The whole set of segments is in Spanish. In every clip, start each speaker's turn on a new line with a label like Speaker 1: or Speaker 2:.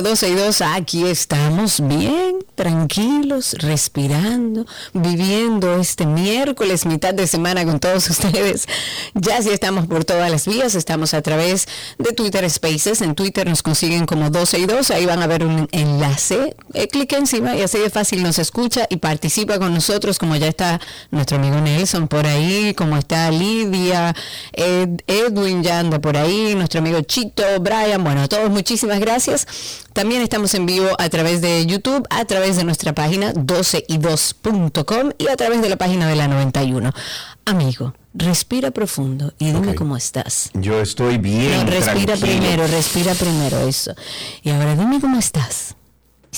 Speaker 1: Bienvenidos a 12 y 2. Aquí estamos bien, tranquilos, respirando, viviendo este miércoles, mitad de semana con todos ustedes. Ya sí estamos por todas las vías, estamos a través de Twitter Spaces. En Twitter nos consiguen como 12 y 2. Ahí van a ver un enlace. Eh, clic encima y así de fácil nos escucha y participa con nosotros, como ya está nuestro amigo Nelson por ahí, como está Lidia, Edwin ya anda por ahí, nuestro amigo Chito, Brian. Bueno, a todos muchísimas gracias también estamos en vivo a través de YouTube, a través de nuestra página 12y2.com y a través de la página de la 91. Amigo, respira profundo y dime cómo estás.
Speaker 2: Yo estoy bien.
Speaker 1: No, respira primero, respira primero eso. Y ahora dime cómo estás.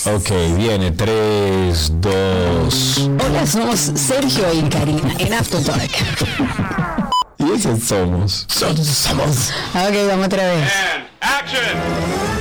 Speaker 2: Ok, viene 3, 2.
Speaker 1: Hola, somos Sergio y Karina en After Dark.
Speaker 2: y eso somos.
Speaker 1: Somos. Ok, vamos otra vez.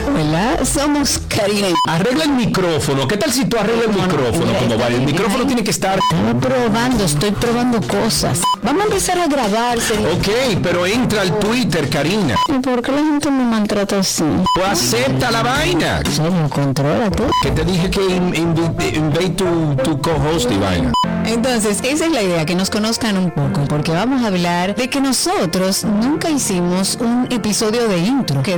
Speaker 1: Hola, somos Karina.
Speaker 2: Arregla el micrófono. ¿Qué tal si tú arreglas el micrófono? Como vale, el micrófono tiene que estar.
Speaker 1: Estoy probando, estoy probando cosas. Vamos a empezar a grabarse.
Speaker 2: Ok, pero entra al Twitter, Karina.
Speaker 1: ¿Y por qué la gente me maltrata así?
Speaker 2: Pues acepta la vaina.
Speaker 1: ¿Cómo? Controla tú.
Speaker 2: Que te dije que invite tu, tu co-host y vaina.
Speaker 1: Entonces, esa es la idea, que nos conozcan un poco, porque vamos a hablar de que nosotros nunca hicimos un episodio de intro que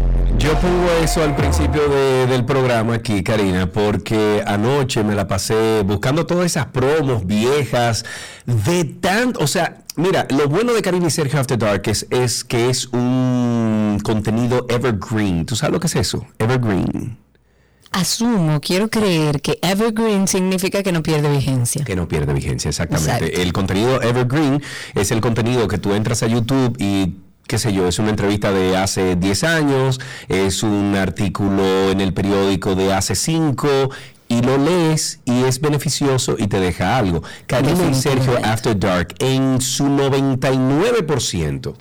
Speaker 2: Yo pongo eso al principio del programa aquí, Karina, porque anoche me la pasé buscando todas esas promos viejas de tanto, o sea, mira, lo bueno de Karina y Sergio After Dark es, es que es un contenido evergreen. ¿Tú sabes lo que es eso? Evergreen.
Speaker 1: Asumo, quiero creer que evergreen significa que no pierde vigencia.
Speaker 2: Que no pierde vigencia, exactamente. El contenido evergreen es el contenido que tú entras a YouTube y qué sé yo, es una entrevista de hace 10 años, es un artículo en el periódico de hace 5 y lo lees y es beneficioso y te deja algo. Karina y Sergio After Dark, en su 99%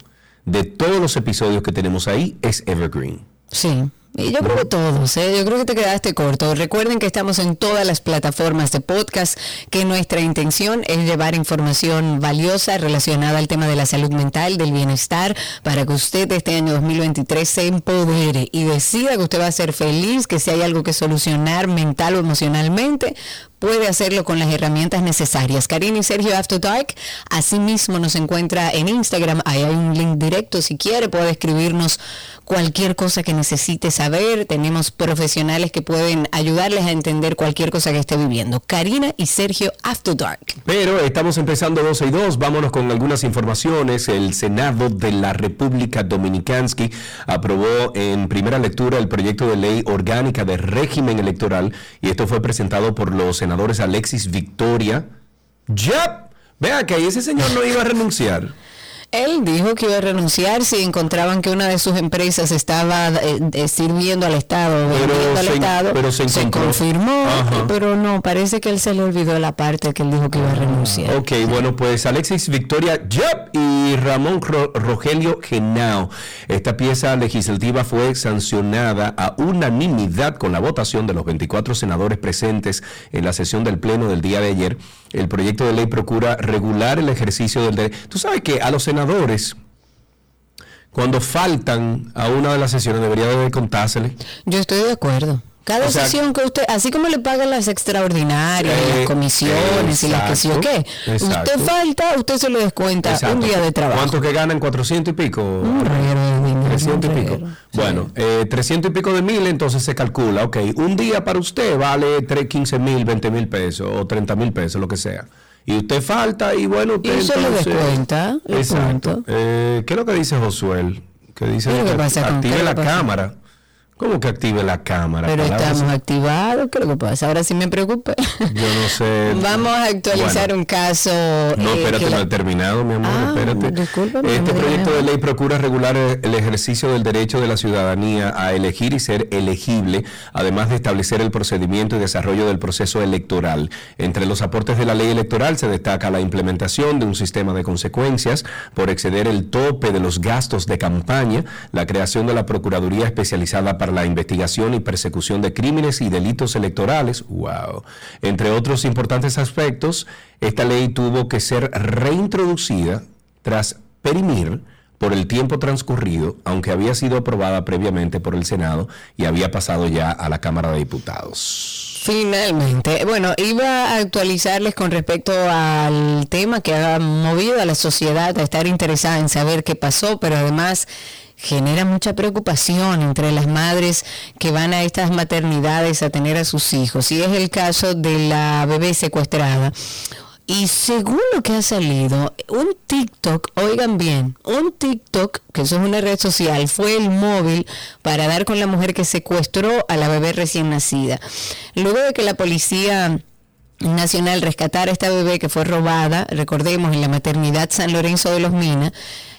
Speaker 2: de todos los episodios que tenemos ahí, es Evergreen.
Speaker 1: Sí. Yo creo que todos, ¿eh? yo creo que te quedaste corto. Recuerden que estamos en todas las plataformas de podcast, que nuestra intención es llevar información valiosa relacionada al tema de la salud mental, del bienestar, para que usted este año 2023 se empodere y decida que usted va a ser feliz, que si hay algo que solucionar mental o emocionalmente, puede hacerlo con las herramientas necesarias. Karina y Sergio After Dark, asimismo nos encuentra en Instagram, ahí hay un link directo, si quiere puede escribirnos cualquier cosa que necesite saber, tenemos profesionales que pueden ayudarles a entender cualquier cosa que esté viviendo. Karina y Sergio After Dark.
Speaker 2: Pero estamos empezando 12 y 2, vámonos con algunas informaciones. El Senado de la República Dominicansky aprobó en primera lectura el proyecto de ley orgánica de régimen electoral y esto fue presentado por los senadores Alexis Victoria. ¡Ya! Vea que ese señor no iba a renunciar.
Speaker 1: Él dijo que iba a renunciar si encontraban que una de sus empresas estaba eh, eh, sirviendo al Estado, pero al Estado.
Speaker 2: Pero se,
Speaker 1: confirmó, pero no, parece que él se le olvidó la parte que él dijo que iba a renunciar.
Speaker 2: Ok, bueno, pues Alexis Victoria Yep y Ramón Rogelio Genao. Esta pieza legislativa fue sancionada a unanimidad con la votación de los 24 senadores presentes en la sesión del Pleno del día de ayer. El proyecto de ley procura regular el ejercicio del derecho. Tú sabes que a los senadores cuando faltan a una de las sesiones, debería de contársele.
Speaker 1: Yo estoy de acuerdo. Cada sesión que usted, así como le pagan las extraordinarias, las comisiones y las que sí o qué, usted falta, usted se le descuenta un día de trabajo.
Speaker 2: ¿Cuánto que ganan? ¿400 y pico?
Speaker 1: Un
Speaker 2: 300 y pico. Bueno, eh, 300 y pico de mil, entonces se calcula, ok, un día para usted vale 3, 15 mil, 20 mil pesos o 30 mil pesos, lo que sea y usted falta y bueno, usted
Speaker 1: y se
Speaker 2: entonces,
Speaker 1: le descuenta.
Speaker 2: Exacto. Eh, ¿Qué es lo que dice Josué? Que dice active la cámara. ¿Cómo que active la cámara?
Speaker 1: Pero estamos activados, ¿qué es lo que pasa? Ahora sí me preocupa.
Speaker 2: Yo no sé.
Speaker 1: Vamos a actualizar un caso.
Speaker 2: No, eh, espérate, no he terminado, mi amor, ah, espérate. Este proyecto de ley procura regular el ejercicio del derecho de la ciudadanía a elegir y ser elegible, además de establecer el procedimiento y desarrollo del proceso electoral. Entre los aportes de la ley electoral se destaca la implementación de un sistema de consecuencias por exceder el tope de los gastos de campaña, la creación de la Procuraduría Especializada para la investigación y persecución de crímenes y delitos electorales. Wow. Entre otros importantes aspectos, esta ley tuvo que ser reintroducida tras perimir por el tiempo transcurrido, aunque había sido aprobada previamente por el Senado y había pasado ya a la Cámara de Diputados.
Speaker 1: Finalmente, bueno, iba a actualizarles con respecto al tema que ha movido a la sociedad a estar interesada en saber qué pasó, pero además genera mucha preocupación entre las madres que van a estas maternidades a tener a sus hijos. Y es el caso de la bebé secuestrada. Y según lo que ha salido, un TikTok, oigan bien, un TikTok, que eso es una red social, fue el móvil para dar con la mujer que secuestró a la bebé recién nacida. Luego de que la policía nacional rescatara a esta bebé que fue robada, recordemos, en la maternidad San Lorenzo de los Minas,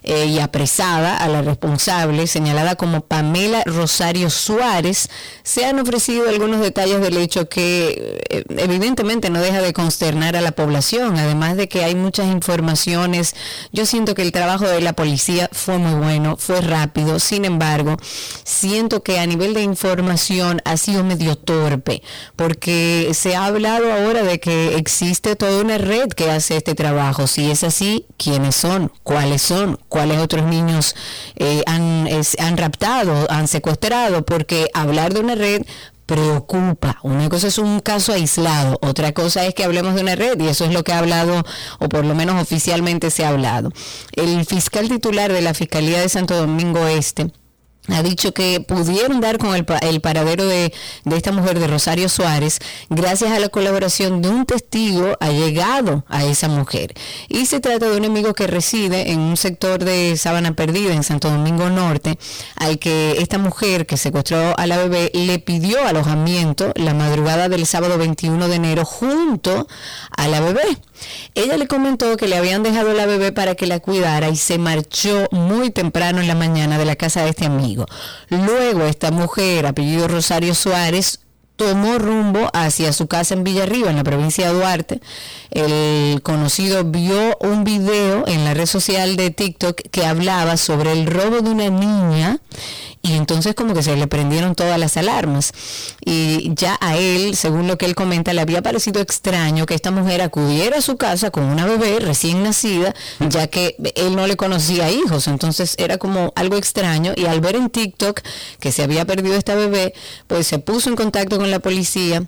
Speaker 1: eh, y apresada a la responsable, señalada como Pamela Rosario Suárez, se han ofrecido algunos detalles del hecho que eh, evidentemente no deja de consternar a la población, además de que hay muchas informaciones. Yo siento que el trabajo de la policía fue muy bueno, fue rápido, sin embargo, siento que a nivel de información ha sido medio torpe, porque se ha hablado ahora de que existe toda una red que hace este trabajo. Si es así, ¿quiénes son? ¿Cuáles son? Cuáles otros niños eh, han, han raptado, han secuestrado, porque hablar de una red preocupa. Una cosa es un caso aislado, otra cosa es que hablemos de una red y eso es lo que ha hablado, o por lo menos oficialmente se ha hablado. El fiscal titular de la Fiscalía de Santo Domingo Este, ha dicho que pudieron dar con el, paradero de, esta mujer de Rosario Suárez gracias a la colaboración de un testigo allegado a esa mujer. Y se trata de un amigo que reside en un sector de Sabana Perdida, en Santo Domingo Norte, al que esta mujer que secuestró a la bebé le pidió alojamiento la madrugada del sábado 21 de enero junto a la bebé. Ella le comentó que le habían dejado la bebé para que la cuidara y se marchó muy temprano en la mañana de la casa de este amigo. Luego esta mujer, apellido Rosario Suárez, tomó rumbo hacia su casa en Villarriba, en la provincia de Duarte. El conocido vio un video en la red social de TikTok que hablaba sobre el robo de una niña y entonces como que se le prendieron todas las alarmas. Y ya a él, según lo que él comenta, le había parecido extraño que esta mujer acudiera a su casa con una bebé recién nacida, ya que él no le conocía hijos. Entonces era como algo extraño. Y al ver en TikTok que se había perdido esta bebé, pues se puso en contacto con la policía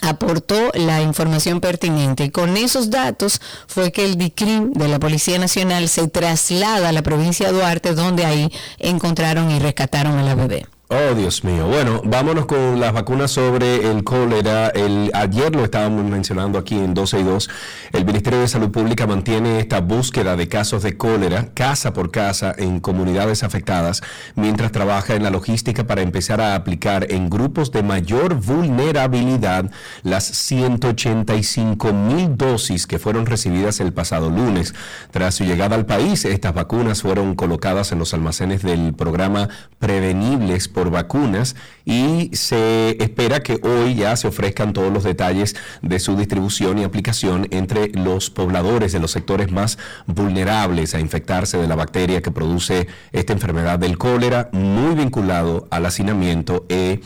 Speaker 1: aportó la información pertinente y con esos datos fue que el DICRIM de la Policía Nacional se traslada a la provincia de Duarte donde ahí encontraron y rescataron a la bebé.
Speaker 2: Oh, Dios mío. Bueno, vámonos con las vacunas sobre el cólera. El, ayer lo estábamos mencionando aquí en 12 y 2. El Ministerio de Salud Pública mantiene esta búsqueda de casos de cólera casa por casa en comunidades afectadas, mientras trabaja en la logística para empezar a aplicar en grupos de mayor vulnerabilidad las 185 mil dosis que fueron recibidas el pasado lunes. Tras su llegada al país, estas vacunas fueron colocadas en los almacenes del programa Prevenibles por vacunas y se espera que hoy ya se ofrezcan todos los detalles de su distribución y aplicación entre los pobladores de los sectores más vulnerables a infectarse de la bacteria que produce esta enfermedad del cólera, muy vinculado al hacinamiento e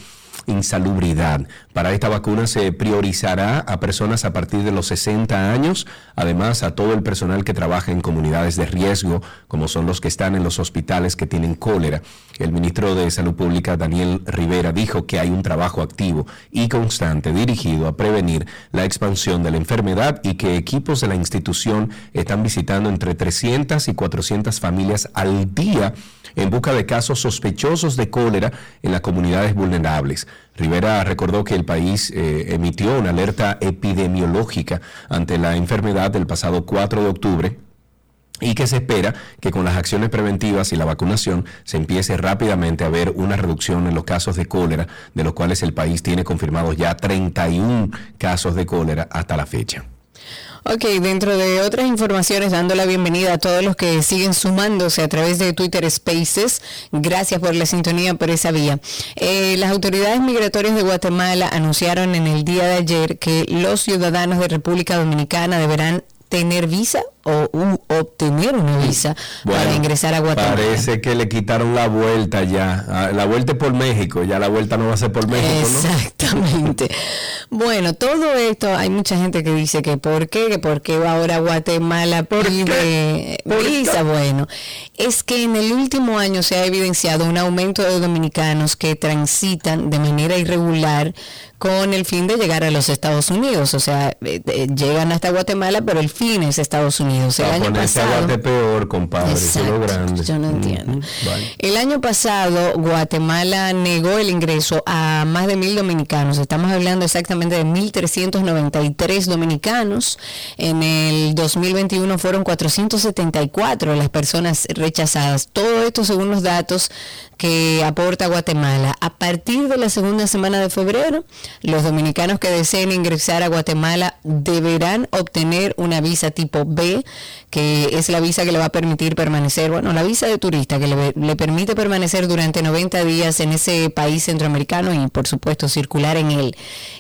Speaker 2: insalubridad. Para esta vacuna se priorizará a personas a partir de los 60 años, además a todo el personal que trabaja en comunidades de riesgo, como son los que están en los hospitales que tienen cólera. El ministro de Salud Pública, Daniel Rivera, dijo que hay un trabajo activo y constante dirigido a prevenir la expansión de la enfermedad y que equipos de la institución están visitando entre 300 y 400 familias al día en busca de casos sospechosos de cólera en las comunidades vulnerables. Rivera recordó que el país eh, emitió una alerta epidemiológica ante la enfermedad del pasado 4 de octubre y que se espera que con las acciones preventivas y la vacunación se empiece rápidamente a ver una reducción en los casos de cólera, de los cuales el país tiene confirmados ya 31 casos de cólera hasta la fecha.
Speaker 1: Ok, dentro de otras informaciones, dando la bienvenida a todos los que siguen sumándose a través de Twitter Spaces. Gracias por la sintonía por esa vía. Eh, las autoridades migratorias de Guatemala anunciaron en el día de ayer que los ciudadanos de República Dominicana deberán tener visa o obtener una visa para ingresar a Guatemala.
Speaker 2: Parece que le quitaron la vuelta ya. Ah, la vuelta es por México, ya la vuelta no va a ser por México.
Speaker 1: Exactamente. bueno, todo esto, hay mucha gente que dice que por qué, que por qué ahora Guatemala pide visa. Bueno, es que en el último año se ha evidenciado un aumento de dominicanos que transitan de manera irregular con el fin de llegar a los Estados Unidos. O sea, eh, eh, llegan hasta Guatemala, pero el fin es Estados Unidos.
Speaker 2: El año pasado. peor, compadre.
Speaker 1: Yo no entiendo. El año pasado, Guatemala negó el ingreso a más de mil dominicanos. Estamos hablando exactamente de 1.393 dominicanos. En el 2021 fueron 474 las personas rechazadas. Todo esto según los datos que aporta Guatemala. A partir de la segunda semana de febrero, los dominicanos que deseen ingresar a Guatemala deberán obtener una visa tipo B, que es la visa que le va a permitir permanecer, bueno, la visa de turista que le, permite permanecer durante 90 días en ese país centroamericano y por supuesto circular en él.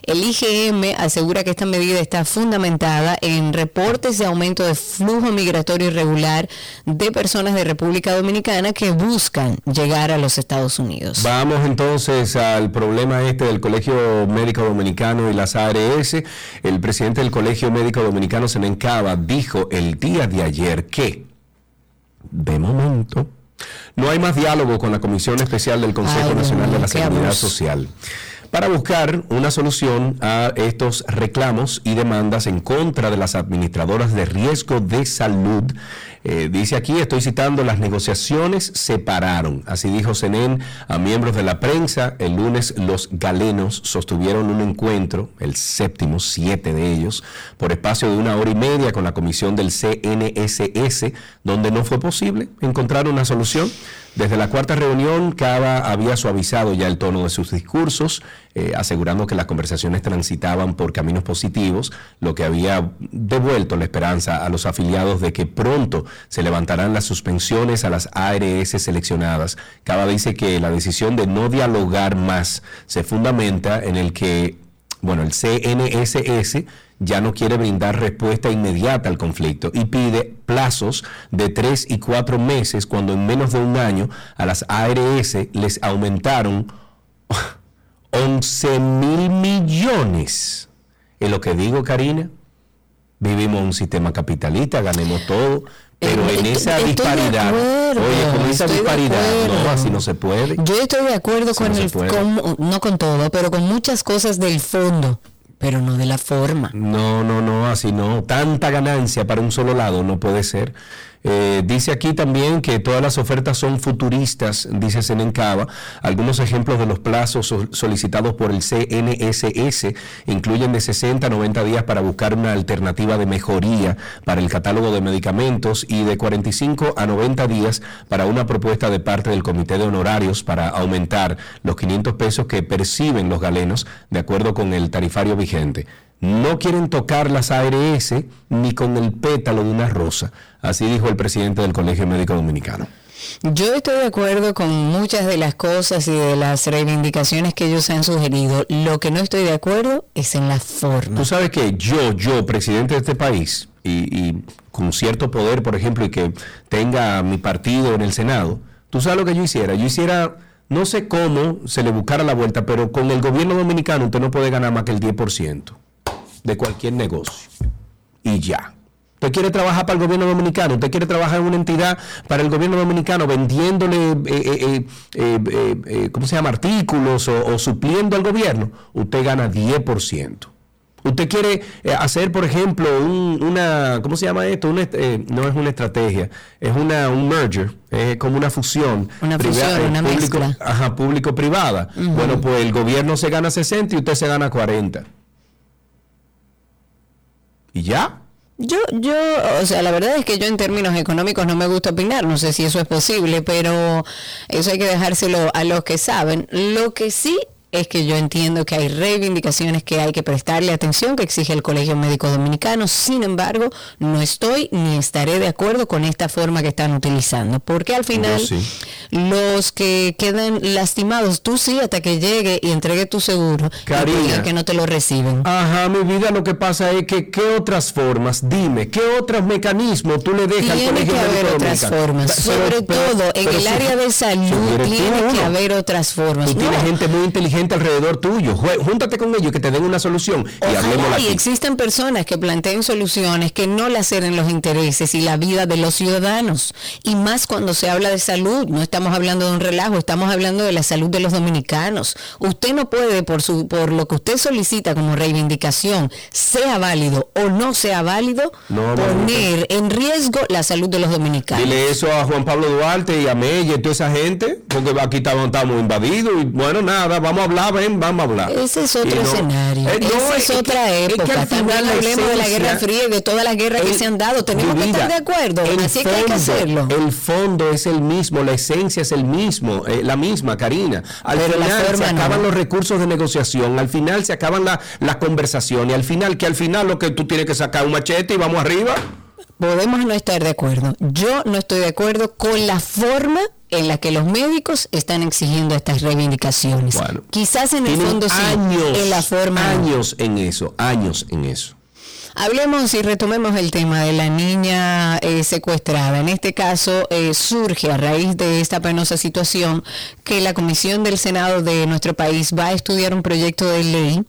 Speaker 1: El IGM asegura que esta medida está fundamentada en reportes de aumento de flujo migratorio irregular de personas de República Dominicana que buscan llegar a los Estados Unidos.
Speaker 2: Vamos entonces al problema este del Colegio Médico Dominicano y las ARS. El presidente del Colegio Médico Dominicano, Senencaba, dijo el día de ayer que, de momento, no hay más diálogo con la Comisión Especial del Consejo Nacional de la Seguridad Social para buscar una solución a estos reclamos y demandas en contra de las administradoras de riesgo de salud. Eh, dice aquí, estoy citando, las negociaciones se pararon. Así dijo Senén a miembros de la prensa. El lunes los galenos sostuvieron un encuentro, el séptimo, siete de ellos, por espacio de una hora y media con la comisión del CNSS, donde no fue posible encontrar una solución. Desde la cuarta reunión, Cava había suavizado ya el tono de sus discursos, eh, asegurando que las conversaciones transitaban por caminos positivos, lo que había devuelto la esperanza a los afiliados de que pronto se levantarán las suspensiones a las ARS seleccionadas. Cava dice que la decisión de no dialogar más se fundamenta en el que, bueno, el CNSS ya no quiere brindar respuesta inmediata al conflicto y pide plazos de tres y cuatro meses cuando en menos de un año a las ARS les aumentaron 11 mil millones. Es lo que digo, Karina. Vivimos un sistema capitalista, ganemos todo, pero en esa disparidad, oye, con esa disparidad, no, así no se puede.
Speaker 1: Yo estoy de acuerdo con el, no con todo, pero con muchas cosas del fondo pero no de la forma.
Speaker 2: No, no, no, así no. Tanta ganancia para un solo lado no puede ser. Eh, dice aquí también que todas las ofertas son futuristas, dice Senencaba. Algunos ejemplos de los plazos solicitados por el CNSS incluyen de 60 a 90 días para buscar una alternativa de mejoría para el catálogo de medicamentos y de 45 a 90 días para una propuesta de parte del Comité de Honorarios para aumentar los 500 pesos que perciben los galenos de acuerdo con el tarifario vigente no quieren tocar las ARS ni con el pétalo de una rosa. Así dijo el presidente del Colegio Médico Dominicano.
Speaker 1: Yo estoy de acuerdo con muchas de las cosas y de las reivindicaciones que ellos han sugerido. Lo que no estoy de acuerdo es en la forma.
Speaker 2: Tú sabes que yo, yo, presidente de este país, y, con cierto poder, por ejemplo, y que tenga mi partido en el Senado, tú sabes lo que yo hiciera. Yo hiciera, no sé cómo se le buscara la vuelta, pero con el gobierno dominicano usted no puede ganar más que el 10% de cualquier negocio. Y ya. Usted quiere trabajar para el gobierno dominicano, usted quiere trabajar en una entidad para el gobierno dominicano vendiéndole, eh, eh, eh, ¿cómo se llama?, artículos o, supliendo al gobierno, usted gana 10%. Usted quiere hacer, por ejemplo, una, ¿cómo se llama esto? no es una estrategia, es una, un merger, es como una fusión.
Speaker 1: Una fusión, una
Speaker 2: público, Ajá, público-privada. Bueno, pues el gobierno se gana 60 y usted se gana 40 y ya.
Speaker 1: Yo, yo, o sea, la verdad es que yo en términos económicos no me gusta opinar, no sé si eso es posible, pero eso hay que dejárselo a los que saben. Lo que sí es que yo entiendo que hay reivindicaciones que hay que prestarle atención, que exige el Colegio Médico Dominicano. Sin embargo, no estoy ni estaré de acuerdo con esta forma que están utilizando, porque al final los que quedan lastimados, tú sí, hasta que llegue y entregue tu seguro,
Speaker 2: Cariño.
Speaker 1: que no te lo reciben.
Speaker 2: Ajá, mi vida, lo que pasa es que, ¿qué otras formas? Dime, ¿qué otros mecanismos tú le dejas al Colegio
Speaker 1: que haber otras formas, sobre todo en el área de salud, tiene que haber otras formas.
Speaker 2: Tú tienes gente muy inteligente alrededor tuyo. Júntate con ellos que te den una solución y hablemos
Speaker 1: Y existen personas que planteen soluciones que no le en los intereses y la vida de los ciudadanos. Y más cuando se habla de salud. No estamos hablando de un relajo, estamos hablando de la salud de los dominicanos. Usted no puede, por, su, por lo que usted solicita como reivindicación, sea válido o no sea válido, poner en riesgo la salud de los dominicanos.
Speaker 2: Dile eso a Juan Pablo Duarte y a Mella y toda esa gente, porque aquí estamos, estamos invadidos y bueno, nada, vamos a hablar, ven, vamos a hablar.
Speaker 1: Ese es otro escenario. Eh, Esa es, otra época. También hablemos de la Guerra Fría y de todas las guerras que se han dado. Tenemos que estar de acuerdo. Así que hay que hacerlo.
Speaker 2: El fondo es el mismo, la esencia es el mismo, eh, la misma, Karina. Al final se acaban los recursos de negociación, al final se acaban las la conversaciones, al final, que al final lo que tú tienes que sacar un machete y vamos arriba.
Speaker 1: Podemos no estar de acuerdo. Yo no estoy de acuerdo con la forma en la que los médicos están exigiendo estas reivindicaciones. Quizás en el fondo sí, en la forma.
Speaker 2: Años en eso, años en eso.
Speaker 1: Hablemos y retomemos el tema de la niña eh, secuestrada. En este caso eh, surge a raíz de esta penosa situación que la Comisión del Senado de nuestro país va a estudiar un proyecto de ley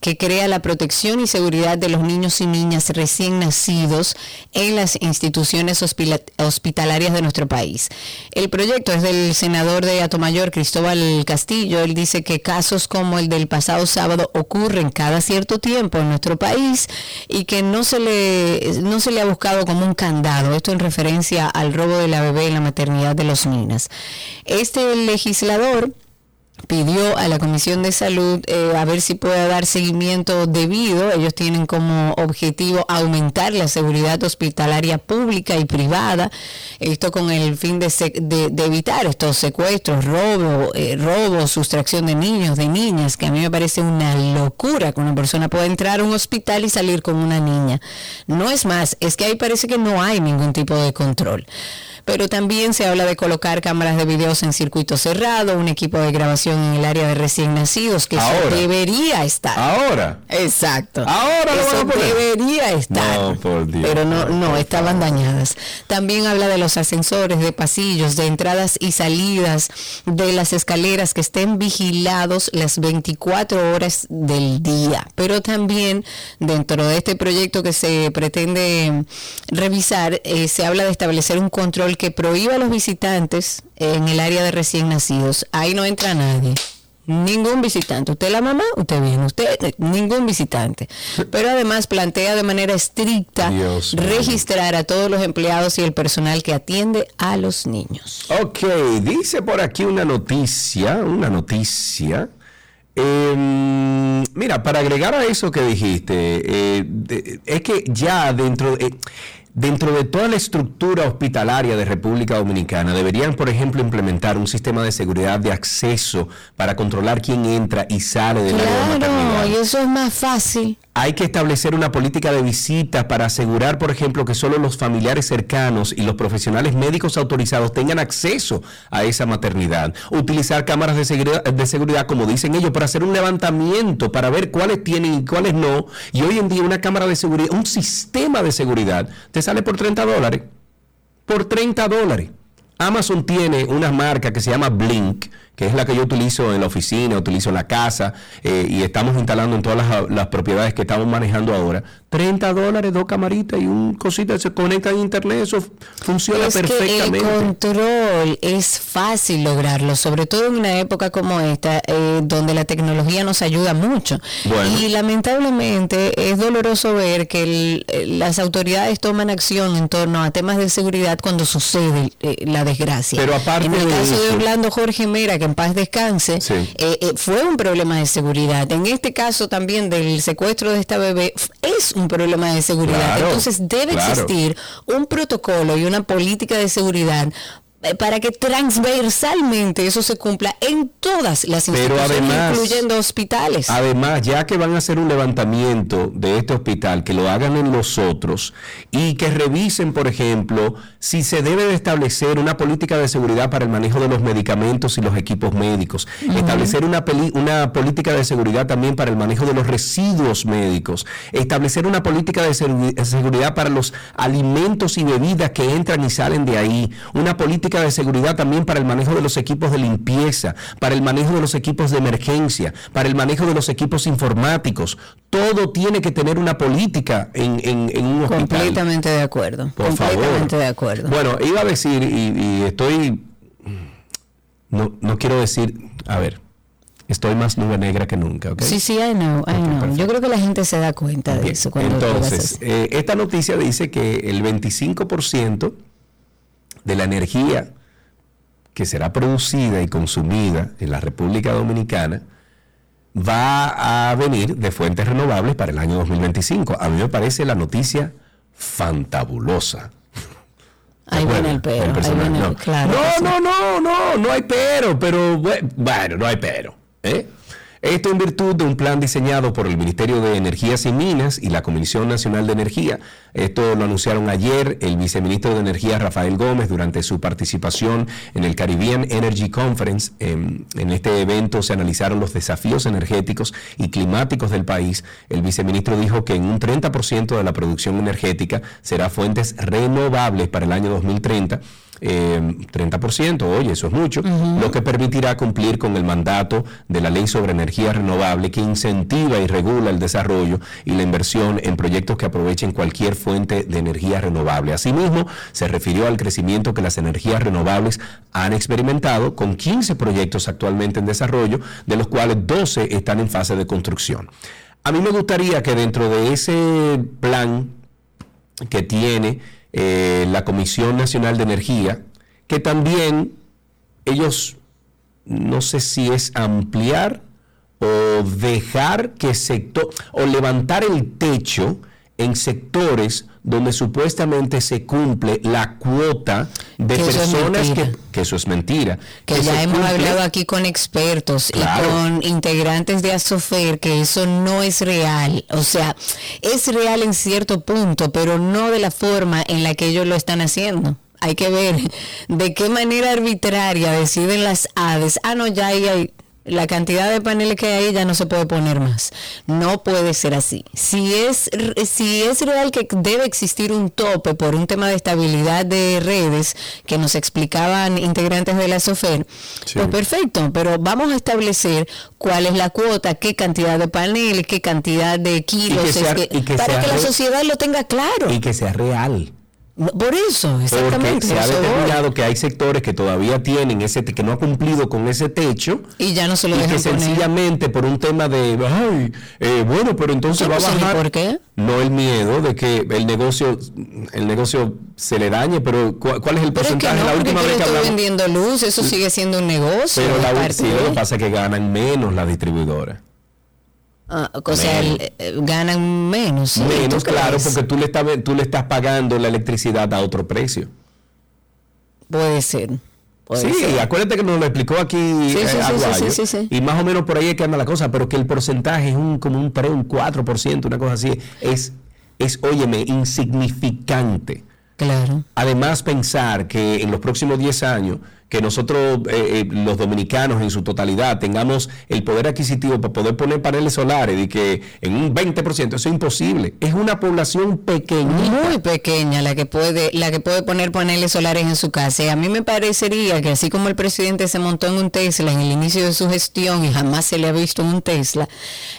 Speaker 1: que crea la protección y seguridad de los niños y niñas recién nacidos en las instituciones hospitalarias de nuestro país. El proyecto es del senador de Atomayor, Cristóbal Castillo. Él dice que casos como el del pasado sábado ocurren cada cierto tiempo en nuestro país y que no se le no se le ha buscado como un candado, esto en referencia al robo de la bebé en la maternidad de los Minas. Este legislador pidió a la Comisión de Salud eh, a ver si puede dar seguimiento debido. Ellos tienen como objetivo aumentar la seguridad hospitalaria pública y privada, esto con el fin de, de, evitar estos secuestros, robo, eh, robo, sustracción de niños, de niñas, que a mí me parece una locura que una persona pueda entrar a un hospital y salir con una niña. No es más, es que ahí parece que no hay ningún tipo de control pero también se habla de colocar cámaras de videos en circuito cerrado, un equipo de grabación en el área de recién nacidos, que eso debería estar.
Speaker 2: Ahora.
Speaker 1: Exacto.
Speaker 2: Ahora
Speaker 1: eso debería estar. No, por Dios. Pero no, no, estaban dañadas. También habla de los ascensores, de pasillos, de entradas y salidas, de las escaleras que estén vigilados las 24 horas del día. Pero también dentro de este proyecto que se pretende revisar, eh, se habla de establecer un control que prohíba a los visitantes en el área de recién nacidos. Ahí no entra nadie. Ningún visitante. Usted la mamá, usted viene. Usted, ningún visitante. Pero además plantea de manera estricta registrar a todos los empleados y el personal que atiende a los niños.
Speaker 2: Ok, dice por aquí una noticia, una noticia. Em, mira, para agregar a eso que dijiste, eh, es que ya dentro... de Dentro de toda la estructura hospitalaria de República Dominicana, deberían, por ejemplo, implementar un sistema de seguridad de acceso para controlar quién entra y sale de
Speaker 1: y eso es más fácil.
Speaker 2: Hay que establecer una política de visitas para asegurar, por ejemplo, que solo los familiares cercanos y los profesionales médicos autorizados tengan acceso a esa maternidad. Utilizar cámaras de seguridad, de seguridad, como dicen ellos, para hacer un levantamiento, para ver cuáles tienen y cuáles no. Y hoy en día una cámara de seguridad, un sistema de seguridad, te sale por 30 dólares. Por 30 dólares. Amazon tiene una marca que se llama Blink, que es la que yo utilizo en la oficina, utilizo en la casa eh, y estamos instalando en todas las, propiedades que estamos manejando ahora. 30 dólares, dos camaritas y un cosita se conecta a internet, eso funciona perfectamente.
Speaker 1: el control es fácil lograrlo, sobre todo en una época como esta, eh, donde la tecnología nos ayuda mucho. Y lamentablemente es doloroso ver que las autoridades toman acción en torno a temas de seguridad cuando sucede eh, la desgracia.
Speaker 2: Pero aparte
Speaker 1: en el caso
Speaker 2: de,
Speaker 1: Orlando Jorge Mera, que en paz descanse, eh, fue un problema de seguridad. En este caso también del secuestro de esta bebé, es un problema de seguridad. Entonces debe existir un protocolo y una política de seguridad para que transversalmente eso se cumpla en todas las instituciones, incluyendo hospitales.
Speaker 2: Además, ya que van a hacer un levantamiento de este hospital, que lo hagan en los otros y que revisen, por ejemplo, si se debe de establecer una política de seguridad para el manejo de los medicamentos y los equipos médicos, establecer una, una política de seguridad también para el manejo de los residuos médicos, establecer una política de seguridad para los alimentos y bebidas que entran y salen de ahí, una política de seguridad también para el manejo de los equipos de limpieza, para el manejo de los equipos de emergencia, para el manejo de los equipos informáticos. Todo tiene que tener una política en, un hospital.
Speaker 1: Completamente de acuerdo.
Speaker 2: Por
Speaker 1: completamente de acuerdo.
Speaker 2: Bueno, iba a decir, y, estoy, no, no quiero decir, a ver, estoy más nube negra que nunca.
Speaker 1: Sí, sí, I know, I know. Yo creo que la gente se da cuenta de eso.
Speaker 2: Cuando Entonces, eh, esta noticia dice que el 25% de la energía que será producida y consumida en la República Dominicana va a venir de fuentes renovables para el año 2025. A mí me parece la noticia fantabulosa.
Speaker 1: Ahí viene el pero.
Speaker 2: no. No, no, no, no hay pero, pero bueno, no hay pero. ¿eh? Esto en virtud de un plan diseñado por el Ministerio de Energías y Minas y la Comisión Nacional de Energía. Esto lo anunciaron ayer el viceministro de Energía Rafael Gómez durante su participación en el Caribbean Energy Conference. En, este evento se analizaron los desafíos energéticos y climáticos del país. El viceministro dijo que en un 30% de la producción energética será fuentes renovables para el año 2030 30%, eh, oye, eso es mucho, lo que permitirá cumplir con el mandato de la Ley sobre Energía Renovable que incentiva y regula el desarrollo y la inversión en proyectos que aprovechen cualquier fuente de energía renovable. Asimismo, se refirió al crecimiento que las energías renovables han experimentado con 15 proyectos actualmente en desarrollo, de los cuales 12 están en fase de construcción. A mí me gustaría que dentro de ese plan que tiene eh, la Comisión Nacional de Energía, que también ellos, no sé si es ampliar o dejar que sector, o levantar el techo en sectores donde supuestamente se cumple la cuota de personas que, que, eso es mentira.
Speaker 1: Que, ya hemos hablado aquí con expertos y con integrantes de Asofer que eso no es real. O sea, es real en cierto punto, pero no de la forma en la que ellos lo están haciendo hay que ver de qué manera arbitraria deciden las aves. Ah, no, ya hay, la cantidad de paneles que hay ya no se puede poner más. No puede ser así. Si es, si es real que debe existir un tope por un tema de estabilidad de redes que nos explicaban integrantes de la SOFER, pues perfecto, pero vamos a establecer cuál es la cuota, qué cantidad de paneles, qué cantidad de kilos, para que la sociedad lo tenga claro.
Speaker 2: Y que sea real.
Speaker 1: Por eso, exactamente.
Speaker 2: Porque se ha determinado que hay sectores que todavía tienen ese, que no ha cumplido con ese techo.
Speaker 1: Y ya no se lo
Speaker 2: y que sencillamente por un tema de, ay, eh, bueno, pero entonces va a pues, bajar.
Speaker 1: ¿Por qué?
Speaker 2: No el miedo de que el negocio, el negocio se le dañe, pero ¿cuál, es el porcentaje?
Speaker 1: la última vez que hablamos. vendiendo luz, eso sigue siendo un negocio.
Speaker 2: Pero la, sí, lo que pasa es que ganan menos las distribuidoras.
Speaker 1: Ah, o sea, eh, ganan menos.
Speaker 2: Menos, claro, porque tú le, estás, tú le estás pagando la electricidad a otro precio.
Speaker 1: Puede ser.
Speaker 2: sí, acuérdate que nos lo explicó aquí sí,
Speaker 1: eh,
Speaker 2: y más o menos por ahí es que anda la cosa, pero que el porcentaje es un como un 3, un 4%, una cosa así, es, es óyeme, insignificante.
Speaker 1: Claro.
Speaker 2: Además, pensar que en los próximos 10 años que nosotros, eh, eh, los dominicanos en su totalidad, tengamos el poder adquisitivo para poder poner paneles solares y que en un 20%, eso es imposible. Es una población pequeña.
Speaker 1: Muy pequeña la que puede, la que puede poner paneles solares en su casa. Y a mí me parecería que así como el presidente se montó en un Tesla en el inicio de su gestión y jamás se le ha visto en un Tesla,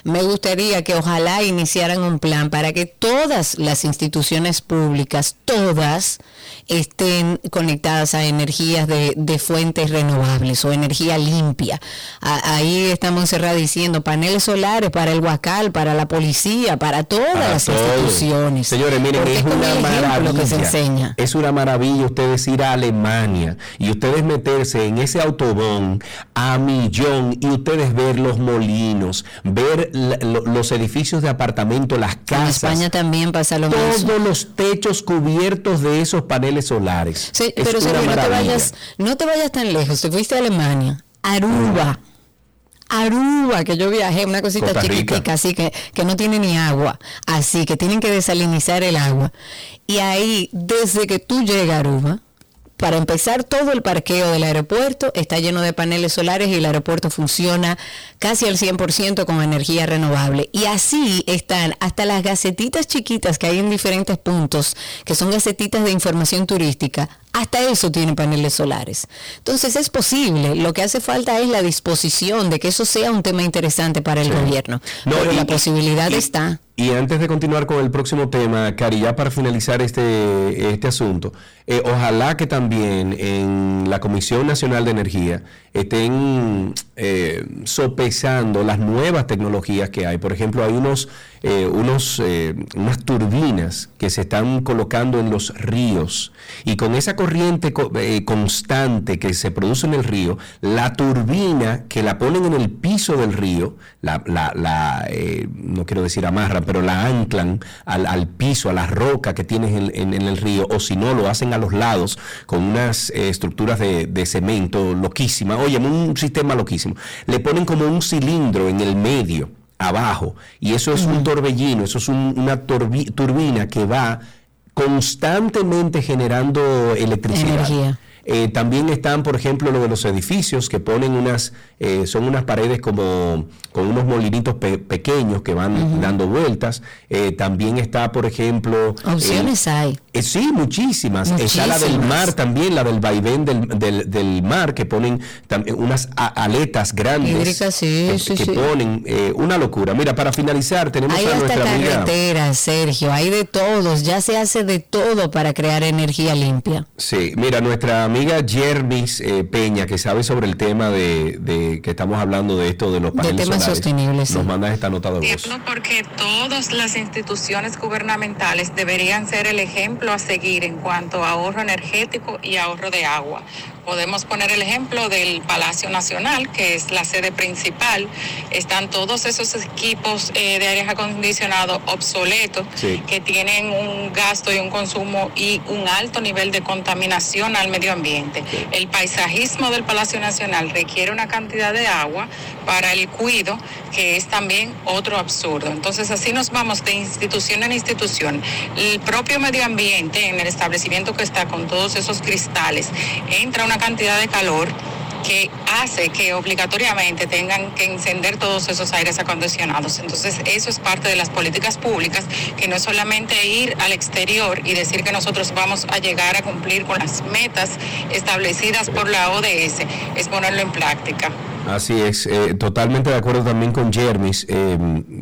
Speaker 1: me gustaría que ojalá iniciaran un plan para que todas las instituciones públicas, todas, estén conectadas a energías de, de fuentes renovables o energía limpia. ahí estamos encerrados diciendo paneles solares para el Huacal, para la policía, para todas las instituciones.
Speaker 2: Señores, miren, es una maravilla. Que se enseña. Es una maravilla ustedes ir a Alemania y ustedes meterse en ese autobón a millón y ustedes ver los molinos, ver los edificios de apartamento, las casas.
Speaker 1: En España también pasa lo
Speaker 2: mismo. Todos los techos cubiertos de esos paneles paneles solares.
Speaker 1: Sí, pero no te, vayas, no te vayas tan lejos. Te fuiste a Alemania, Aruba. Aruba, que yo viajé, una cosita chiquitica, así que, que no tiene ni agua, así que tienen que desalinizar el agua. Y ahí, desde que tú llegas a Aruba, para empezar, todo el parqueo del aeropuerto está lleno de paneles solares y el aeropuerto funciona casi al 100% con energía renovable. Y así están hasta las gacetitas chiquitas que hay en diferentes puntos, que son gacetitas de información turística, hasta eso tiene paneles solares. Entonces es posible, lo que hace falta es la disposición de que eso sea un tema interesante para el gobierno. No, Pero la posibilidad está.
Speaker 2: Y antes de continuar con el próximo tema, Cari, ya para finalizar este, este asunto, eh, ojalá que también en la Comisión Nacional de Energía estén eh, sopesando las nuevas tecnologías que hay. Por ejemplo, hay unos, eh, unos, eh, unas turbinas que se están colocando en los ríos. Y con esa corriente constante que se produce en el río, la turbina que la ponen en el piso del río, la, la, no quiero decir amarran, pero la anclan al, piso, a la roca que tienes en, el río, o si no, lo hacen a los lados con unas estructuras de, de cemento loquísimas oye, un sistema loquísimo. Le ponen como un cilindro en el medio, abajo, y eso es un torbellino, eso es una turbina que va constantemente generando electricidad. Eh, también están, por ejemplo, lo de los edificios que ponen unas, eh, son unas paredes como con unos molinitos pequeños que van dando vueltas. Eh, también está, por ejemplo...
Speaker 1: Opciones hay.
Speaker 2: sí, muchísimas. Está la del mar también, la del vaivén del, del, mar, que ponen unas aletas grandes. que, ponen una locura. Mira, para finalizar, tenemos
Speaker 1: hay
Speaker 2: a nuestra
Speaker 1: carreteras, Sergio, hay de todos. Ya se hace de todo para crear energía limpia.
Speaker 2: Sí, mira, nuestra amiga Jermis eh, Peña, que sabe sobre el tema de, que estamos hablando de esto de los paneles de solares, nos manda esta nota de voz.
Speaker 3: Porque todas las instituciones gubernamentales deberían ser el ejemplo a seguir en cuanto a ahorro energético y ahorro de agua. Podemos poner el ejemplo del Palacio Nacional, que es la sede principal. Están todos esos equipos eh, de aire acondicionado obsoletos que tienen un gasto y un consumo y un alto nivel de contaminación al medio ambiente. El paisajismo del Palacio Nacional requiere una cantidad de agua para el cuido que es también otro absurdo. Entonces así nos vamos de institución en institución. El propio medio ambiente en el establecimiento que está con todos esos cristales entra una cantidad de calor que hace que obligatoriamente tengan que encender todos esos aires acondicionados. Entonces, eso es parte de las políticas públicas, que no es solamente ir al exterior y decir que nosotros vamos a llegar a cumplir con las metas establecidas por la ODS, es ponerlo en práctica.
Speaker 2: Así es, eh, totalmente de acuerdo también con Jermis, eh,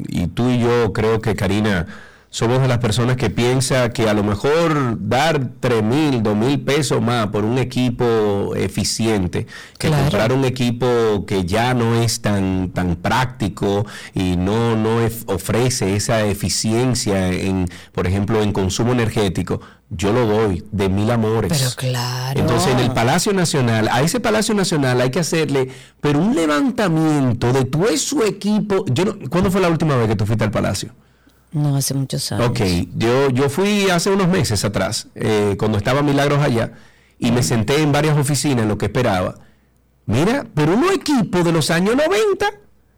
Speaker 2: y tú y yo creo que Karina somos de las personas que piensa que a lo mejor dar tres mil, dos mil pesos más por un equipo eficiente, que comprar un equipo que ya no es tan, tan práctico y no, no ofrece esa eficiencia en, por ejemplo, en consumo energético, yo lo doy de mil amores.
Speaker 1: Pero claro.
Speaker 2: Entonces, en el Palacio Nacional, a ese Palacio Nacional hay que hacerle, pero un levantamiento de todo su equipo. Yo no, ¿Cuándo fue la última vez que tú fuiste al Palacio?
Speaker 1: No, hace muchos años.
Speaker 2: Ok, yo, yo fui hace unos meses atrás, eh, cuando estaba Milagros allá, y me senté en varias oficinas lo que esperaba. Mira, pero unos equipos de los años 90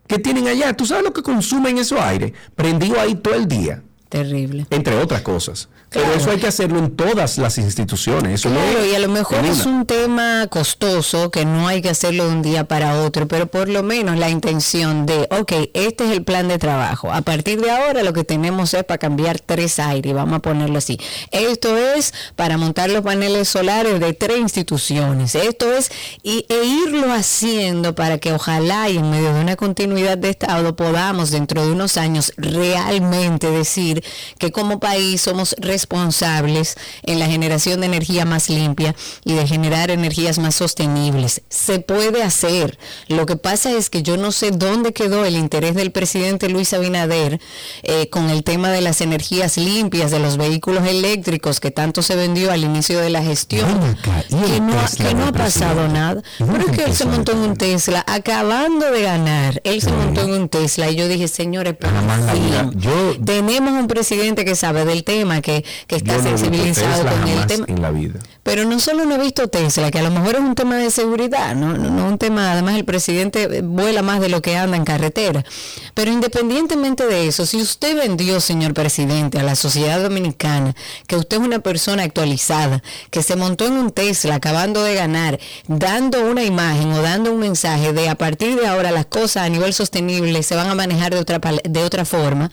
Speaker 2: que tienen allá, ¿tú sabes lo que consumen esos aires? Prendido ahí todo el día.
Speaker 1: Terrible.
Speaker 2: Entre otras cosas. Pero eso hay que hacerlo en todas las instituciones. Eso
Speaker 1: claro, y a lo mejor es un tema costoso que no hay que hacerlo de un día para otro, pero por lo menos la intención de, ok, este es el plan de trabajo. A partir de ahora lo que tenemos es para cambiar tres aires, vamos a ponerlo así. Esto es para montar los paneles solares de tres instituciones. Esto es, y, e irlo haciendo para que ojalá y en medio de una continuidad de Estado podamos dentro de unos años realmente decir que como país somos responsables en la generación de energía más limpia y de generar energías más sostenibles. Se puede hacer. Lo que pasa es que yo no sé dónde quedó el interés del presidente Luis Abinader eh, con el tema de las energías limpias, de los vehículos eléctricos que tanto se vendió al inicio de la gestión. que no, ha pasado nada. Pero es que él se montó en un Tesla, acabando de ganar, él se montó en un Tesla y yo dije, señores, pero yo, tenemos un presidente que sabe del tema, que, que está sensibilizado con el tema.
Speaker 2: En la vida.
Speaker 1: Pero no solo no he visto Tesla, que a lo mejor es un tema de seguridad, no, no, no un tema, además el presidente vuela más de lo que anda en carretera. Pero independientemente de eso, si usted vendió, señor presidente, a la sociedad dominicana, que usted es una persona actualizada, que se montó en un Tesla acabando de ganar, dando una imagen o dando un mensaje de a partir de ahora las cosas a nivel sostenible se van a manejar de otra, de otra forma,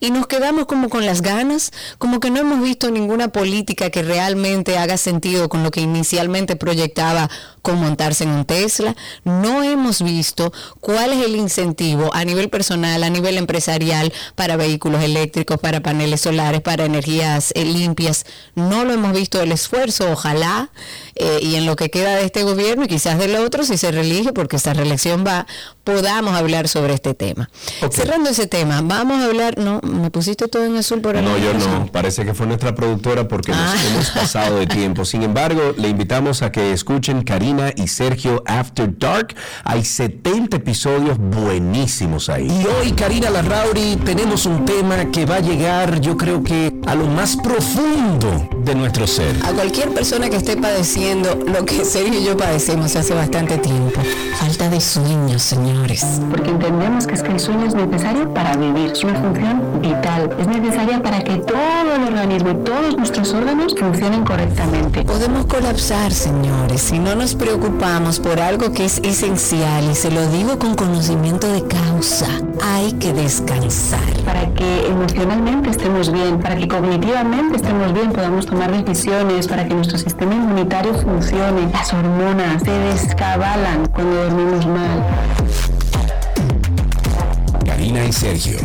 Speaker 1: y nos quedamos como con las ganas, como que no hemos visto ninguna política que realmente haga sentido con lo que inicialmente proyectaba con montarse en un Tesla. No hemos visto cuál es el incentivo a nivel personal, a nivel empresarial, para vehículos eléctricos, para paneles solares, para energías eh, limpias. No lo hemos visto el esfuerzo, ojalá, eh, y en lo que queda de este gobierno y quizás del otro, si se reelige, porque esta reelección va, podamos hablar sobre este tema. Cerrando ese tema, vamos a hablar, no, me pusiste todo en azul por
Speaker 2: ahí. No, yo no, parece que fue nuestra productora porque nos ah. hemos pasado de tiempo. Sin embargo, le invitamos a que escuchen Karina y Sergio After Dark. Hay 70 episodios buenísimos ahí.
Speaker 4: Y hoy, Karina Larrauri, tenemos un tema que va a llegar, yo creo que a lo más profundo de nuestro ser.
Speaker 1: A cualquier persona que esté padeciendo lo que Sergio y yo padecemos hace bastante tiempo. Falta de sueño, señor.
Speaker 5: Porque entendemos que es que el sueño es necesario para vivir, es una función vital, es necesaria para que todo el organismo y todos nuestros órganos funcionen correctamente.
Speaker 1: Podemos colapsar, señores, si no nos preocupamos por algo que es esencial y se lo digo con conocimiento de causa. Hay que descansar.
Speaker 5: Para que emocionalmente estemos bien, para que cognitivamente estemos bien, podamos tomar decisiones, para que nuestro sistema inmunitario funcione. Las hormonas se descabalan cuando dormimos mal.
Speaker 4: Karina y Sergio,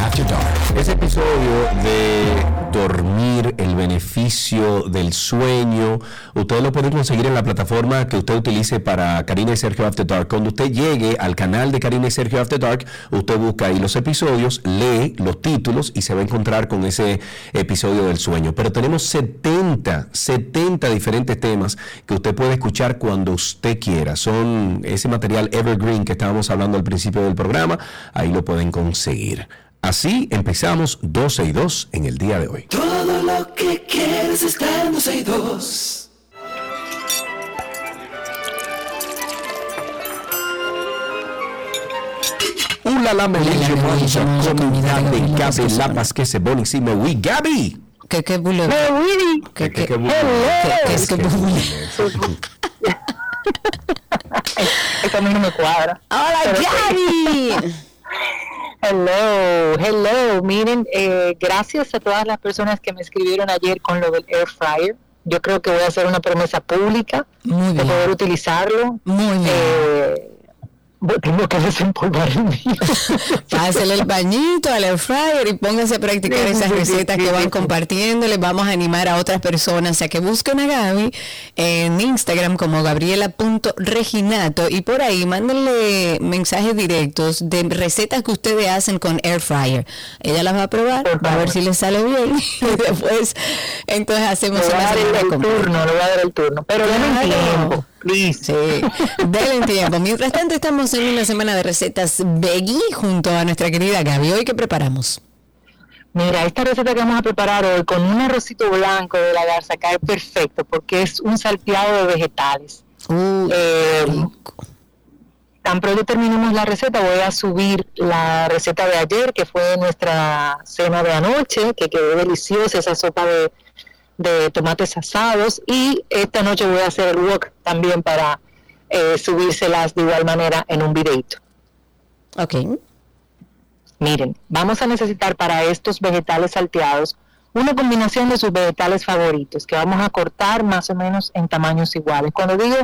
Speaker 4: After Dark.
Speaker 2: Ese episodio de dormir, el beneficio del sueño. Usted lo puede conseguir en la plataforma que usted utilice para Karina y Sergio After Dark. Cuando usted llegue al canal de Karina y Sergio After Dark, usted busca ahí los episodios, lee los títulos y se va a encontrar con ese episodio del sueño. Pero tenemos 70, 70 diferentes temas que usted puede escuchar cuando usted quiera. Son ese material evergreen que estábamos hablando al principio del programa. Ahí lo pueden conseguir. Así empezamos 12 y 2 en el día de hoy.
Speaker 6: Todo lo que quieres está en 12 y 2.
Speaker 2: Hola la meliche mancha comunidad de Gaby Lapas que se buenísimo. We Gaby.
Speaker 1: Que que bule.
Speaker 2: Que que bule.
Speaker 5: Que que bule. Mí no me cuadra.
Speaker 1: Hola Gaby.
Speaker 5: Hello, hello. Miren, eh, gracias a todas las personas que me escribieron ayer con lo del air fryer. Yo creo que voy a hacer una promesa pública de poder utilizarlo.
Speaker 1: Muy bien. Eh,
Speaker 5: tengo que desempolvar el mío.
Speaker 1: Pásale el bañito al air fryer y pónganse a practicar esas recetas que van compartiendo. Les vamos a animar a otras personas a que busquen a Gaby en Instagram como gabriela.reginato y por ahí mándenle mensajes directos de recetas que ustedes hacen con air fryer. Ella las va a probar, va a ver si les sale bien y después entonces hacemos
Speaker 5: le voy a dar el, turno, le voy a dar el turno, pero denme tiempo.
Speaker 1: Sí, denle tiempo. Mientras tanto, estamos en una semana de recetas veggie junto a nuestra querida Gaby. ¿Hoy qué preparamos?
Speaker 5: Mira, esta receta que vamos a preparar hoy con un arrocito blanco de la garza cae perfecto porque es un salteado de vegetales.
Speaker 1: eh,
Speaker 5: tan pronto terminemos la receta, voy a subir la receta de ayer, que fue nuestra cena de anoche, que quedó deliciosa, esa sopa de de tomates asados y esta noche voy a hacer el wok también para eh, subírselas de igual manera en un videito.
Speaker 1: Ok.
Speaker 5: Miren, vamos a necesitar para estos vegetales salteados una combinación de sus vegetales favoritos que vamos a cortar más o menos en tamaños iguales. Cuando digo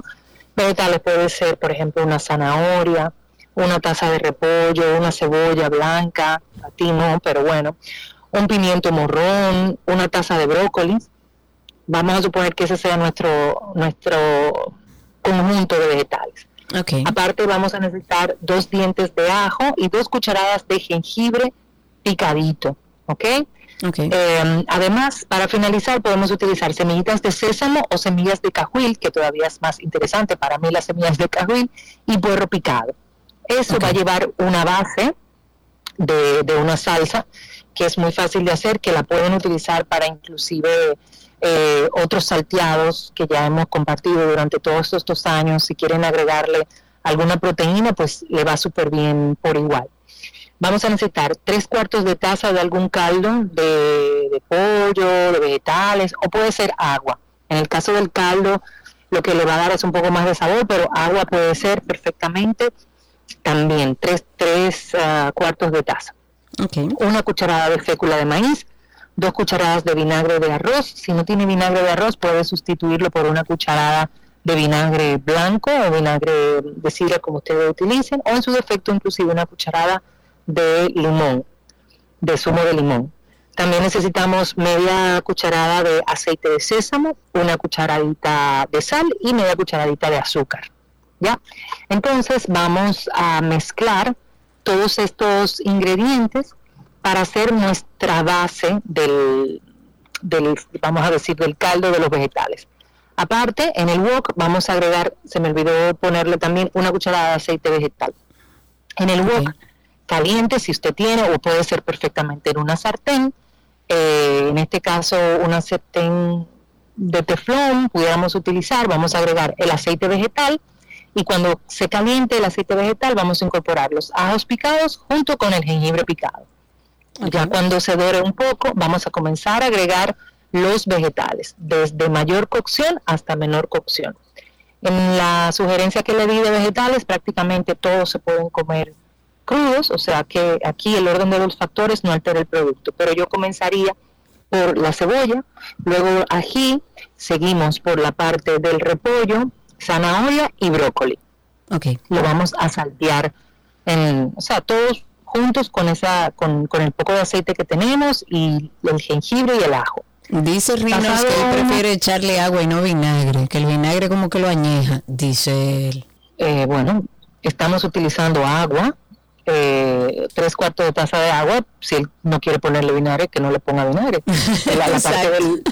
Speaker 5: vegetales puede ser, por ejemplo, una zanahoria, una taza de repollo, una cebolla blanca, a ti no, pero bueno, un pimiento morrón, una taza de brócoli, Vamos a suponer que ese sea nuestro, nuestro conjunto de vegetales. Aparte vamos a necesitar dos dientes de ajo y dos cucharadas de jengibre picadito. ¿Ok? Eh, además, para finalizar, podemos utilizar semillitas de sésamo o semillas de cajuil, que todavía es más interesante para mí las semillas de cajuil, y puerro picado. Eso va a llevar una base de, de una salsa que es muy fácil de hacer, que la pueden utilizar para inclusive eh, otros salteados que ya hemos compartido durante todos estos años. Si quieren agregarle alguna proteína, pues le va súper bien por igual. Vamos a necesitar tres cuartos de taza de algún caldo de, pollo, de vegetales, o puede ser agua. En el caso del caldo, lo que le va a dar es un poco más de sabor, pero agua puede ser perfectamente también tres, tres ah, cuartos de taza. Una cucharada de fécula de maíz, dos cucharadas de vinagre de arroz. Si no tiene vinagre de arroz, puede sustituirlo por una cucharada de vinagre blanco o vinagre de sidra como ustedes utilicen, o en su defecto inclusive una cucharada de limón, de zumo de limón. También necesitamos media cucharada de aceite de sésamo, una cucharadita de sal y media cucharadita de azúcar. ¿Ya? Entonces vamos a mezclar todos estos ingredientes para hacer nuestra base del, vamos a decir, del caldo de los vegetales. Aparte, en el wok vamos a agregar, se me olvidó ponerle también una cucharada de aceite vegetal. En el wok caliente, si usted tiene, o puede ser perfectamente en una sartén, eh, en este caso una sartén de teflón pudiéramos utilizar, vamos a agregar el aceite vegetal, y cuando se caliente el aceite vegetal vamos a incorporar los ajos picados junto con el jengibre picado. Ya cuando se dore un poco vamos a comenzar a agregar los vegetales, desde mayor cocción hasta menor cocción. En la sugerencia que le di de vegetales, prácticamente todos se pueden comer crudos, o sea que aquí el orden de los factores no altera el producto, pero yo comenzaría por la cebolla, luego ají, seguimos por la parte del repollo, zanahoria y brócoli. Okay. Lo vamos a saltear, en, o sea, todos juntos con esa, con, con el poco de aceite que tenemos y el jengibre y el ajo.
Speaker 1: Dice Rinos que él prefiere echarle agua y no vinagre, que el vinagre como que lo añeja, dice él.
Speaker 5: Eh, bueno, estamos utilizando agua, eh, tres cuartos de taza de agua, si él no quiere ponerle vinagre, que no le ponga vinagre. la, parte del,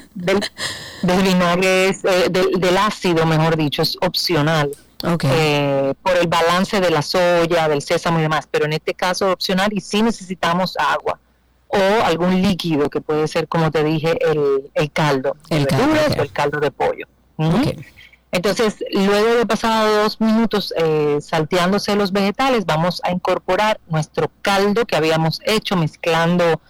Speaker 5: del, vinagre, es, eh, del, ácido, mejor dicho, es opcional. Eh, por el balance de la soya, del sésamo y demás, pero en este caso opcional y si necesitamos agua o algún líquido que puede ser, como te dije, el, el caldo el caldo, o el caldo de pollo. Entonces, luego de pasado dos minutos eh, salteándose los vegetales, vamos a incorporar nuestro caldo que habíamos hecho mezclando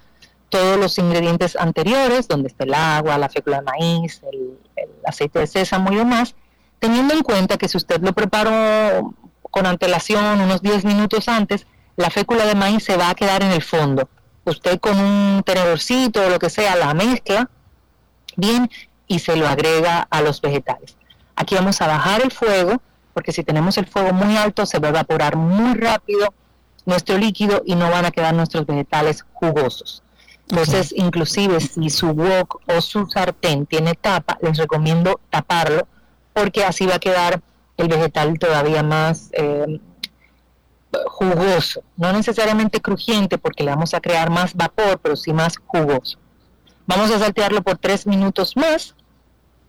Speaker 5: todos los ingredientes anteriores, donde está el agua, la fécula de maíz, el, aceite de sésamo y demás, teniendo en cuenta que si usted lo preparó con antelación unos 10 minutos antes, la fécula de maíz se va a quedar en el fondo. Usted con un tenedorcito o lo que sea la mezcla bien y se lo agrega a los vegetales. Aquí vamos a bajar el fuego, porque si tenemos el fuego muy alto se va a evaporar muy rápido nuestro líquido y no van a quedar nuestros vegetales jugosos. Entonces, inclusive si su wok o su sartén tiene tapa, les recomiendo taparlo porque así va a quedar el vegetal todavía más eh, jugoso. No necesariamente crujiente porque le vamos a crear más vapor, pero sí más jugoso. Vamos a saltearlo por tres minutos más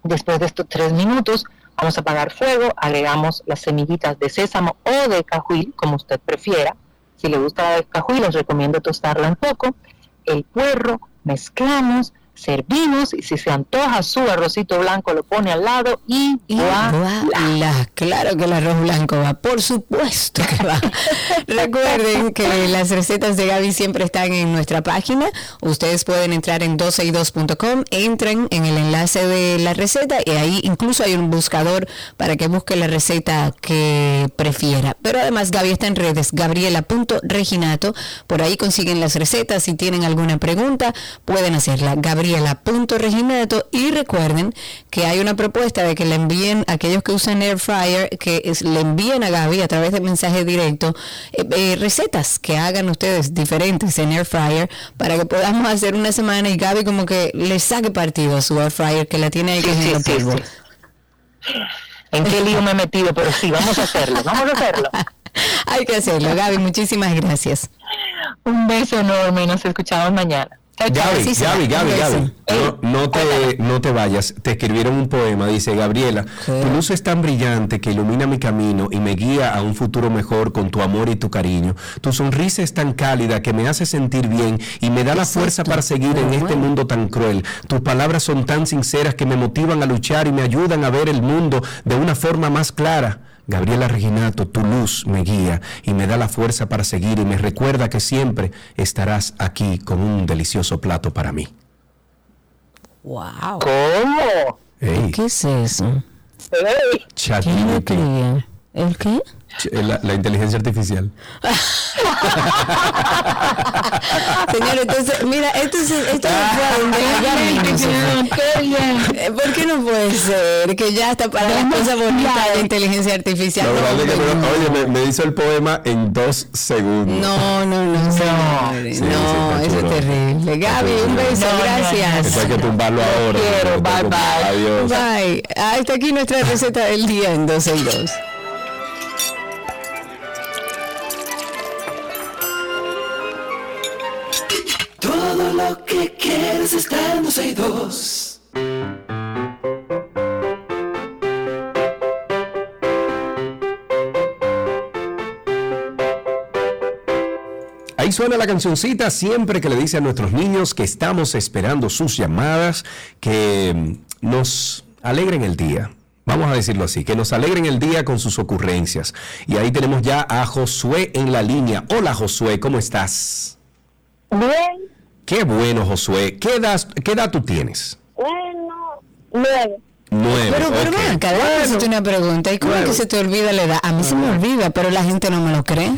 Speaker 5: Después de estos tres minutos, vamos a apagar fuego, agregamos las semillitas de sésamo o de cajuil, como usted prefiera. Si le gusta el cajuil, les recomiendo tostarla un poco. El puerro, mezclamos, servimos y si se antoja su arrocito blanco lo pone al lado y,
Speaker 1: claro que el arroz blanco va, por supuesto que va. Recuerden que las recetas de Gaby siempre están en nuestra página. Ustedes pueden entrar en 12y2.com, entren en el enlace de la receta y ahí incluso hay un buscador para que busque la receta que prefiera. Pero además Gaby está en redes, gabriela.reginato, por ahí consiguen las recetas, si tienen alguna pregunta pueden hacerla. Gabriela Reginato y recuerden que hay una propuesta de que le envíen a aquellos que usan Air Fryer, que le envíen a Gaby a través de mensaje directo eh, eh, recetas que hagan ustedes diferentes en Air Fryer para que podamos hacer una semana y Gaby como que le saque partido a su Air Fryer que la tiene ahí que sí,
Speaker 5: ¿En qué lío me he metido? Pero sí, vamos a hacerlo, vamos a hacerlo.
Speaker 1: Hay que hacerlo, Gaby, muchísimas gracias.
Speaker 5: Un beso enorme, nos escuchamos mañana.
Speaker 2: Gaby, Gaby, Gaby, Gaby, no, te, no te vayas. Te escribieron un poema, dice Gabriela, tu luz es tan brillante que ilumina mi camino y me guía a un futuro mejor con tu amor y tu cariño. Tu sonrisa es tan cálida que me hace sentir bien y me da la fuerza para seguir en este mundo tan cruel. Tus palabras son tan sinceras que me motivan a luchar y me ayudan a ver el mundo de una forma más clara. Gabriela Reginato, tu luz me guía y me da la fuerza para seguir y me recuerda que siempre estarás aquí con un delicioso plato para mí.
Speaker 1: Wow.
Speaker 5: ¿Cómo?
Speaker 1: ¿Qué es eso?
Speaker 2: ¿Quién
Speaker 1: ¿El qué?
Speaker 2: La, inteligencia artificial.
Speaker 1: Señor, entonces, mira, esto, es, esto eh, ¿Por qué no puede ser que ya está para las cosas bonitas la inteligencia artificial?
Speaker 2: oye, me, hizo el poema en dos segundos.
Speaker 1: No, no, no, no, no eso es terrible. Gaby, un beso, gracias.
Speaker 2: Eso hay que tumbarlo ahora.
Speaker 5: Quiero, bye, bye.
Speaker 2: Adiós.
Speaker 1: Bye. Hasta aquí nuestra receta del día en 12 y 2.
Speaker 6: Lo que quieres está en
Speaker 2: Ahí suena la cancioncita siempre que le dice a nuestros niños que estamos esperando sus llamadas, que nos alegren el día. Vamos a decirlo así, que nos alegren el día con sus ocurrencias. Y ahí tenemos ya a Josué en la línea. Hola Josué, ¿cómo estás?
Speaker 7: Bien.
Speaker 2: Qué bueno, Josué. ¿Qué edad, qué edad tú tienes?
Speaker 7: Bueno, nueve.
Speaker 2: Nueve.
Speaker 1: Pero, pero okay. ven acá, una pregunta. ¿Y cómo es que se te olvida la edad? A mí se me olvida, pero la gente no me lo cree.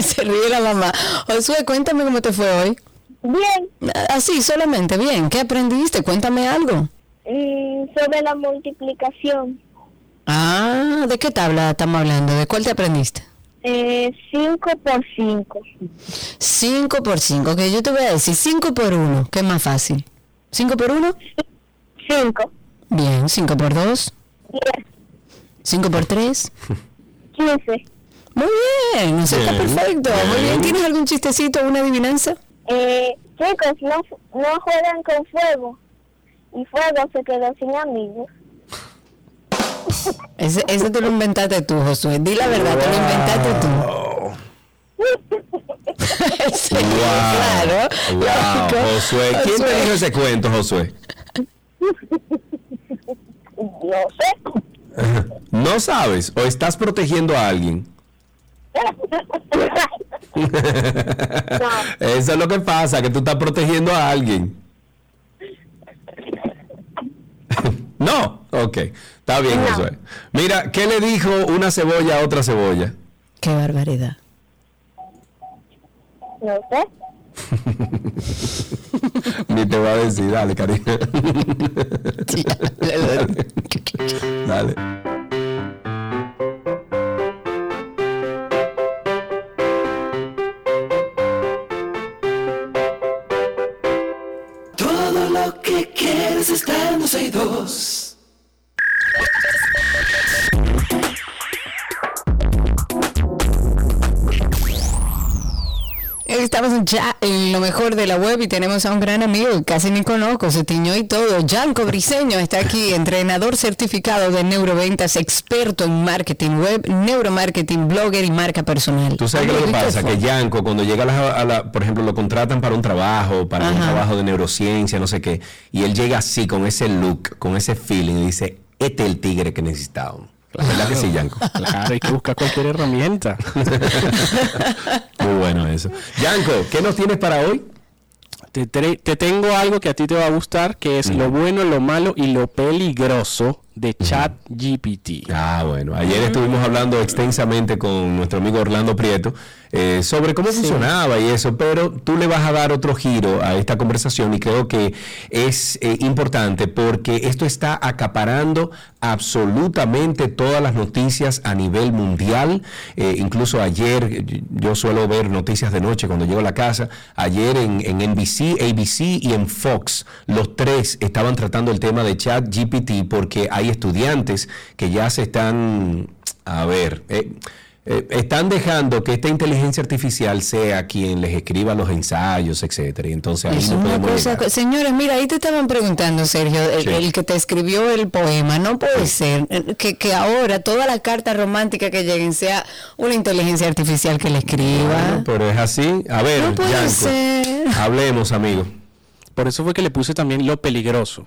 Speaker 1: se ríe la mamá. Josué, cuéntame cómo te fue hoy.
Speaker 7: Bien.
Speaker 1: Así, solamente bien. ¿Qué aprendiste? Cuéntame algo.
Speaker 7: Mm, sobre la multiplicación.
Speaker 1: Ah, ¿de qué tabla estamos hablando? ¿De cuál te aprendiste?
Speaker 7: 5 eh, por 5.
Speaker 1: 5 por 5, que yo te voy a decir 5 por 1, que es más fácil. ¿5 por 1?
Speaker 7: 5.
Speaker 1: Bien, 5 por 2.
Speaker 7: 10.
Speaker 1: 5 por 3.
Speaker 7: 15.
Speaker 1: Muy bien, eso está perfecto. Muy bien, ¿tienes algún chistecito o una adivinanza?
Speaker 7: Eh, chicos, no, no juegan con fuego. Y fuego se quedó sin amigos.
Speaker 1: Ese, ese te lo inventaste tú, Josué. Di la verdad, te lo inventaste tú.
Speaker 2: sí, Claro. Wow. Josué, ¿quién te dijo ese cuento, Josué?
Speaker 7: No sé.
Speaker 2: ¿No sabes? ¿O estás protegiendo a alguien? Eso es lo que pasa, que tú estás protegiendo a alguien. no, ok. Está bien, Josué. Mira, ¿qué le dijo una cebolla a otra cebolla?
Speaker 1: Qué barbaridad.
Speaker 7: No sé.
Speaker 2: Ni te va a decir, dale, cariño. dale.
Speaker 6: Todo lo que quieres está en dos.
Speaker 1: Estamos ya en lo mejor de la web y tenemos a un gran amigo, casi ni conozco, se tiñó y todo. Yanko Briseño está aquí, entrenador certificado de neuroventas, experto en marketing web, neuromarketing, blogger y marca personal.
Speaker 2: Tú sabes qué lo que pasa, que Yanko cuando llega a la, por ejemplo, lo contratan para un trabajo, para un trabajo de neurociencia, no sé qué, y él llega así, con ese look, con ese feeling, y dice, este es el tigre que necesitábamos.
Speaker 4: Claro. ¿Verdad que sí, Yanko? Claro, hay que buscar cualquier herramienta.
Speaker 2: Muy bueno eso. Yanko, ¿qué nos tienes para hoy?
Speaker 4: Te, tengo algo que a ti te va a gustar, que es lo bueno, lo malo y lo peligroso de ChatGPT.
Speaker 2: Ah, bueno. Ayer estuvimos hablando extensamente con nuestro amigo Orlando Prieto eh, sobre cómo funcionaba y eso, pero tú le vas a dar otro giro a esta conversación y creo que es eh, importante porque esto está acaparando absolutamente todas las noticias a nivel mundial. Eh, incluso ayer, yo suelo ver noticias de noche cuando llego a la casa, ayer en, en NBC, ABC y en Fox, los tres estaban tratando el tema de ChatGPT porque hay estudiantes que ya se están, a ver, eh, están dejando que esta inteligencia artificial sea quien les escriba los ensayos, etcétera. Y entonces ahí
Speaker 1: Es
Speaker 2: no
Speaker 1: una cosa, señores, mira, ahí te estaban preguntando, Sergio, el,
Speaker 2: Sí.
Speaker 1: el que te escribió el poema, no puede ser eh, que, que ahora toda la carta romántica que lleguen sea una inteligencia artificial que le escriba.
Speaker 2: Bueno, pero es así. A ver,
Speaker 1: No puede
Speaker 2: Yanko,
Speaker 1: ser.
Speaker 2: hablemos, amigo.
Speaker 4: Por eso fue que le puse también lo peligroso.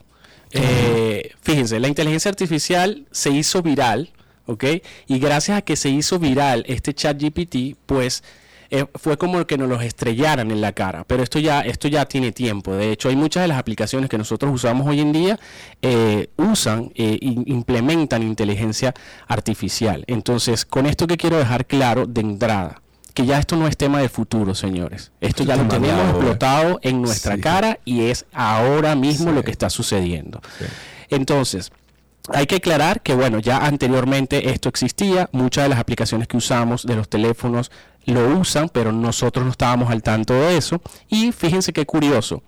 Speaker 4: Eh, fíjense, la inteligencia artificial se hizo viral, ¿ok? Y gracias a que se hizo viral este chat GPT, pues eh, fue como que nos los estrellaran en la cara. Pero esto ya, esto ya tiene tiempo. De hecho, hay muchas de las aplicaciones que nosotros usamos hoy en día, eh, usan e implementan inteligencia artificial. Entonces, con esto que quiero dejar claro de entrada. Que ya esto no es tema de futuro, señores. Esto ya lo tenemos
Speaker 2: ahora.
Speaker 4: explotado en nuestra
Speaker 2: Sí.
Speaker 4: cara y es ahora mismo
Speaker 2: Sí.
Speaker 4: lo que está sucediendo.
Speaker 2: Sí.
Speaker 4: Entonces, hay que aclarar que, bueno, ya anteriormente esto existía, muchas de las aplicaciones que usamos de los teléfonos lo usan, pero nosotros no estábamos al tanto de eso. Y fíjense qué curioso,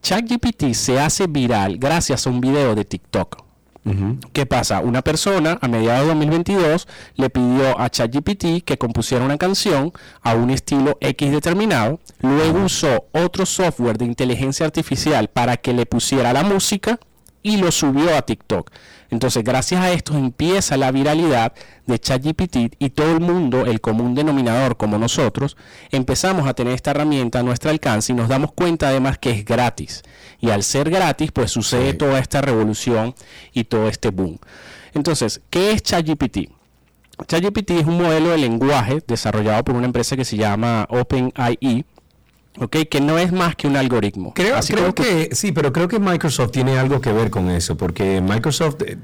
Speaker 4: ChatGPT se hace viral gracias a un video de TikTok. ¿Qué pasa? Una persona a mediados de 2022 le pidió a ChatGPT que compusiera una canción a un estilo X determinado, luego usó otro software de inteligencia artificial para que le pusiera la música y lo subió a TikTok. Entonces, gracias a esto empieza la viralidad de ChatGPT y todo el mundo, el común denominador como nosotros, empezamos a tener esta herramienta a nuestro alcance y nos damos cuenta además que es gratis. Y al ser gratis, pues sucede
Speaker 2: Sí.
Speaker 4: toda esta revolución y todo este boom. Entonces, ¿qué es ChatGPT? ChatGPT es un modelo de lenguaje desarrollado por una empresa que se llama OpenAI, ¿ok? que no es más que un algoritmo.
Speaker 2: Creo,
Speaker 4: Así
Speaker 2: creo
Speaker 4: como tú-
Speaker 2: que sí, pero creo que Microsoft tiene algo que ver con eso, porque Microsoft, eh,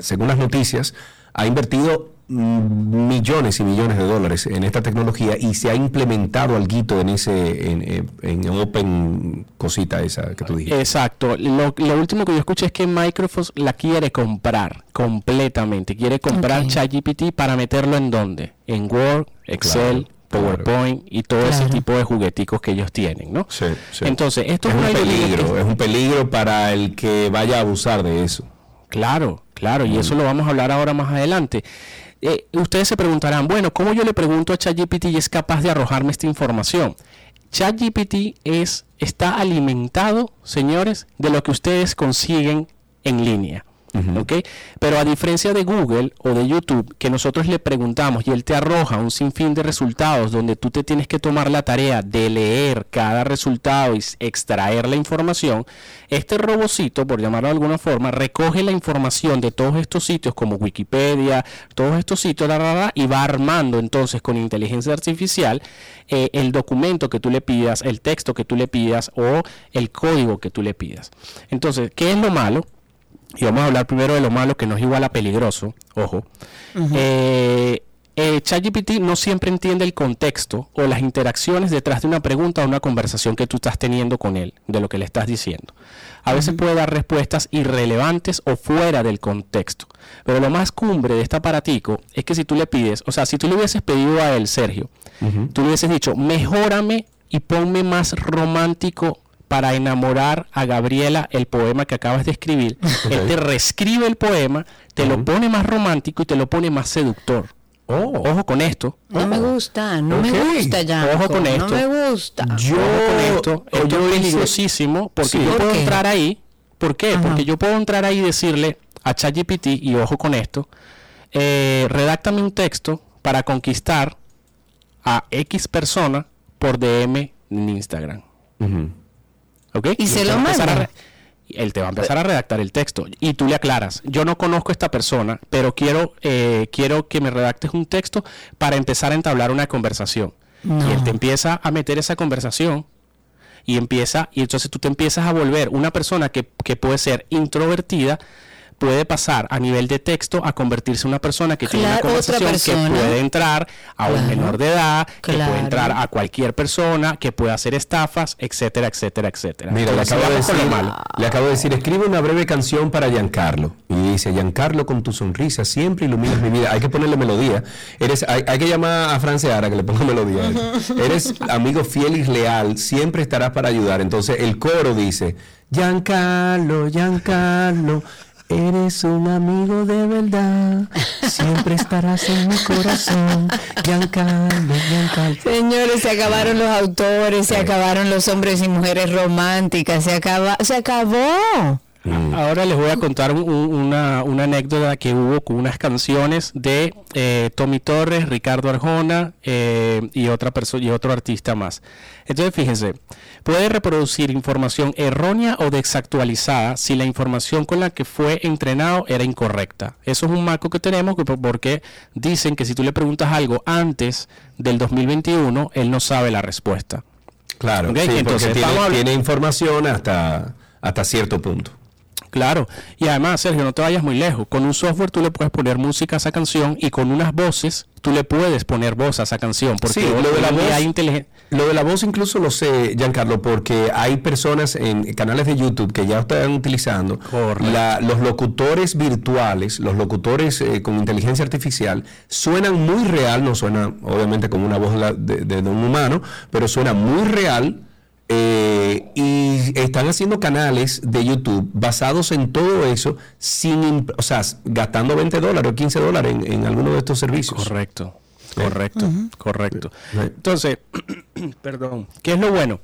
Speaker 2: según las noticias, ha invertido mm, millones y millones de dólares en esta tecnología y se ha implementado algo en ese, en, en- en Open cosita esa que tú dijiste.
Speaker 4: Exacto. Lo, lo último que yo escuché es que Microsoft la quiere comprar completamente. Quiere comprar
Speaker 1: Ok.
Speaker 4: ChatGPT para meterlo en dónde? En Word, Excel,
Speaker 2: Claro, claro.
Speaker 4: PowerPoint y todo ese tipo de jugueticos que ellos tienen, ¿no?
Speaker 2: Sí, sí.
Speaker 4: Entonces, esto
Speaker 2: es un
Speaker 4: que-
Speaker 2: peligro, es un peligro para el que vaya a abusar de eso.
Speaker 4: Claro, claro, y eso lo vamos a hablar ahora más adelante. Eh, ustedes se preguntarán, bueno, ¿cómo yo le pregunto a ChatGPT y es capaz de arrojarme esta información? ChatGPT es, está alimentado, señores, de lo que ustedes consiguen en línea. Pero a diferencia de Google o de YouTube, que nosotros le preguntamos y él te arroja un sinfín de resultados donde tú te tienes que tomar la tarea de leer cada resultado y extraer la información, este robocito, por llamarlo de alguna forma, recoge la información de todos estos sitios como Wikipedia, todos estos sitios, y va armando entonces con inteligencia artificial eh, el documento que tú le pidas, el texto que tú le pidas o el código que tú le pidas. Entonces, ¿qué es lo malo? Y vamos a hablar primero de lo malo que no es igual a peligroso, ojo. Eh, eh, ChatGPT no siempre entiende el contexto o las interacciones detrás de una pregunta o una conversación que tú estás teniendo con él, de lo que le estás diciendo. A veces puede dar respuestas irrelevantes o fuera del contexto. Pero lo más cumbre de este aparatico es que si tú le pides, o sea, si tú le hubieses pedido a él, Sergio, tú le hubieses dicho, mejórame y ponme más romántico para enamorar a Gabriela el poema que acabas de escribir. Él te reescribe el poema, te lo pone más romántico y te lo pone más seductor. Ojo con esto.
Speaker 1: No me gusta, no me gusta ya.
Speaker 4: Ojo con esto.
Speaker 1: No me gusta.
Speaker 2: Yo,
Speaker 4: Ojo con esto. Esto
Speaker 2: yo
Speaker 4: es peligrosísimo porque
Speaker 2: Sí.
Speaker 4: yo
Speaker 1: ¿Por
Speaker 4: puedo
Speaker 1: qué?
Speaker 4: entrar ahí. ¿Por qué?
Speaker 1: Ajá.
Speaker 4: Porque yo puedo entrar ahí y decirle a ChatGPT, y ojo con esto, eh, redáctame un texto para conquistar a X persona por DM en Instagram.
Speaker 2: Ujú.
Speaker 4: ¿Ok?
Speaker 1: Y se lo
Speaker 4: va a empezar a
Speaker 1: manda.
Speaker 4: él te va a empezar a redactar el texto y tú le aclaras, yo no conozco a esta persona, pero quiero, eh, quiero que me redactes un texto para empezar a entablar una conversación.
Speaker 1: No.
Speaker 4: Y él te empieza a meter esa conversación y empieza, y entonces tú te empiezas a volver una persona que, que puede ser introvertida, puede pasar a nivel de texto a convertirse en una persona que tiene una
Speaker 1: Claro, otra
Speaker 4: conversación que
Speaker 1: persona.
Speaker 4: puede entrar a un
Speaker 1: Claro.
Speaker 4: menor de edad, que
Speaker 1: Claro.
Speaker 4: puede entrar a cualquier persona, que puede hacer estafas, etcétera, etcétera, etcétera.
Speaker 2: Mira, le acabo, de decir, le acabo de decir, escribe una breve canción para Giancarlo. Y dice, Giancarlo, con tu sonrisa siempre iluminas mi vida. Hay que ponerle melodía. Eres, hay, hay que llamar a Franceara que le ponga melodía. Eres amigo fiel y leal, siempre estarás para ayudar. Entonces el coro dice, Giancarlo, Giancarlo, Eres un amigo de verdad, siempre estarás en mi corazón. Giancarlo, Giancarlo.
Speaker 1: Señores, se acabaron los autores, se acabaron los hombres y mujeres románticas, se acaba, se acabó.
Speaker 4: Mm. Ahora les voy a contar una, anécdota que hubo con unas canciones de eh, Tommy Torres, Ricardo Arjona eh, y otra persona y otro artista más. Entonces, fíjense, puede reproducir información errónea o desactualizada si la información con la que fue entrenado era incorrecta. Eso es un marco que tenemos porque dicen que si tú le preguntas algo antes del 2021, él no sabe la respuesta.
Speaker 2: Claro, Entonces, tiene, tiene información hasta, hasta cierto punto.
Speaker 4: Claro, y además, Sergio, no te vayas muy lejos. Con un software tú le puedes poner música a esa canción y con unas voces tú le puedes poner voz a esa canción. Porque
Speaker 2: sí, lo de la voz, lo de la voz incluso lo sé, Giancarlo, porque hay personas en canales de YouTube que ya están utilizando los locutores virtuales, los locutores eh, con inteligencia artificial, suenan muy real, no suena obviamente como una voz de un humano, pero suena muy real eh, y están haciendo canales de YouTube basados en todo eso, sin, o sea, gastando 20 dólares o 15 dólares en, alguno de estos servicios.
Speaker 4: Correcto, correcto, correcto. Entonces, perdón, ¿qué es lo bueno?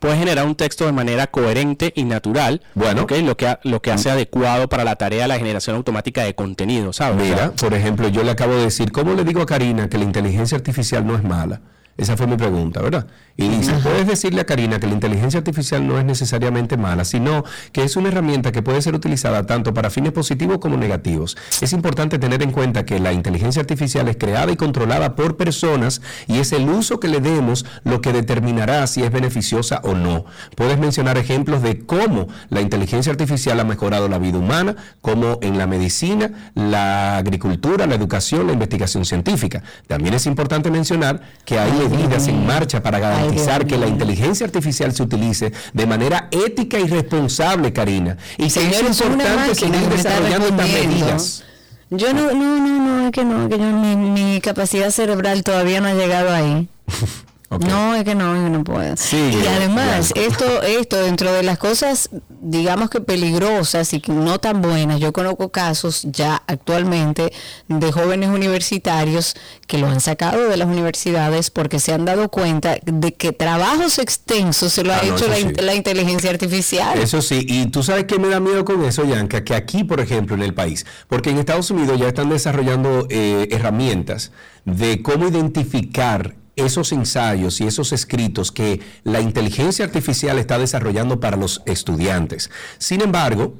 Speaker 4: Puede generar un texto de manera coherente y natural, bueno, lo, que, lo que hace adecuado para la tarea de la generación automática de contenido, ¿sabes?
Speaker 2: Mira, por ejemplo, yo le acabo de decir, ¿cómo le digo a Karina que la inteligencia artificial no es mala? Esa fue mi pregunta, ¿verdad? Y dice, puedes decirle a Karina que la inteligencia artificial no es necesariamente mala, sino que es una herramienta que puede ser utilizada tanto para fines positivos como negativos. Es importante tener en cuenta que la inteligencia artificial es creada y controlada por personas y es el uso que le demos lo que determinará si es beneficiosa o no. Puedes mencionar ejemplos de cómo la inteligencia artificial ha mejorado la vida humana, como en la medicina, la agricultura, la educación, la investigación científica. También es importante mencionar que hay medidas en marcha para garantizar que la inteligencia artificial se utilice de manera ética y responsable, Karina. Y que es importante seguir desarrollando estas medidas.
Speaker 1: Yo no, no, no, no, es que no, que yo, mi, mi capacidad cerebral todavía no ha llegado ahí. No, es que no, no puedo. y además, esto, esto dentro de las cosas, digamos que peligrosas y no tan buenas, yo conozco casos ya actualmente de jóvenes universitarios que lo han sacado de las universidades porque se han dado cuenta de que trabajos extensos se lo ha ah, hecho la, inteligencia artificial.
Speaker 2: Eso sí, y tú sabes que me da miedo con eso, Yanka, que aquí, por ejemplo, en el país, porque en Estados Unidos ya están desarrollando eh, herramientas de cómo identificar esos ensayos y esos escritos que la inteligencia artificial está desarrollando para los estudiantes. Sin embargo,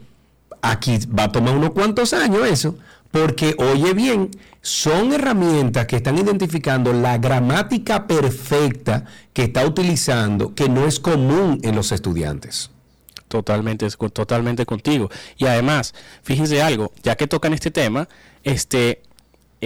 Speaker 2: aquí va a tomar unos cuantos años eso, porque oye bien, son herramientas que están identificando la gramática perfecta que está utilizando, que no es común en los estudiantes.
Speaker 4: Totalmente, totalmente contigo. Y además, fíjense algo, ya que tocan este tema, este,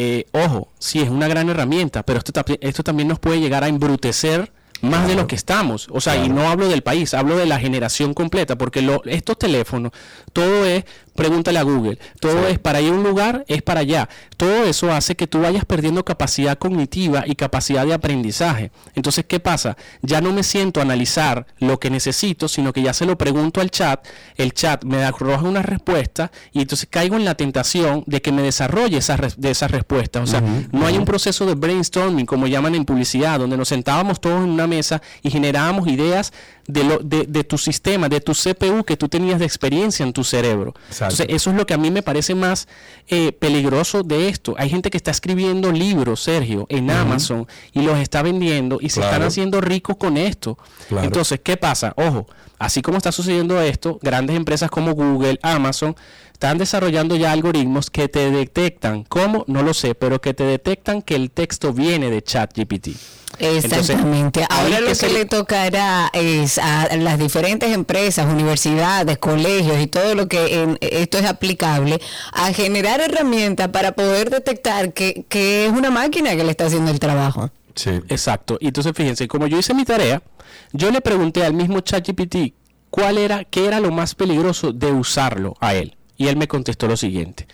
Speaker 4: eh, ojo, sí es una gran herramienta, pero esto, esto también nos puede llegar a embrutecer más de lo que estamos. O sea, y no hablo del país, hablo de la generación completa, porque lo, estos teléfonos, todo es pregúntale a Google. Todo es para ir a un lugar, es para allá. Todo eso hace que tú vayas perdiendo capacidad cognitiva y capacidad de aprendizaje. Entonces, ¿qué pasa? Ya no me siento a analizar lo que necesito, sino que ya se lo pregunto al chat, el chat me arroja una respuesta y entonces caigo en la tentación de que me desarrolle esa de esas respuestas. O sea, no hay un proceso de brainstorming, como llaman en publicidad, donde nos sentábamos todos en una mesa y generábamos ideas de, lo, de, de, tu sistema, de tu CPU que tú tenías de experiencia en tu cerebro. Entonces, eso es lo que a mí me parece más eh, peligroso de esto. Hay gente que está escribiendo libros, Sergio, en Amazon y los está vendiendo y se están haciendo ricos con esto. Entonces, ¿qué pasa? Ojo, así como está sucediendo esto, grandes empresas como Google, Amazon, están desarrollando ya algoritmos que te detectan, ¿cómo? No lo sé, pero que te detectan que el texto viene de ChatGPT.
Speaker 1: Exactamente. Ahora lo que, le tocará es a las diferentes empresas, universidades, colegios y todo lo que en esto es aplicable a generar herramientas para poder detectar que, que es una máquina que le está haciendo el trabajo.
Speaker 4: Sí. Exacto. Y entonces fíjense, como yo hice mi tarea, yo le pregunté al mismo ChatGPT cuál era, qué era lo más peligroso de usarlo a él. Y él me contestó lo siguiente.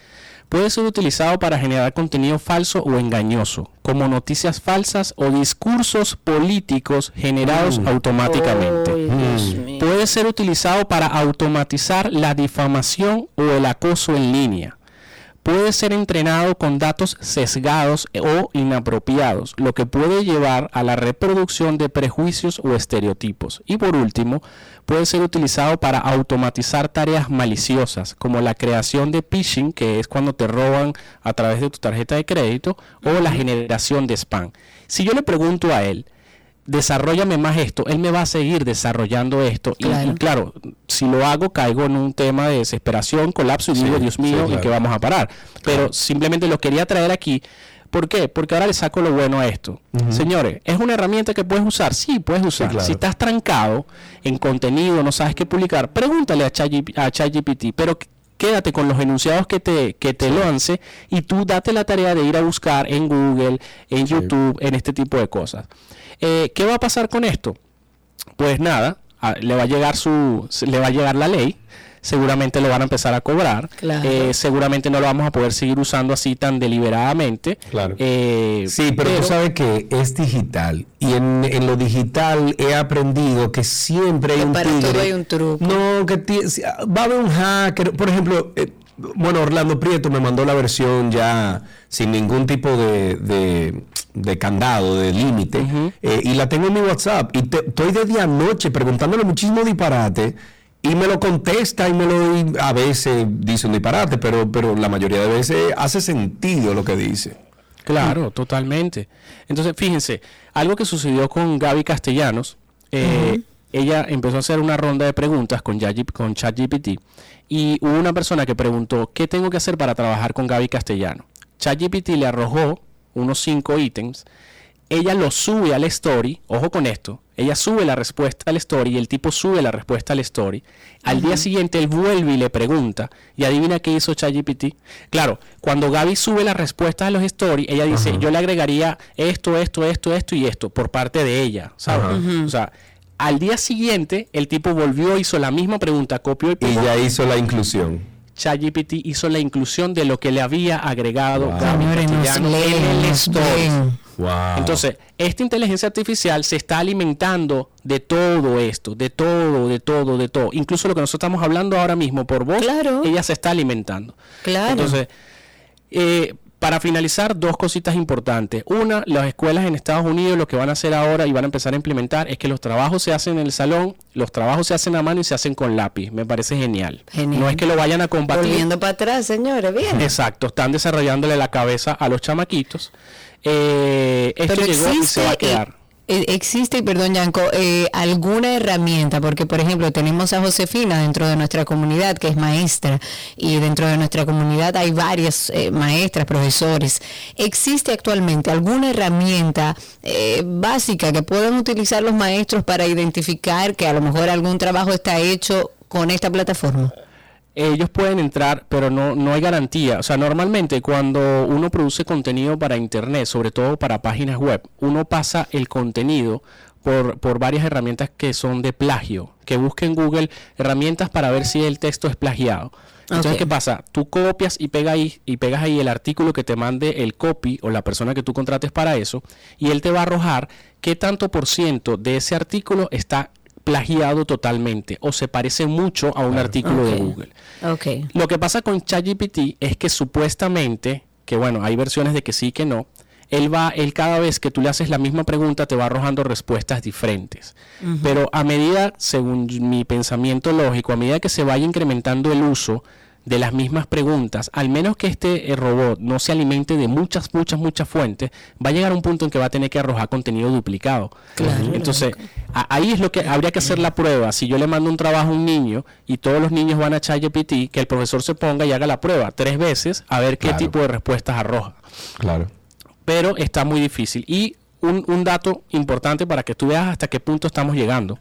Speaker 4: Puede ser utilizado para generar contenido falso o engañoso, como noticias falsas o discursos políticos generados
Speaker 2: Mm.
Speaker 4: automáticamente.
Speaker 1: Mío.
Speaker 4: Puede ser utilizado para automatizar la difamación o el acoso en línea. Puede ser entrenado con datos sesgados o inapropiados, lo que puede llevar a la reproducción de prejuicios o estereotipos. Y por último, puede ser utilizado para automatizar tareas maliciosas, como la creación de phishing, que es cuando te roban a través de tu tarjeta de crédito, o la generación de spam. Si yo le pregunto a él, desarrollame más esto, él me va a seguir desarrollando esto. Y-
Speaker 1: Claro.
Speaker 4: Y, claro, si lo hago, caigo en un tema de desesperación, colapso y
Speaker 2: Sí,
Speaker 4: digo, Dios
Speaker 2: sí,
Speaker 4: mío, ¿en qué vamos a parar? Pero simplemente lo quería traer aquí. ¿Por qué? Porque ahora le saco lo bueno a esto. Señores, ¿es una herramienta que puedes usar? Sí, puedes usar.
Speaker 2: claro.
Speaker 4: Si estás trancado en contenido, no sabes qué publicar, pregúntale a ChatGP- a ChatGPT, pero qu- quédate con los enunciados que te, que te lance y tú date la tarea de ir a buscar en Google, en YouTube, en este tipo de cosas. Eh, ¿Qué va a pasar con esto? Pues nada, a- le va a llegar su, le va a llegar la ley, seguramente lo van a empezar a cobrar,
Speaker 1: Claro.
Speaker 4: eh, seguramente no lo vamos a poder seguir usando así tan deliberadamente.
Speaker 2: Claro.
Speaker 4: Eh,
Speaker 2: Sí, pero, tú sabes que es digital y en, en lo digital he aprendido que siempre hay
Speaker 1: Que
Speaker 2: un
Speaker 1: para
Speaker 2: tigre.
Speaker 1: todo hay un truco.
Speaker 2: No, que si- va a haber un hacker. Por ejemplo, eh, bueno, Orlando Prieto me mandó la versión ya sin ningún tipo de, de- de candado, de límite, eh, y la tengo en mi WhatsApp. Y te- estoy desde anoche preguntándole muchísimo disparate. Y me lo contesta y me lo y a veces dice un disparate, pero, pero la mayoría de veces hace sentido lo que dice.
Speaker 4: Claro, totalmente. Entonces, fíjense, algo que sucedió con Gaby Castellanos, eh, ella empezó a hacer una ronda de preguntas con, ChatGPT y hubo una persona que preguntó, ¿qué tengo que hacer para trabajar con Gaby Castellano? ChatGPT le arrojó unos cinco ítems, ella lo sube al story, ojo con esto, ella sube la respuesta al story y el tipo sube la respuesta al story. Al día siguiente él vuelve y le pregunta y adivina qué hizo ChatGPT. Claro, cuando Gaby sube la respuesta a los stories, ella dice, yo le agregaría esto, esto, esto, esto y esto por parte de ella, ¿sabes? O sea, al día siguiente el tipo volvió, hizo la misma pregunta, copió y
Speaker 2: Y
Speaker 4: pegó.
Speaker 2: ya hizo la inclusión.
Speaker 4: ChatGPT hizo la inclusión de lo que le había agregado
Speaker 2: Wow.
Speaker 1: Señores,
Speaker 4: en.
Speaker 2: Wow.
Speaker 4: Entonces, esta inteligencia artificial se está alimentando de todo esto, de todo, de todo, de todo. Incluso lo que nosotros estamos hablando ahora mismo por voz,
Speaker 1: Claro.
Speaker 4: ella se está alimentando.
Speaker 1: Claro.
Speaker 4: Entonces, eh, para finalizar, dos cositas importantes. Una, las escuelas en Estados Unidos lo que van a hacer ahora y van a empezar a implementar es que los trabajos se hacen en el salón, los trabajos se hacen a mano y se hacen con lápiz. Me parece genial.
Speaker 1: Genial.
Speaker 4: No es que lo vayan a combatir.
Speaker 1: Volviendo para atrás, señores, bien.
Speaker 4: Exacto, están desarrollándole la cabeza a los chamaquitos. Eh, esto
Speaker 1: Pero
Speaker 4: llegó y se va a quedar.
Speaker 1: Eh, existe, perdón, Yanko, eh, alguna herramienta, porque por ejemplo tenemos a Josefina dentro de nuestra comunidad que es maestra y dentro de nuestra comunidad hay varias eh, maestras, profesores. ¿Existe actualmente alguna herramienta eh, básica que puedan utilizar los maestros para identificar que a lo mejor algún trabajo está hecho con esta plataforma?
Speaker 4: Ellos pueden entrar, pero no, no hay garantía. O sea, normalmente cuando uno produce contenido para Internet, sobre todo para páginas web, uno pasa el contenido por, por varias herramientas que son de plagio, que busque en Google herramientas para ver si el texto es plagiado. Entonces. ¿qué pasa? Tú copias y, pega ahí, y pegas ahí el artículo que te mande el copy o la persona que tú contrates para eso, y él te va a arrojar qué tanto por ciento de ese artículo está plagiado totalmente o se parece mucho a un artículo de. Google. Lo que pasa con ChatGPT es que supuestamente, que bueno, hay versiones de que sí y que no, él va, él cada vez que tú le haces la misma pregunta te va arrojando respuestas diferentes. Pero a medida, según mi pensamiento lógico, a medida que se vaya incrementando el uso de las mismas preguntas, al menos que este eh, robot no se alimente de muchas, muchas, muchas fuentes, va a llegar a un punto en que va a tener que arrojar contenido duplicado.
Speaker 1: Claro.
Speaker 4: Entonces, a- ahí es lo que habría que hacer la prueba. Si yo le mando un trabajo a un niño y todos los niños van a ChatGPT, que el profesor se ponga y haga la prueba tres veces a ver qué
Speaker 2: Claro.
Speaker 4: tipo de respuestas arroja.
Speaker 2: Claro.
Speaker 4: Pero está muy difícil. Y un, un dato importante para que tú veas hasta qué punto estamos llegando.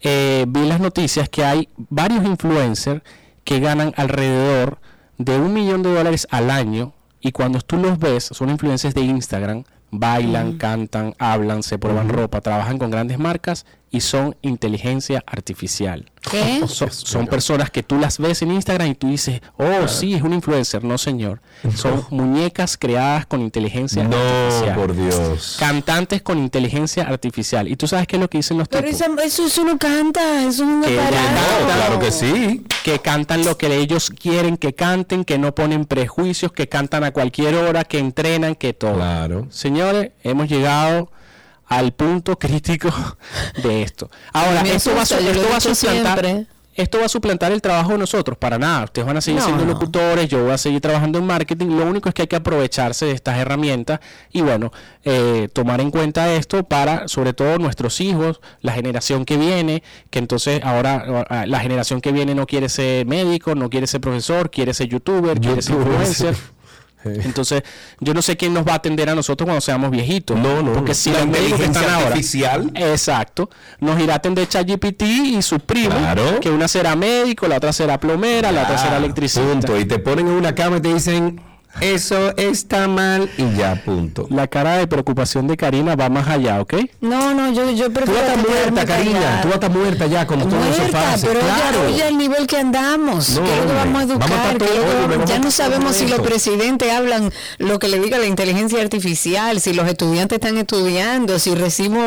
Speaker 4: Eh, vi las noticias que hay varios influencers que ganan alrededor de un millón de dólares al año y cuando tú los ves son influencers de Instagram, bailan, cantan, hablan, se prueban ropa, trabajan con grandes marcas y son inteligencia artificial.
Speaker 1: ¿Qué?
Speaker 4: Son, son personas que tú las ves en Instagram y tú dices, oh, sí, es un influencer. No, señor. Son muñecas creadas con inteligencia
Speaker 2: No,
Speaker 4: artificial.
Speaker 2: por Dios.
Speaker 4: Cantantes con inteligencia artificial. ¿Y tú sabes qué es lo que dicen los
Speaker 1: Pero
Speaker 4: tipos?
Speaker 1: esa- eso, eso no canta, eso es un
Speaker 4: Que.
Speaker 2: No, claro que sí.
Speaker 4: que cantan lo que ellos quieren que canten, que no ponen prejuicios, que cantan a cualquier hora, que entrenan, que todo.
Speaker 2: Claro.
Speaker 4: Señores, hemos llegado al punto crítico de esto. Ahora,
Speaker 1: Me
Speaker 4: esto va, a,
Speaker 1: asusta, lo
Speaker 4: esto va a suplantar.
Speaker 1: siempre.
Speaker 4: Esto va a suplantar el trabajo de nosotros, para nada. Ustedes van a seguir
Speaker 1: No,
Speaker 4: siendo
Speaker 1: no.
Speaker 4: locutores, yo voy a seguir trabajando en marketing. Lo único es que hay que aprovecharse de estas herramientas y, bueno, eh, tomar en cuenta esto para, sobre todo, nuestros hijos, la generación que viene, que entonces ahora ah, la generación que viene no quiere ser médico, no quiere ser profesor, quiere ser youtuber, quiere ser influencer.
Speaker 2: Sí.
Speaker 4: Entonces, yo no sé quién nos va a atender a nosotros cuando seamos viejitos.
Speaker 2: No, no.
Speaker 4: Porque si
Speaker 2: La
Speaker 4: los médicos que están
Speaker 2: inteligencia
Speaker 4: ahora.
Speaker 2: artificial.
Speaker 4: Exacto. Nos irá a atender ChatGPT y sus primos.
Speaker 2: Claro.
Speaker 4: Que una será médico, la otra será plomera, la otra será
Speaker 2: Ah,
Speaker 4: electricista.
Speaker 2: Punto. Y te ponen en una cama y te dicen, eso está mal y ya, punto.
Speaker 4: La cara de preocupación de Karina va más allá, ¿ok?
Speaker 1: No, no, yo, yo
Speaker 2: Tú
Speaker 1: prefiero.
Speaker 2: vas a estar
Speaker 1: quedarme
Speaker 2: muerta, Karina. Tú vas a estar muerta ya cuando todo eso
Speaker 1: Muerta, pero
Speaker 2: claro.
Speaker 1: oye el nivel que andamos.
Speaker 2: No,
Speaker 1: ¿Qué es lo que vamos a educar?
Speaker 2: Vamos a estar
Speaker 1: ¿Qué es lo
Speaker 2: todos-
Speaker 1: que
Speaker 2: oye,
Speaker 1: vamos-
Speaker 2: vamos
Speaker 1: ya no sabemos si los presidentes hablan lo que le diga la inteligencia artificial, si los estudiantes están estudiando, si recibo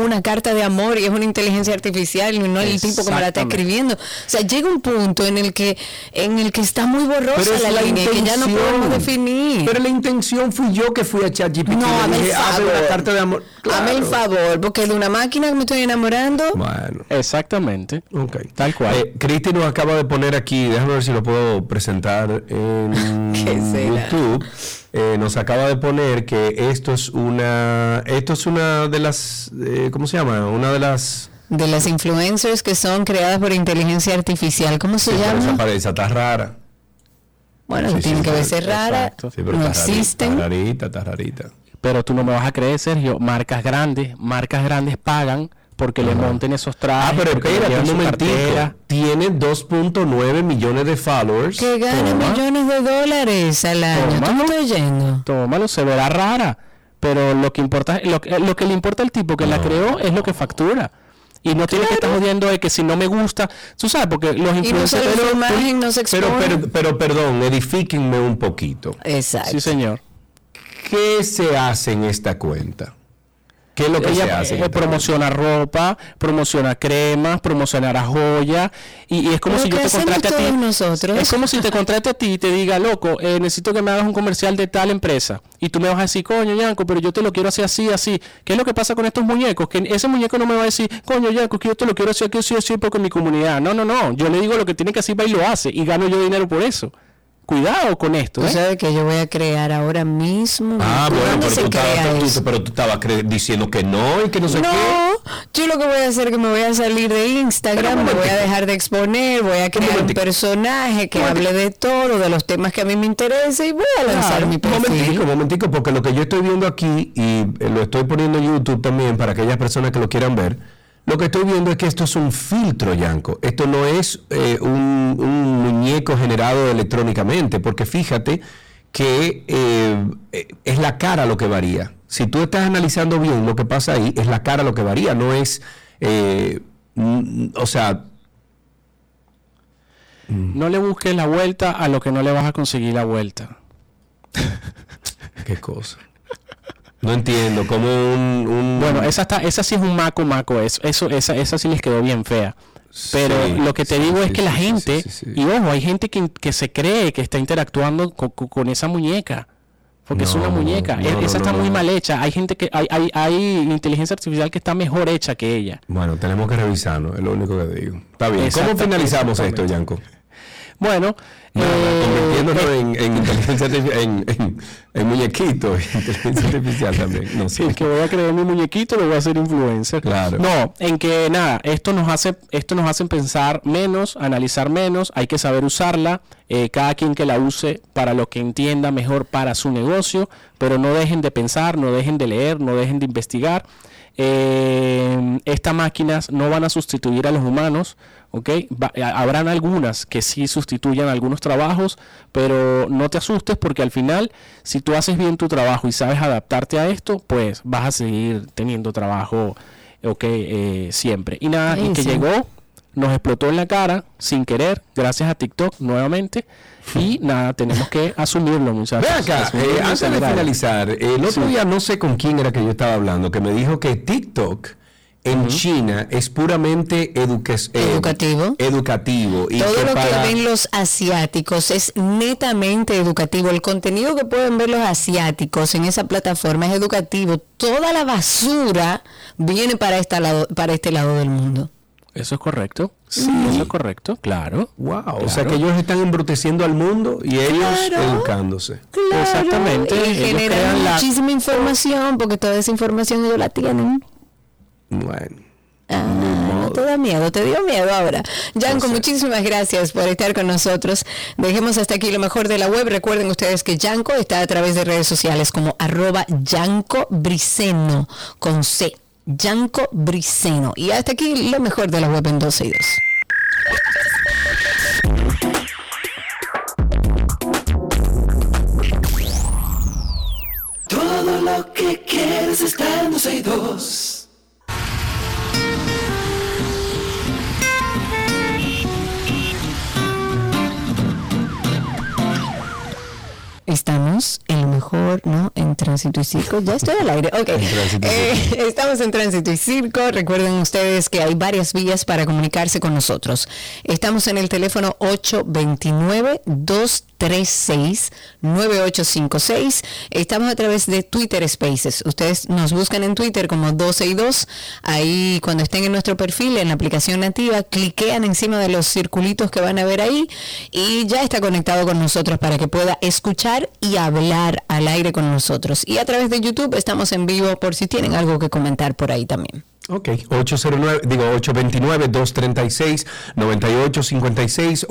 Speaker 1: una carta de amor y es una inteligencia artificial y no el tipo que me la está escribiendo. O sea, llega un punto en el que en el que está muy borrosa
Speaker 2: Pero es
Speaker 1: la,
Speaker 2: la
Speaker 1: línea que ya no podemos definir.
Speaker 2: Pero la intención fui yo que fui a ChatGPT
Speaker 1: No, hazme el
Speaker 2: dije, "Hazme
Speaker 1: favor.
Speaker 2: una carta de amor.
Speaker 1: Hazme el favor, porque de una máquina que me estoy enamorando.
Speaker 2: Bueno.
Speaker 4: Exactamente.
Speaker 2: Ok.
Speaker 4: Tal cual.
Speaker 2: Eh, Cristi nos acaba de poner aquí, déjame ver si lo puedo presentar en. YouTube. Eh, nos acaba de poner que esto es una, esto es una de las, eh, ¿cómo se llama? Una de las.
Speaker 1: De las influencers que son creadas por inteligencia artificial. ¿Cómo se
Speaker 2: Sí, pero esa
Speaker 1: llama?
Speaker 2: parece, está rara.
Speaker 1: Bueno,
Speaker 2: Sí,
Speaker 1: tienen
Speaker 2: sí,
Speaker 1: que
Speaker 2: sí,
Speaker 1: verse rara.
Speaker 2: Sí, pero
Speaker 1: no existen.
Speaker 2: Está rarita, está rarita.
Speaker 4: Pero tú no me vas a creer, Sergio. Marcas grandes, marcas grandes pagan porque le monten esos trajes.
Speaker 2: Ah, pero espérate un momentito. Tiene 2.9 millones de followers.
Speaker 1: Que gana
Speaker 4: Toma.
Speaker 1: millones de dólares al año.
Speaker 4: Toma.
Speaker 1: ¿Tú oyendo?
Speaker 4: Tómalo, se verá rara. Pero lo que importa, lo, que- lo que le importa al tipo que la creó es lo que factura. Y no tiene que estar jodiendo de que si no me gusta, tú sabes, porque los
Speaker 1: Y no
Speaker 4: influencers...
Speaker 1: imagen, no se
Speaker 2: Pero, pero, pero perdón, edifíquenme un poquito.
Speaker 1: Exacto.
Speaker 4: Sí, señor.
Speaker 2: ¿Qué se hace en esta cuenta? ¿Qué es lo que
Speaker 4: Ella
Speaker 2: hace?
Speaker 4: eh,
Speaker 2: esta
Speaker 4: promociona ropa, promociona cremas, promocionará joya y, y es como si yo
Speaker 1: que
Speaker 4: te contrate a ti.
Speaker 1: nosotros.
Speaker 4: Es como si te contrate a ti y te diga, loco, eh, necesito que me hagas un comercial de tal empresa. Y tú me vas a decir, coño, Yanko, pero yo te lo quiero hacer así, así. ¿Qué es lo que pasa con estos muñecos? Que ese muñeco no me va a decir, coño, Yanko, que yo te lo quiero hacer aquí, así, así, porque mi comunidad. No, no, no. Yo le digo lo que tiene que hacer y lo hace. Y gano yo dinero por eso. Cuidado con esto.
Speaker 1: Tú
Speaker 4: ¿eh?
Speaker 1: sabes que yo voy a crear ahora mismo.
Speaker 2: Ah, bueno,
Speaker 1: ¿Dónde
Speaker 2: pero
Speaker 1: se
Speaker 2: tú, estabas, tú- pero tú estabas diciendo que no y que no sé
Speaker 1: No,
Speaker 2: qué.
Speaker 1: yo lo que voy a hacer es que me voy a salir de Instagram,
Speaker 2: un
Speaker 1: me voy a dejar de exponer, voy a crear un personaje que
Speaker 2: Un
Speaker 1: hable de todo, de los temas que a mí me interesa y voy a lanzar
Speaker 2: Claro,
Speaker 1: mi
Speaker 2: un
Speaker 1: perfil.
Speaker 2: momentico, un momentico, porque lo que yo estoy viendo aquí, y eh, lo estoy poniendo en YouTube también para aquellas personas que lo quieran ver, lo que estoy viendo es que esto es un filtro, Yanko. Esto no es eh, un, un muñeco generado electrónicamente, porque fíjate que eh, eh, es la cara lo que varía. Si tú estás analizando bien lo que pasa ahí, es la cara lo que varía, no es, eh, o sea,
Speaker 4: No le busques la vuelta a lo que no le vas a conseguir la vuelta.
Speaker 2: qué cosa. No entiendo, como un... un-
Speaker 4: Bueno, esa está, esa sí es un maco maco, eso, eso, esa, esa sí les quedó bien fea. Pero
Speaker 2: Sí,
Speaker 4: lo que te
Speaker 2: sí,
Speaker 4: digo es
Speaker 2: sí,
Speaker 4: que la gente, y ojo, hay gente que, que se cree que está interactuando co- co- con, esa muñeca. Porque es una muñeca.
Speaker 2: no, no,
Speaker 4: esa está muy mal hecha. Hay gente que, hay, hay, hay inteligencia artificial que está mejor hecha que ella.
Speaker 2: Bueno, tenemos que revisarlo, es lo único que digo. Está bien. ¿Cómo finalizamos esto. Yanko?
Speaker 4: Bueno,
Speaker 2: convirtiéndonos en, en inteligencia artificial, en, en, en muñequito, inteligencia artificial también. No sé.
Speaker 4: Sí, que voy a crear mi muñequito, lo voy a hacer influencer.
Speaker 2: Claro.
Speaker 4: No, en que nada, esto nos hace, esto nos hace pensar menos, analizar menos, hay que saber usarla, eh, cada quien que la use para lo que entienda mejor para su negocio, pero no dejen de pensar, no dejen de leer, no dejen de investigar. Eh, estas máquinas no van a sustituir a los humanos, ¿ok? Va- a- habrán algunas que sí sustituyan algunos trabajos, pero no te asustes porque al final, si tú haces bien tu trabajo y sabes adaptarte a esto, pues vas a seguir teniendo trabajo ok, eh, siempre. Y nada, y que llegó, nos explotó en la cara sin querer, gracias a TikTok nuevamente. Y nada, tenemos que asumirlo, muchachos.
Speaker 2: Ve acá, eh, antes de finalizar, el otro día no sé con quién era que yo estaba hablando, que me dijo que TikTok en China es puramente eh,
Speaker 1: educativo.
Speaker 2: educativo
Speaker 1: y Todo lo que ven los asiáticos es netamente educativo. El contenido que pueden ver los asiáticos en esa plataforma es educativo. Toda la basura viene para, esta lado, para este lado del mundo.
Speaker 4: Eso es correcto. Sí, eso es correcto, claro.
Speaker 2: Wow, o sea que ellos están embruteciendo al mundo y ellos educándose.
Speaker 1: Claro. Exactamente. Y generan muchísima información porque toda esa información ellos la tienen.
Speaker 2: Bueno.
Speaker 1: Ah, no te da miedo, te dio miedo ahora. Yanko, muchísimas gracias por estar con nosotros. Dejemos hasta aquí lo mejor de la web. Recuerden ustedes que Yanko está a través de redes sociales como arroba Yanko Briceno con C. Yanko Briceno. Y hasta aquí lo mejor de la web en 12 y 2.
Speaker 6: Todo lo que quieres está en 12 y 2.
Speaker 1: Estamos en lo mejor, ¿no? En tránsito y circo. Ya estoy al aire. Ok. Eh, estamos en tránsito y circo. Recuerden ustedes que hay varias vías para comunicarse con nosotros. Estamos en el teléfono 829 236 9856. Estamos a través de Twitter Spaces. Ustedes nos buscan en Twitter como 12 y 2. Ahí cuando estén en nuestro perfil, en la aplicación nativa, cliquean encima de los circulitos que van a ver ahí y ya está conectado con nosotros para que pueda escuchar y hablar al aire con nosotros. Y a través de YouTube estamos en vivo por si tienen algo que comentar por ahí también.
Speaker 2: Ok, 809, digo 829-236-9856,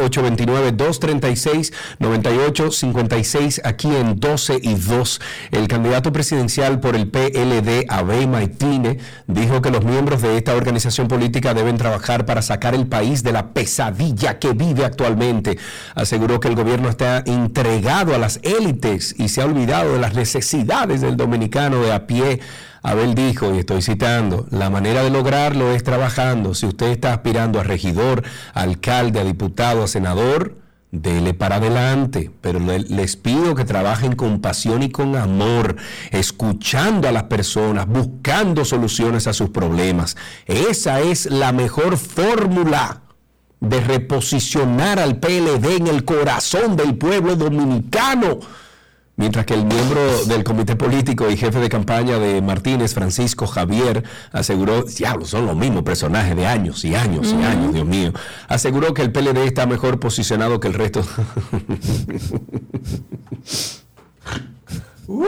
Speaker 2: 829-236-9856, aquí en 12 y 2. El candidato presidencial por el PLD, Abey Maitine, dijo que los miembros de esta organización política deben trabajar para sacar el país de la pesadilla que vive actualmente. Aseguró que el gobierno está entregado a las élites y se ha olvidado de las necesidades del dominicano de a pie Abel dijo, y estoy citando, la manera de lograrlo es trabajando. Si usted está aspirando a regidor, alcalde, a diputado, a senador, dele para adelante, pero les pido que trabajen con pasión y con amor, escuchando a las personas, buscando soluciones a sus problemas. Esa es la mejor fórmula de reposicionar al PLD en el corazón del pueblo dominicano Mientras que el miembro del comité político y jefe de campaña de Martínez, Francisco Javier, aseguró, diablo, son los mismos personajes de años y años y años, Dios mío, aseguró que el PLD está mejor posicionado que el resto. ¡Uy!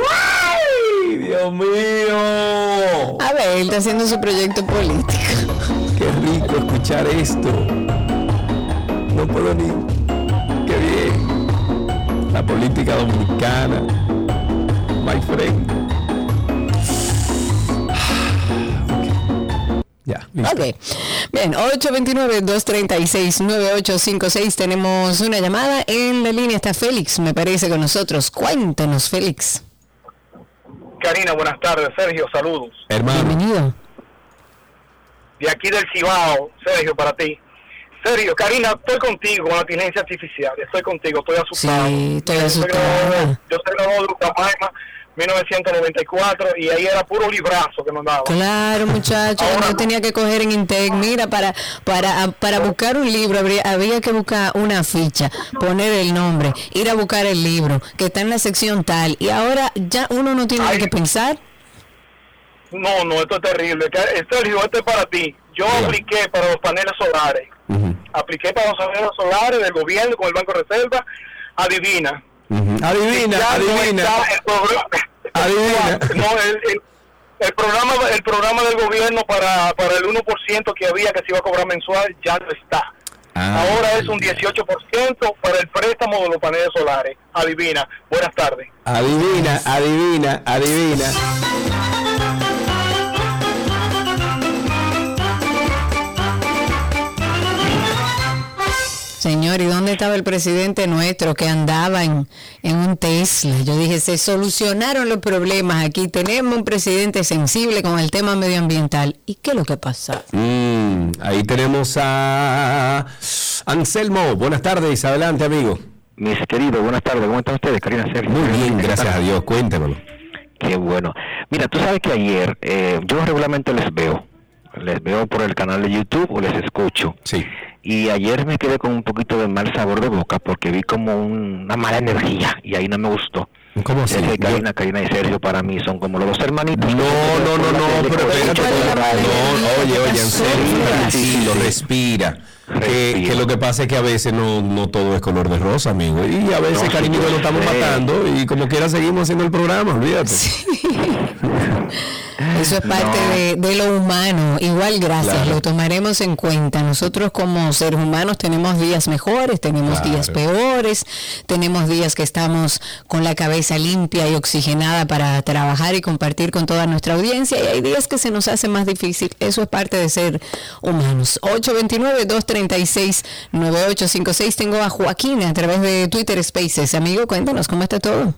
Speaker 2: ¡Dios mío!
Speaker 1: A ver, él está haciendo su proyecto político.
Speaker 2: Qué rico escuchar esto. No puedo ni... La política dominicana, my friend.
Speaker 1: Ya, Ok. Bien, 829-236-9856. Tenemos una llamada. En la línea está Félix, me parece, con nosotros. Cuéntanos, Félix.
Speaker 8: Karina, buenas tardes. Sergio, saludos.
Speaker 2: Hermano.
Speaker 1: Bienvenido.
Speaker 8: De aquí del Cibao, Sergio, para ti. Sergio, Karina, estoy contigo con la inteligencia artificial. Estoy contigo, estoy asustado.
Speaker 1: Sí, estoy
Speaker 8: asustado. Yo soy graduado de Ucamaima 1994 y ahí era puro librazo que mandaba.
Speaker 1: Claro, muchachos, no tenía que coger en Intec. Mira, para para para buscar un libro habría, había que buscar una ficha, poner el nombre, ir a buscar el libro que está en la sección tal y ahora ya uno no tiene que pensar.
Speaker 8: No, no, esto es terrible. Sergio, esto es para ti. Yo apliqué para los paneles solares apliqué para los paneles solares del gobierno con el Banco de Reserva, adivina.
Speaker 2: Adivina, adivina.
Speaker 8: adivina. No, el, el, programa el programa del gobierno para, para el 1% que había que se iba a cobrar mensual ya no está. Ah, Ahora es un 18% para el préstamo de los paneles solares. Adivina. Buenas tardes.
Speaker 2: Adivina, adivina, adivina.
Speaker 1: Señor, ¿y dónde estaba el presidente nuestro que andaba en, un Tesla? Yo dije, se solucionaron los problemas aquí. Tenemos un presidente sensible con el tema medioambiental. ¿Y qué es lo que pasa?
Speaker 2: Mm, ahí tenemos a Anselmo. Buenas tardes, adelante, amigo.
Speaker 9: Mis queridos, buenas tardes. ¿Cómo están ustedes, Karina Sergio?
Speaker 2: Muy bien, gracias a Dios. Cuéntamelo.
Speaker 9: Qué bueno. Mira, tú sabes que ayer eh, yo regularmente les veo. Les veo por el canal de YouTube o les escucho.
Speaker 2: Sí.
Speaker 9: Y ayer me quedé con un poquito de mal sabor de boca porque vi como una mala energía y ahí no me gustó.
Speaker 2: ¿Cómo así?
Speaker 9: Karina, Karina y Sergio para mí son como los dos hermanitos.
Speaker 2: No, no, no, no, pero. No, oye, oye, en serio, respira. Que, que, lo que pasa es que a veces no, no todo es color de rosa, amigo. Y a veces, cariño, lo estamos matando y como quiera seguimos haciendo el programa, olvídate.
Speaker 1: Eso es parte de, lo humano. Igual, gracias, lo tomaremos en cuenta. Nosotros como seres humanos tenemos días mejores, tenemos días peores, tenemos días que estamos con la cabeza limpia y oxigenada para trabajar y compartir con toda nuestra audiencia y hay días que se nos hace más difícil. Eso es parte de ser humanos. 829-236-9856. Tengo a Joaquín a través de Twitter Spaces. Amigo, cuéntanos cómo está todo.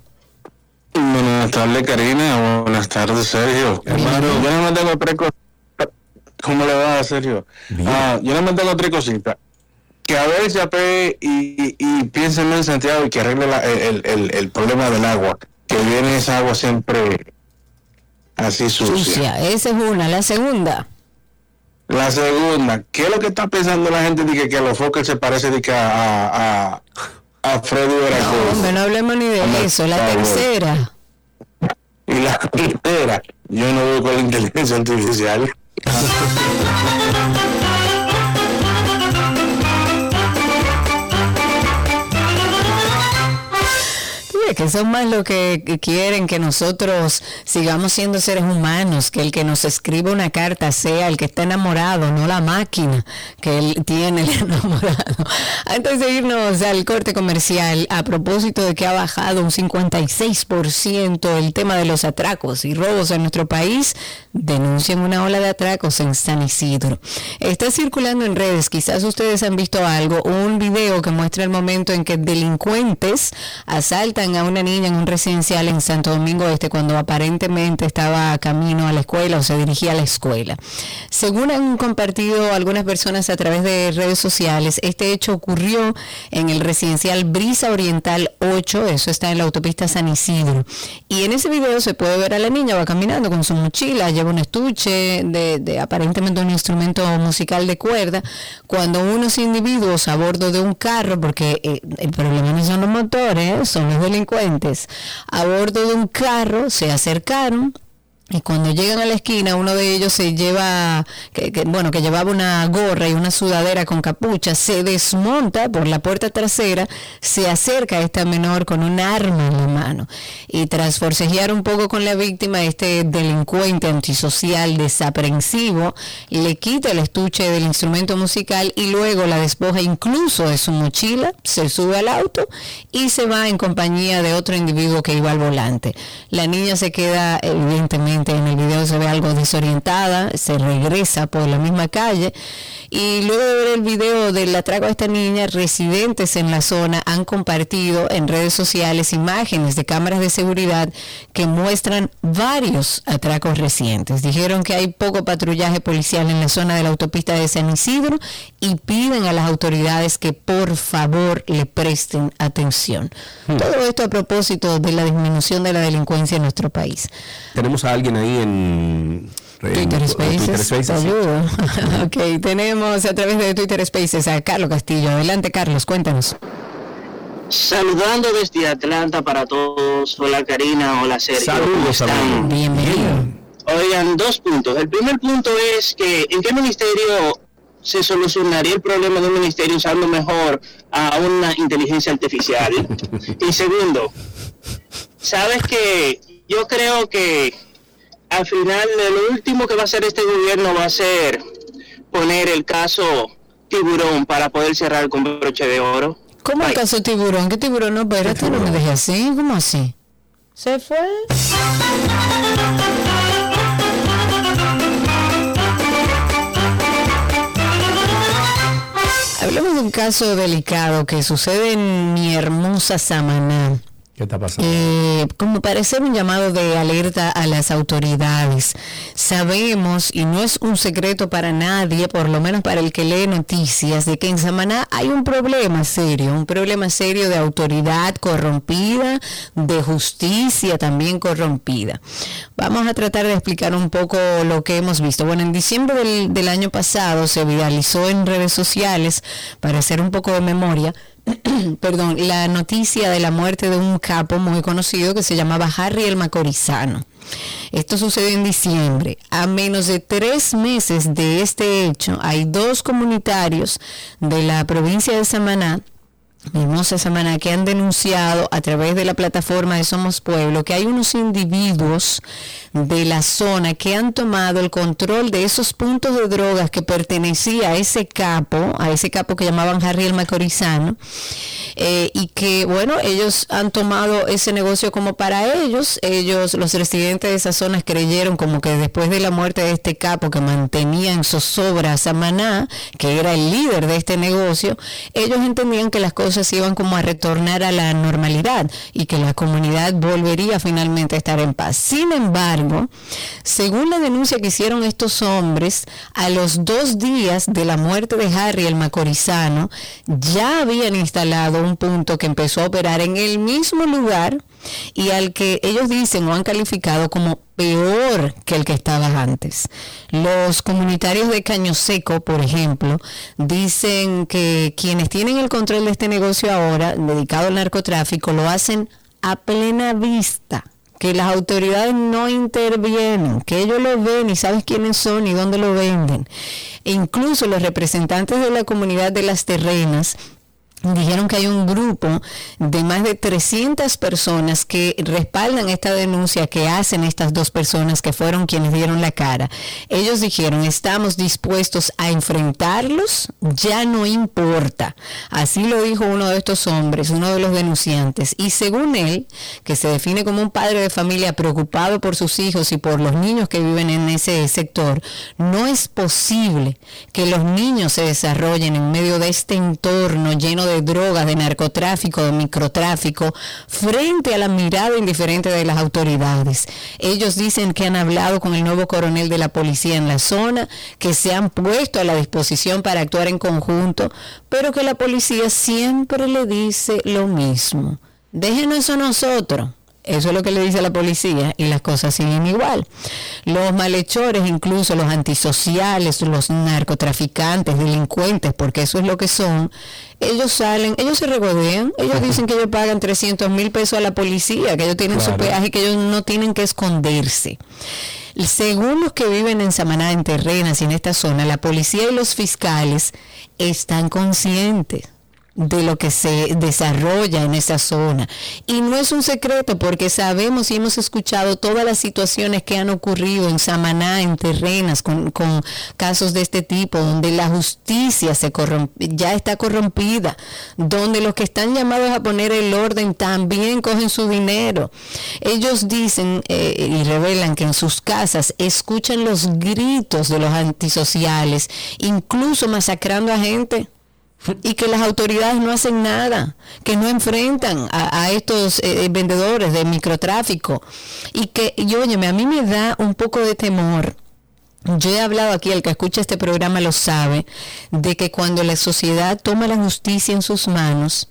Speaker 10: Buenas tardes, Karina. Buenas tardes, Sergio. Hermano, yo no me tengo tres cositas. ¿Cómo le va, Sergio? Ah, yo no me tengo tres cositas. Que a ver AP y, y piénsenme en Santiago y que arregle el, el, el, problema del agua. Que viene esa agua siempre así sucia. Sucia,
Speaker 1: esa es una. La segunda.
Speaker 10: La segunda, ¿qué es lo que está pensando la gente de que, que a los Fokker se parece de que a, a a Freddy Veracruz.
Speaker 1: No, no hablemos ni de eso. La tercera.
Speaker 10: Y la tercera, yo no veo con la inteligencia artificial.
Speaker 1: que son más lo que quieren que nosotros sigamos siendo seres humanos, que el que nos escriba una carta sea el que está enamorado, no la máquina que él tiene el enamorado. Antes de irnos al corte comercial, a propósito de que ha bajado un 56% el tema de los atracos y robos en nuestro país, denuncian una ola de atracos en San Isidro. Está circulando en redes, quizás ustedes han visto algo, un video que muestra el momento en que delincuentes asaltan a una niña en un residencial en Santo Domingo Este cuando aparentemente estaba camino a la escuela o se dirigía a la escuela. Según han compartido algunas personas a través de redes sociales, este hecho ocurrió en el residencial Brisa Oriental 8, eso está en la autopista San Isidro. Y en ese video se puede ver a la niña, va caminando con su mochila, lleva un estuche de, aparentemente un instrumento musical de cuerda, cuando unos individuos a bordo de un carro, porque eh, el problema no son los motores, son los delincuentes, a bordo de un carro se acercaron y cuando llegan a la esquina, uno de ellos se lleva, que, bueno, que llevaba una gorra y una sudadera con capucha, se desmonta por la puerta trasera, se acerca a esta menor con un arma en la mano. Y tras forcejear un poco con la víctima, este delincuente antisocial desaprensivo le quita el estuche del instrumento musical y luego la despoja incluso de su mochila, se sube al auto y se va en compañía de otro individuo que iba al volante. La niña se queda evidentemente en el video se ve algo desorientada, se regresa por la misma calle y luego de ver el video del atraco a esta niña, residentes en la zona han compartido en redes sociales imágenes de cámaras de seguridad que muestran varios atracos recientes. Dijeron que hay poco patrullaje policial en la zona de la autopista de San Isidro y piden a las autoridades que por favor le presten atención. Hmm. Todo esto a propósito de la disminución de la delincuencia en nuestro país.
Speaker 2: Tenemos a alguien ahí en
Speaker 1: Twitter Spaces. ok, tenemos a través de Twitter Spaces a Carlos Castillo. Adelante, Carlos, cuéntanos.
Speaker 11: Saludando desde Atlanta para todos. Hola, Karina. Hola, Sergio.
Speaker 2: Saludos,
Speaker 1: Bienvenido.
Speaker 11: Oigan, dos puntos. El primer punto es que ¿en qué ministerio se solucionaría el problema de un ministerio usando mejor a una inteligencia artificial? y segundo, sabes que yo creo que al final lo último que va a hacer este gobierno va a ser poner el caso tiburón para poder cerrar con broche de oro.
Speaker 1: ¿Cómo el caso tiburón? ¿Qué tiburón? No, espérate, no me dejes así. ¿Cómo así? ¿Se fue? Hablemos de un caso delicado que sucede en mi hermosa Samaná.
Speaker 2: ¿Qué está pasando?
Speaker 1: Eh, como parece un llamado de alerta a las autoridades. Sabemos, y no es un secreto para nadie, por lo menos para el que lee noticias, de que en Samaná hay un problema serio, un problema serio de autoridad corrompida, de justicia también corrompida. Vamos a tratar de explicar un poco lo que hemos visto. Bueno, en diciembre del, del año pasado se viralizó en redes sociales, para hacer un poco de memoria, perdón, la noticia de la muerte de un capo muy conocido que se llamaba Harry el Macorizano. Esto sucedió en diciembre. A menos de tres meses de este hecho, hay dos comunitarios de la provincia de Samaná hermosa semana que han denunciado a través de la plataforma de Somos Pueblo que hay unos individuos de la zona que han tomado el control de esos puntos de drogas que pertenecía a ese capo, a ese capo que llamaban Harry el Macorizano, eh, y que, bueno, ellos han tomado ese negocio como para ellos. Ellos, los residentes de esas zonas, creyeron como que después de la muerte de este capo que mantenía en zozobra a Samaná, que era el líder de este negocio, ellos entendían que las cosas se iban como a retornar a la normalidad y que la comunidad volvería finalmente a estar en paz. Sin embargo, según la denuncia que hicieron estos hombres, a los dos días de la muerte de Harry el Macorizano, ya habían instalado un punto que empezó a operar en el mismo lugar y al que ellos dicen o han calificado como peor que el que estaba antes. Los comunitarios de Caño Seco, por ejemplo, dicen que quienes tienen el control de este negocio ahora, dedicado al narcotráfico, lo hacen a plena vista que las autoridades no intervienen, que ellos lo ven y saben quiénes son y dónde lo venden. E incluso los representantes de la comunidad de las terrenas dijeron que hay un grupo de más de 300 personas que respaldan esta denuncia que hacen estas dos personas que fueron quienes dieron la cara. Ellos dijeron, estamos dispuestos a enfrentarlos, ya no importa. Así lo dijo uno de estos hombres, uno de los denunciantes. Y según él, que se define como un padre de familia preocupado por sus hijos y por los niños que viven en ese sector, no es posible que los niños se desarrollen en medio de este entorno lleno de de drogas, de narcotráfico, de microtráfico, frente a la mirada indiferente de las autoridades. Ellos dicen que han hablado con el nuevo coronel de la policía en la zona, que se han puesto a la disposición para actuar en conjunto, pero que la policía siempre le dice lo mismo. Déjenos eso a nosotros. Eso es lo que le dice la policía y las cosas siguen igual. Los malhechores, incluso los antisociales, los narcotraficantes, delincuentes, porque eso es lo que son, ellos salen, ellos se regodean, ellos dicen que ellos pagan 300 mil pesos a la policía, que ellos tienen su peaje, que ellos no tienen que esconderse. Según los que viven en Samaná, en Terrenas y en esta zona, la policía y los fiscales están conscientes de lo que se desarrolla en esa zona. Y no es un secreto porque sabemos y hemos escuchado todas las situaciones que han ocurrido en Samaná, en terrenas, con, casos de este tipo, donde la justicia se ya está corrompida, donde los que están llamados a poner el orden también cogen su dinero. Ellos dicen eh, y revelan que en sus casas escuchan los gritos de los antisociales, incluso masacrando a gente y que las autoridades no hacen nada, que no enfrentan a, estos eh, eh, vendedores de microtráfico y que, y óyeme, a mí me da un poco de temor. Yo he hablado aquí, el que escucha este programa lo sabe, de que cuando la sociedad toma la justicia en sus manos,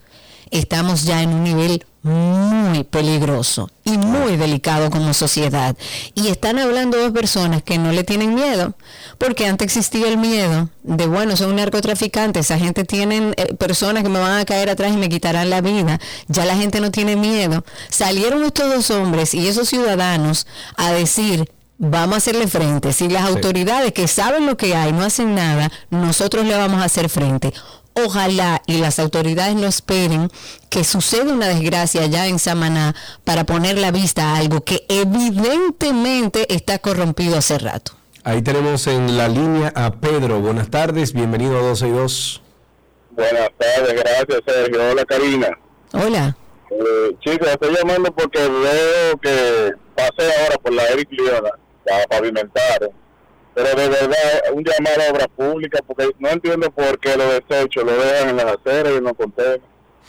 Speaker 1: estamos ya en un nivel muy peligroso y muy delicado como sociedad. Y están hablando dos personas que no le tienen miedo, porque antes existía el miedo de, bueno, son narcotraficantes, esa gente tienen eh, personas que me van a caer atrás y me quitarán la vida. Ya la gente no tiene miedo. Salieron estos dos hombres y esos ciudadanos a decir, vamos a hacerle frente. Si las autoridades que saben lo que hay no hacen nada, nosotros le vamos a hacer frente ojalá y las autoridades no esperen que suceda una desgracia ya en Samaná para poner la vista a algo que evidentemente está corrompido hace rato.
Speaker 2: Ahí tenemos en la línea a Pedro. Buenas tardes, bienvenido a 12 y 2.
Speaker 12: Buenas tardes, gracias Sergio. Hola Karina.
Speaker 1: Hola.
Speaker 12: Eh, chicos, estoy llamando porque veo que pasé ahora por la Eric Leona para pavimentar pero de verdad, un llamado a obra pública, porque no entiendo por qué los desechos lo dejan en las aceras y los contenedores.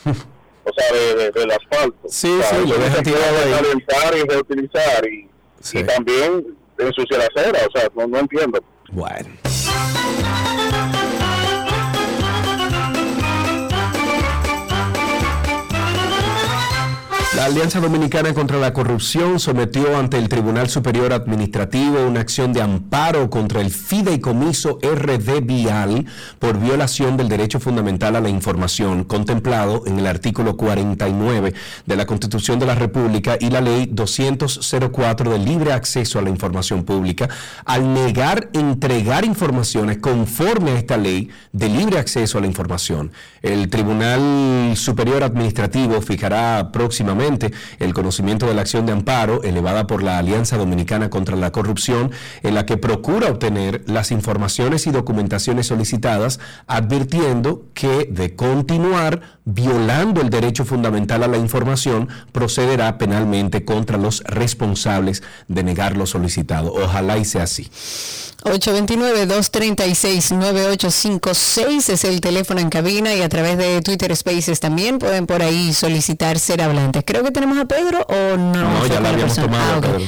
Speaker 12: o sea, de, del asfalto.
Speaker 2: Sí, sí, lo dejan tirado
Speaker 12: y reutilizar y, y también ensuciar la acera, o sea, no, no entiendo.
Speaker 2: Bueno. La Alianza Dominicana contra la Corrupción sometió ante el Tribunal Superior Administrativo una acción de amparo contra el fideicomiso RD Vial por violación del derecho fundamental a la información contemplado en el artículo 49 de la Constitución de la República y la Ley 204 del libre acceso a la información pública al negar entregar informaciones conforme a esta ley de libre acceso a la información. El Tribunal Superior Administrativo fijará próximamente el conocimiento de la acción de amparo elevada por la Alianza Dominicana contra la Corrupción, en la que procura obtener las informaciones y documentaciones solicitadas, advirtiendo que de continuar violando el derecho fundamental a la información, procederá penalmente contra los responsables de negar lo solicitado. Ojalá y sea así.
Speaker 1: 829-236-9856 es el teléfono en cabina y a través de Twitter Spaces también pueden por ahí solicitar ser hablantes. Creo que tenemos a Pedro o no.
Speaker 2: No, ya la habíamos tomado, ah, Pedro.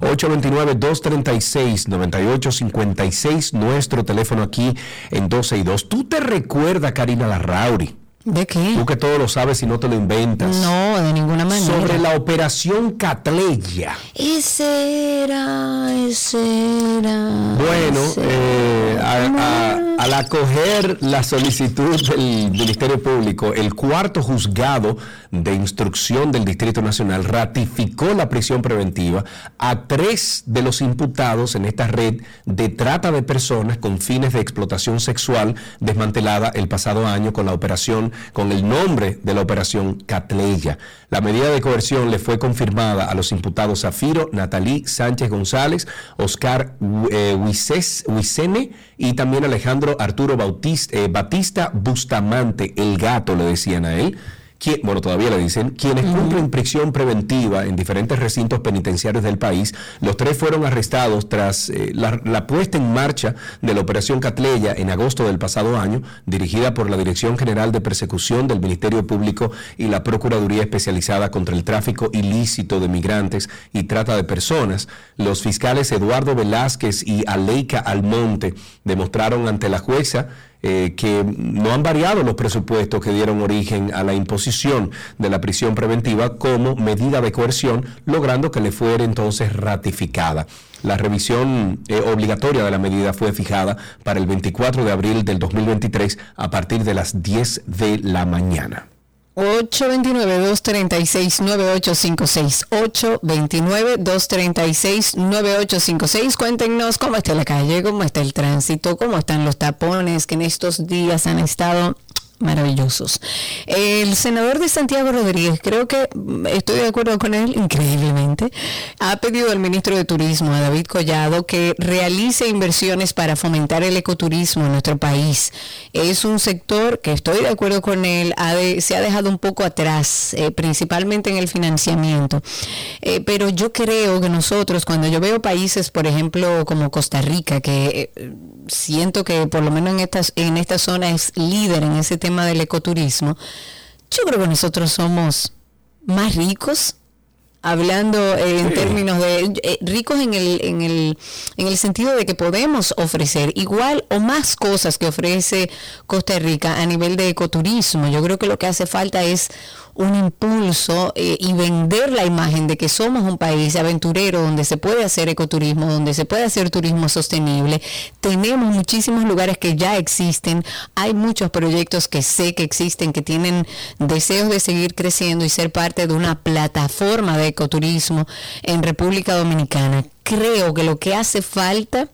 Speaker 2: 829-236-9856, nuestro teléfono aquí en 12 y 2. ¿Tú te recuerdas, Karina Larrauri?
Speaker 1: ¿De qué?
Speaker 2: Tú que todo lo sabes y no te lo inventas.
Speaker 1: No, de ninguna manera.
Speaker 2: Sobre la operación Catleya.
Speaker 1: Ese era, ese era.
Speaker 2: Bueno, eh, al acoger la solicitud del Ministerio Público, el cuarto juzgado de instrucción del Distrito Nacional ratificó la prisión preventiva a tres de los imputados en esta red de trata de personas con fines de explotación sexual desmantelada el pasado año con la operación con el nombre de la operación Catleya. La medida de coerción le fue confirmada a los imputados Zafiro, Natalí Sánchez González, Oscar eh, y también Alejandro Arturo Bautista, eh, Batista Bustamante, el gato le decían a él bueno, todavía le dicen, quienes cumplen prisión preventiva en diferentes recintos penitenciarios del país. Los tres fueron arrestados tras eh, la, puesta en marcha de la Operación Catleya en agosto del pasado año, dirigida por la Dirección General de Persecución del Ministerio Público y la Procuraduría Especializada contra el Tráfico Ilícito de Migrantes y Trata de Personas. Los fiscales Eduardo Velázquez y Aleika Almonte demostraron ante la jueza eh, que no han variado los presupuestos que dieron origen a la imposición de la prisión preventiva como medida de coerción, logrando que le fuera entonces ratificada. La revisión eh, obligatoria de la medida fue fijada para el 24 de abril del 2023 a partir de las 10 de la mañana.
Speaker 1: 829-236-9856. 829-236-9856. Cuéntenos cómo está la calle, cómo está el tránsito, cómo están los tapones que en estos días han estado maravillosos. El senador de Santiago Rodríguez, creo que estoy de acuerdo con él increíblemente, ha pedido al ministro de Turismo, a David Collado, que realice inversiones para fomentar el ecoturismo en nuestro país. Es un sector que estoy de acuerdo con él, se ha dejado un poco atrás, eh, principalmente en el financiamiento. Eh, pero yo creo que nosotros, cuando yo veo países, por ejemplo, como Costa Rica, que eh, siento que por lo menos en, estas, en esta zona es líder en ese tema del ecoturismo, yo creo que nosotros somos más ricos hablando eh, en términos de eh, ricos en el, en, el, en el sentido de que podemos ofrecer igual o más cosas que ofrece Costa Rica a nivel de ecoturismo. Yo creo que lo que hace falta es un impulso eh, y vender la imagen de que somos un país aventurero donde se puede hacer ecoturismo, donde se puede hacer turismo sostenible. Tenemos muchísimos lugares que ya existen, hay muchos proyectos que sé que existen, que tienen deseos de seguir creciendo y ser parte de una plataforma de ecoturismo en República Dominicana. Creo que lo que hace falta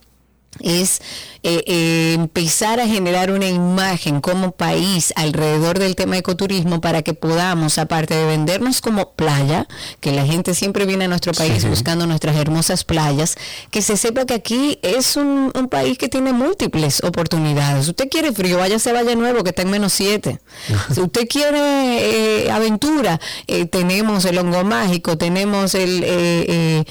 Speaker 1: es eh, eh, empezar a generar una imagen como país alrededor del tema ecoturismo para que podamos, aparte de vendernos como playa, que la gente siempre viene a nuestro país buscando nuestras hermosas playas, que se sepa que aquí es un, país que tiene múltiples oportunidades. Usted quiere frío, váyase a Valle Nuevo, que está en menos 7. si usted quiere eh, aventura, tenemos el hongo mágico, tenemos el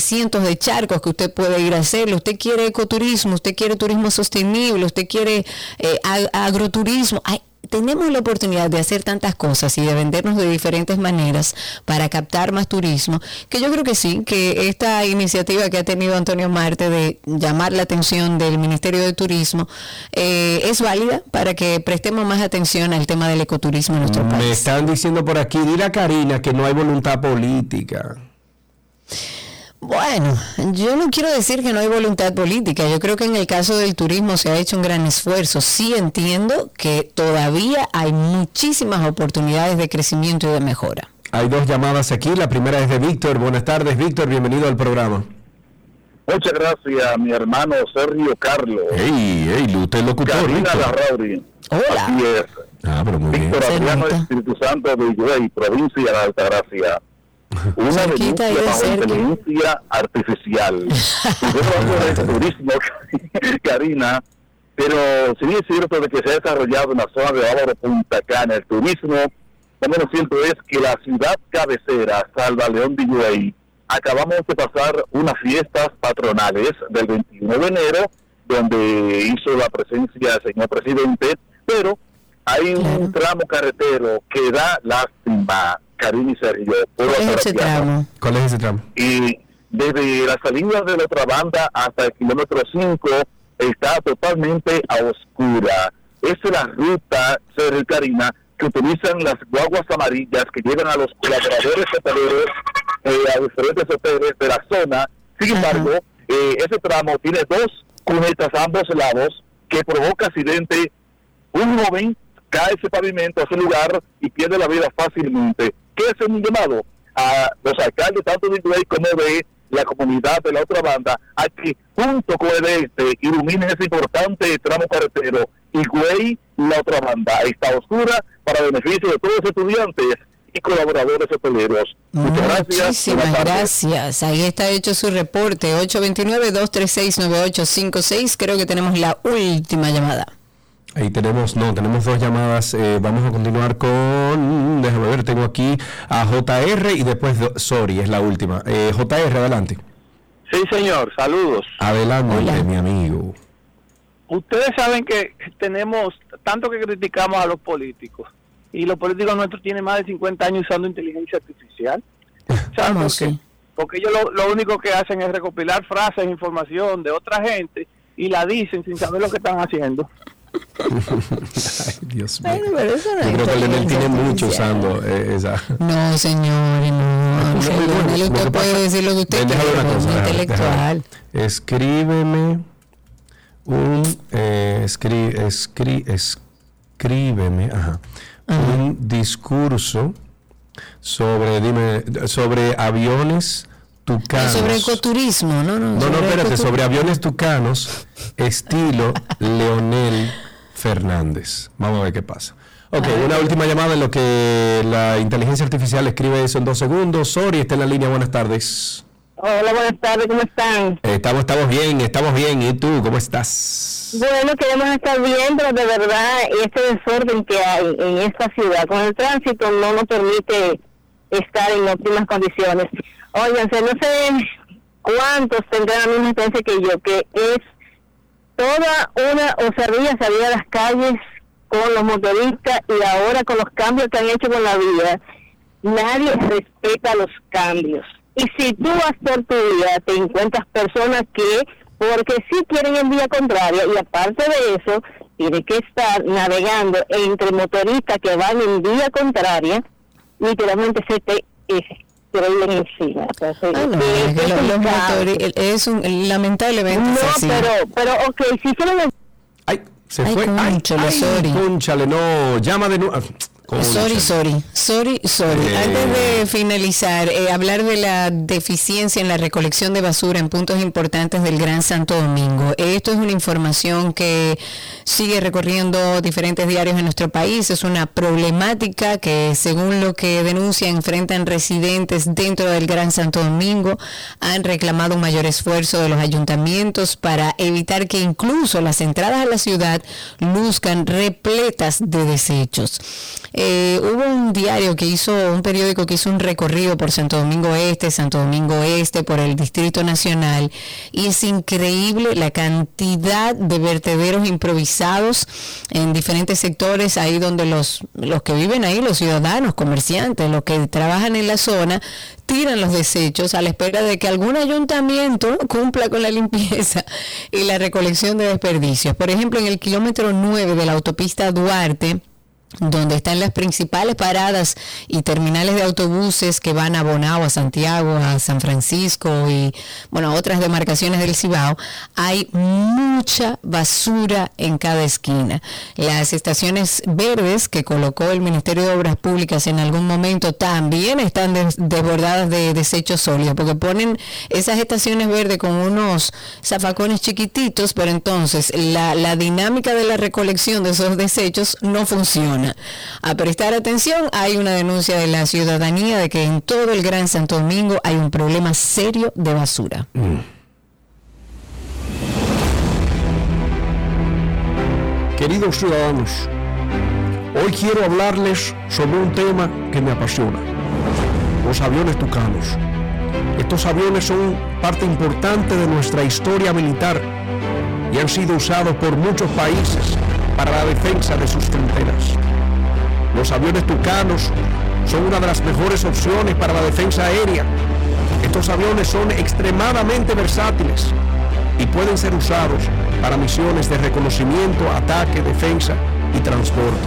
Speaker 1: cientos de charcos que usted puede ir a hacer. Usted quiere ecoturismo, usted quiere turismo sostenible, usted quiere eh, agroturismo. tenemos la oportunidad de hacer tantas cosas y de vendernos de diferentes maneras para captar más turismo, que yo creo que sí, que esta iniciativa que ha tenido Antonio Marte de llamar la atención del Ministerio de Turismo eh, es válida para que prestemos más atención al tema del ecoturismo en nuestro país.
Speaker 2: Me están diciendo por aquí, dile a Karina que no hay voluntad política.
Speaker 1: Bueno, yo no quiero decir que no hay voluntad política. Yo creo que en el caso del turismo se ha hecho un gran esfuerzo. Sí entiendo que todavía hay muchísimas oportunidades de crecimiento y de mejora.
Speaker 2: Hay dos llamadas aquí. La primera es de Víctor. Buenas tardes, Víctor. Bienvenido al programa.
Speaker 12: Muchas gracias, mi hermano Sergio Carlos.
Speaker 2: Hey, hey, usted es locutor.
Speaker 1: Hola.
Speaker 12: Así es.
Speaker 2: Ah, pero muy
Speaker 12: Víctor Adriano Espíritu Santo de Higüey, provincia de Altagracia una denuncia inteligencia artificial. Yo de turismo, Karina, pero sí es cierto de que se ha desarrollado en la zona de Álvaro Punta Cana el turismo. También lo cierto es que la ciudad cabecera, Salva León de Higüey, acabamos de pasar unas fiestas patronales del 21 de enero, donde hizo la presencia el señor presidente, pero hay un tramo carretero que da lástima Karim y Sergio.
Speaker 1: ¿Cuál es ese tramo?
Speaker 2: ¿Cuál es ese tramo?
Speaker 12: Y desde la salida de la otra banda hasta el kilómetro 5 está totalmente a oscura. Esa es la ruta, Sergio y Karina, que utilizan las guaguas amarillas que llevan a los colaboradores hoteleros eh, a diferentes hoteles de la zona. Sin embargo, eh, ese tramo tiene dos cunetas a ambos lados que provoca accidente. Un joven cae ese pavimento, ese lugar y pierde la vida fácilmente. ¿Qué es un llamado? A los alcaldes tanto de Higüey como de la comunidad de la otra banda a que junto con el este iluminen ese importante tramo carretero Higüey la otra banda. Está oscura para beneficio de todos los estudiantes y colaboradores hoteleros.
Speaker 1: Muchas gracias. Muchísimas gracias. Ahí está hecho su reporte. 829-236-9856. Creo que tenemos la última llamada.
Speaker 2: Ahí tenemos, no, tenemos dos llamadas. Eh, vamos a continuar con, déjame ver, tengo aquí a JR y después, sorry, es la última. Eh, JR, adelante.
Speaker 13: Sí, señor, saludos.
Speaker 2: Adelante, mi amigo.
Speaker 13: Ustedes saben que tenemos tanto que criticamos a los políticos y los políticos nuestros tienen más de 50 años usando inteligencia artificial. ¿Saben por qué? Porque ellos lo, lo único que hacen es recopilar frases, e información de otra gente y la dicen sin saber lo que están haciendo.
Speaker 2: Ay, Dios mío. Yo creo que Leonel tiene mucho usando eh, esa.
Speaker 1: No, señor, no. Leonel, usted puede decir lo que usted quiera, es intelectual.
Speaker 2: Escríbeme un eh, escri, escri, escríbeme ajá, un discurso sobre dime sobre aviones tucanos.
Speaker 1: Sobre ecoturismo, no, no.
Speaker 2: No, no, espérate, sobre aviones tucanos, estilo Leonel Fernández. Vamos a ver qué pasa. Ok, una última llamada en lo que la inteligencia artificial escribe eso en dos segundos. Sori está en la línea. Buenas tardes.
Speaker 14: Hola, buenas tardes, ¿cómo están?
Speaker 2: estamos, estamos bien, estamos bien. ¿Y tú, cómo estás?
Speaker 14: Bueno, queremos estar bien, pero de verdad, este desorden que hay en esta ciudad con el tránsito no nos permite estar en óptimas condiciones. Óiganse, no sé cuántos tendrán la misma experiencia que yo, que es toda una osadía salir a las calles con los motoristas y ahora con los cambios que han hecho con la vida, nadie respeta los cambios. Y si tú vas por tu día, te encuentras personas que, porque sí quieren en vía contraria, y aparte de eso, tiene que estar navegando entre motoristas que van en vía contraria, literalmente se te
Speaker 1: es un, lamentablemente
Speaker 14: no, pero, pero, ok, si se
Speaker 2: Ay, se fue. Ay,
Speaker 1: cónchale,
Speaker 2: ay, no, llama de nuevo.
Speaker 1: Sorry, sorry, sorry, sorry.
Speaker 2: Eh.
Speaker 1: Antes de finalizar, eh, hablar de la deficiencia en la recolección de basura en puntos importantes del Gran Santo Domingo. Esto es una información que sigue recorriendo diferentes diarios en nuestro país. Es una problemática que, según lo que denuncia, enfrentan residentes dentro del Gran Santo Domingo. Han reclamado un mayor esfuerzo de los ayuntamientos para evitar que incluso las entradas a la ciudad luzcan repletas de desechos. Eh, hubo un diario que hizo, un periódico que hizo un recorrido por Santo Domingo Este, Santo Domingo Este, por el Distrito Nacional, y es increíble la cantidad de vertederos improvisados en diferentes sectores, ahí donde los, los que viven ahí, los ciudadanos, comerciantes, los que trabajan en la zona, tiran los desechos a la espera de que algún ayuntamiento cumpla con la limpieza y la recolección de desperdicios. Por ejemplo, en el kilómetro 9 de la autopista Duarte, donde están las principales paradas y terminales de autobuses que van a Bonao, a Santiago, a San Francisco y bueno, a otras demarcaciones del Cibao, hay mucha basura en cada esquina. Las estaciones verdes que colocó el Ministerio de Obras Públicas en algún momento también están des- desbordadas de desechos sólidos, porque ponen esas estaciones verdes con unos zafacones chiquititos, pero entonces la, la dinámica de la recolección de esos desechos no funciona. A prestar atención, hay una denuncia de la ciudadanía de que en todo el Gran Santo Domingo hay un problema serio de basura.
Speaker 15: Queridos ciudadanos, hoy quiero hablarles sobre un tema que me apasiona, los aviones tucanos. Estos aviones son parte importante de nuestra historia militar y han sido usados por muchos países para la defensa de sus fronteras. Los aviones tucanos son una de las mejores opciones para la defensa aérea. Estos aviones son extremadamente versátiles y pueden ser usados para misiones de reconocimiento, ataque, defensa y transporte.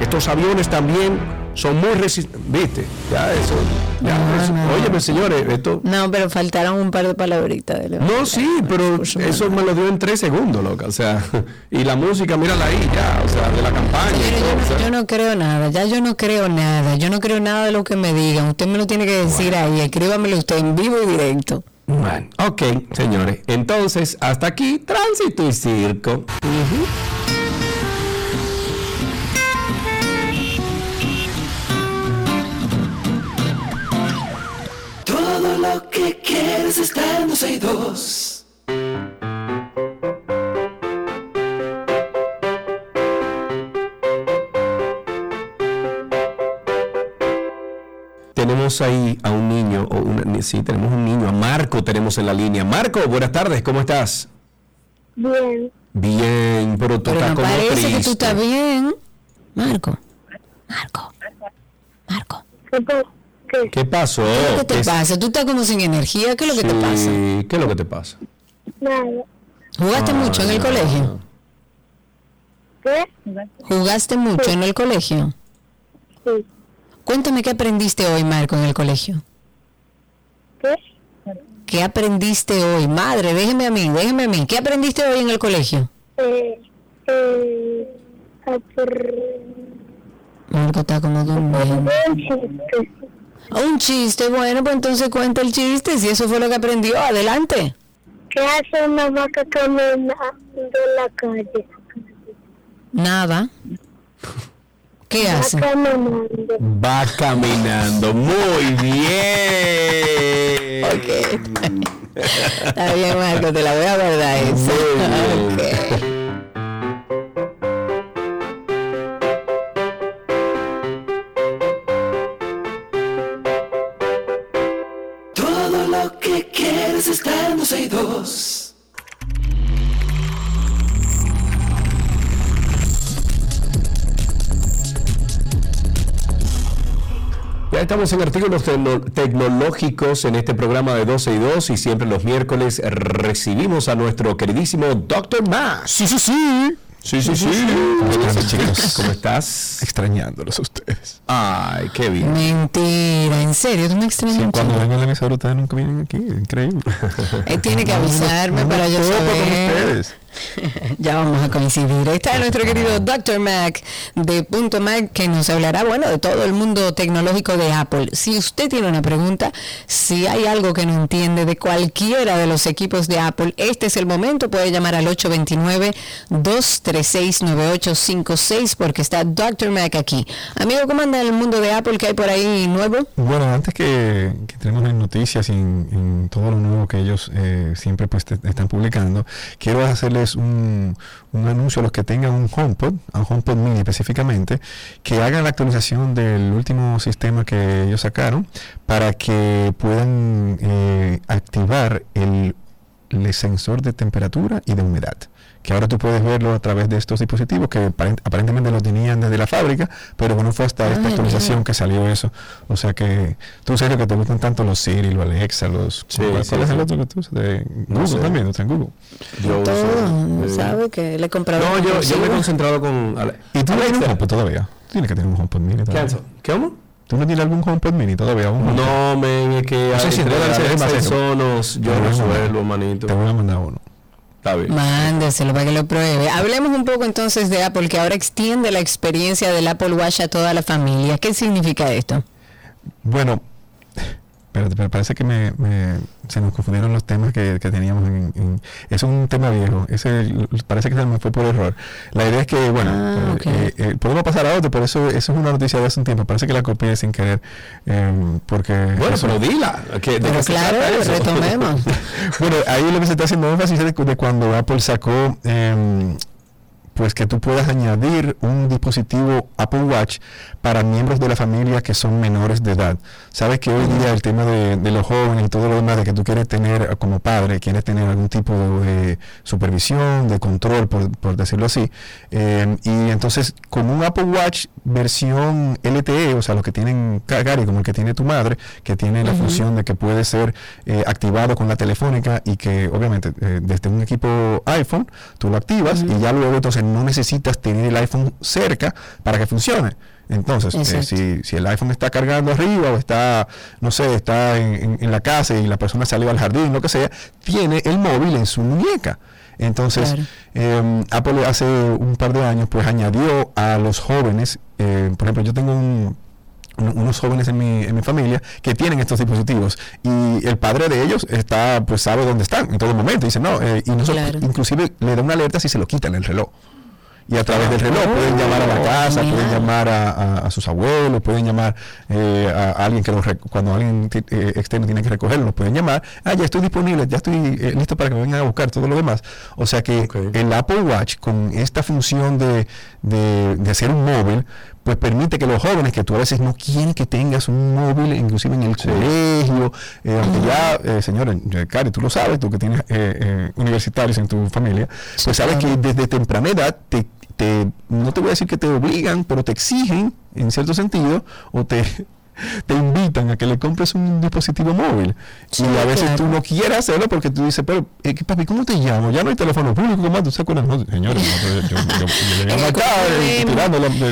Speaker 15: Estos aviones también son muy resistentes. ¿Viste? Ya eso. Ya eso. Óyeme, señores, esto.
Speaker 1: No, pero faltaron un par de palabritas. de
Speaker 15: No, sí, pero eso me lo dio en tres segundos, loca. O sea, y la música, mírala ahí, ya, o sea, de la campaña. todo, o sea.
Speaker 1: Yo no creo nada, ya yo no creo nada, yo no creo nada de lo que me digan. Usted me lo tiene que decir ahí, escríbamelo usted en vivo y directo.
Speaker 2: Bueno, ok, señores. Entonces, hasta aquí, tránsito y circo.
Speaker 6: Lo que quieres está en 12 y 2.
Speaker 2: Tenemos ahí a un niño, o una, sí, tenemos un niño, a Marco tenemos en la línea. Marco, buenas tardes, ¿cómo estás?
Speaker 7: Bien.
Speaker 2: Bien, pero tú
Speaker 1: Pero
Speaker 2: estás
Speaker 1: no
Speaker 2: como
Speaker 1: parece que tú
Speaker 2: triste.
Speaker 1: estás bien. Marco,
Speaker 2: ¿Qué pasó?
Speaker 1: ¿qué te
Speaker 2: ¿Qué es-
Speaker 1: pasa? Tú estás como sin energía, ¿qué es lo que te pasa?
Speaker 2: ¿Qué es lo que te pasa?
Speaker 7: Nada.
Speaker 1: ¿Jugaste mucho en el colegio?
Speaker 7: ¿Qué?
Speaker 1: ¿Jugaste mucho en el colegio?
Speaker 7: Sí.
Speaker 1: Cuéntame qué aprendiste hoy, Marco, en el colegio.
Speaker 7: ¿Qué?
Speaker 1: ¿Qué aprendiste hoy? Madre, déjeme a mí, déjeme a mí. ¿Qué aprendiste hoy en el colegio?
Speaker 7: Eh, eh,
Speaker 1: Marco está como durmiendo.
Speaker 7: un.
Speaker 1: Un chiste, bueno, pues entonces cuenta el chiste, si eso fue lo que aprendió, adelante.
Speaker 7: ¿Qué hace una vaca caminando en la calle?
Speaker 1: Nada. ¿Qué
Speaker 7: Va
Speaker 1: hace?
Speaker 7: caminando.
Speaker 2: Va caminando, muy bien.
Speaker 1: Está bien, Marco, te la voy a guardar esa. Ok.
Speaker 6: Todo
Speaker 2: Ya estamos en artículos tecno- tecnológicos en este programa de 12 y 2 y siempre los miércoles recibimos a nuestro queridísimo Dr. Max. Sí, sí, sí. Sí, sí, sí.
Speaker 16: ¿Cómo están, chicos?
Speaker 2: ¿Cómo estás?
Speaker 16: Extrañándolos a ustedes.
Speaker 2: Ay, qué bien.
Speaker 1: Mentira, en serio, tú me extrañas
Speaker 16: Sí, cuando vengo a la emisora ustedes nunca vienen aquí, increíble.
Speaker 1: Él tiene que avisarme
Speaker 16: No,
Speaker 1: para yo
Speaker 16: no, con
Speaker 1: saber.
Speaker 16: ustedes.
Speaker 1: ya vamos a coincidir. Está nuestro querido Dr. Mac de Punto Mac que nos hablará, bueno, de todo el mundo tecnológico de Apple. Si usted tiene una pregunta, si hay algo que no entiende de cualquiera de los equipos de Apple, este es el momento. Puede llamar al 829-236-9856 porque está Dr. Mac aquí. Amigo, ¿cómo anda el mundo de Apple que hay por ahí nuevo?
Speaker 16: Bueno, antes que, que tenemos las noticias y en, todo lo nuevo que ellos eh, siempre pues están publicando, quiero hacerles un, un, anuncio a los que tengan un HomePod, un HomePod Mini específicamente, que hagan la actualización del último sistema que ellos sacaron para que puedan eh, activar el sensor de temperatura y de humedad que ahora tú puedes verlo a través de estos dispositivos que aparentemente lo tenían desde la fábrica, pero bueno, fue hasta esta actualización que salió eso. O sea que tú sabes que te gustan tanto los Siri, los Alexa, los... ¿Cuál, es el otro que tú usas? De Google también, está en Google.
Speaker 1: Yo Todo, uso, ¿sabe? Que le he comprado...
Speaker 2: No, yo, yo me he concentrado con...
Speaker 16: ¿Y tú tienes un HomePod todavía? Tienes que tener un HomePod Mini todavía.
Speaker 2: ¿Qué? ¿Cómo?
Speaker 16: ¿Tú no tienes algún HomePod Mini todavía?
Speaker 2: ¿Un no, men, es que... No sé si entre sonos, yo resuelvo, manito.
Speaker 16: Te voy a mandar uno.
Speaker 1: Mándeselo para que lo pruebe. Hablemos un poco entonces de Apple, que ahora extiende la experiencia del Apple Watch a toda la familia. ¿Qué significa esto?
Speaker 16: Bueno, pero, parece que me, se nos confundieron los temas que, teníamos. En, es un tema viejo. Ese parece que se me fue por error. La idea es que, bueno, ah, eh, eh, podemos pasar a otro, pero eso, eso es una noticia de hace un tiempo. Parece que la copié sin querer. Em, porque
Speaker 2: bueno, pero dila. Que,
Speaker 1: pero claro, retomemos.
Speaker 16: bueno, ahí lo que se está haciendo énfasis es de, cuando Apple sacó. Pues que tú puedas añadir un dispositivo Apple Watch para miembros de la familia que son menores de edad. Sabes que hoy día el tema de, los jóvenes y todo lo demás, de que tú quieres tener como padre, quieres tener algún tipo de supervisión, de control, por, decirlo así. Eh, y entonces con un Apple Watch versión LTE, o sea, los que tienen Gary, como el que tiene tu madre, que tiene la función de que puede ser eh, activado con la telefónica y que obviamente eh, desde un equipo iPhone tú lo activas y ya luego entonces no necesitas tener el iPhone cerca para que funcione. Entonces, eh, si, si, el iPhone está cargando arriba o está, no sé, está en, la casa y la persona salió al jardín, lo que sea, tiene el móvil en su muñeca. Entonces, em, Apple hace un par de años, pues añadió a los jóvenes, eh, por ejemplo, yo tengo unos jóvenes en mi, en mi familia que tienen estos dispositivos y el padre de ellos está pues sabe dónde están en todo momento. Dice no eh, y nosotros inclusive le da una alerta si se lo quitan el reloj y a través del reloj pueden oh, llamar a la casa, pueden llamar a, sus abuelos, pueden llamar eh, a, alguien que cuando alguien eh, externo tiene que recogerlo, los pueden llamar. Ah, ya estoy disponible, ya estoy eh, listo para que me vengan a buscar, todo lo demás. O sea que el Apple Watch con esta función de, de, de hacer un móvil, pues permite que los jóvenes que tú a veces no quieren que tengas un móvil, inclusive en el colegio, eh, aunque ya, eh, señora, Cari, tú lo sabes, tú que tienes universitarios en tu familia, pues sabes que desde temprana edad te no te voy a decir que te obligan, pero te exigen, en cierto sentido, o te, te invitan a que le compres un dispositivo móvil. y a veces tú no quieres hacerlo porque tú dices, pero eh, papi, ¿cómo te llamo? Ya no hay teléfono público, ¿cómo tú sacas No, señores, yo,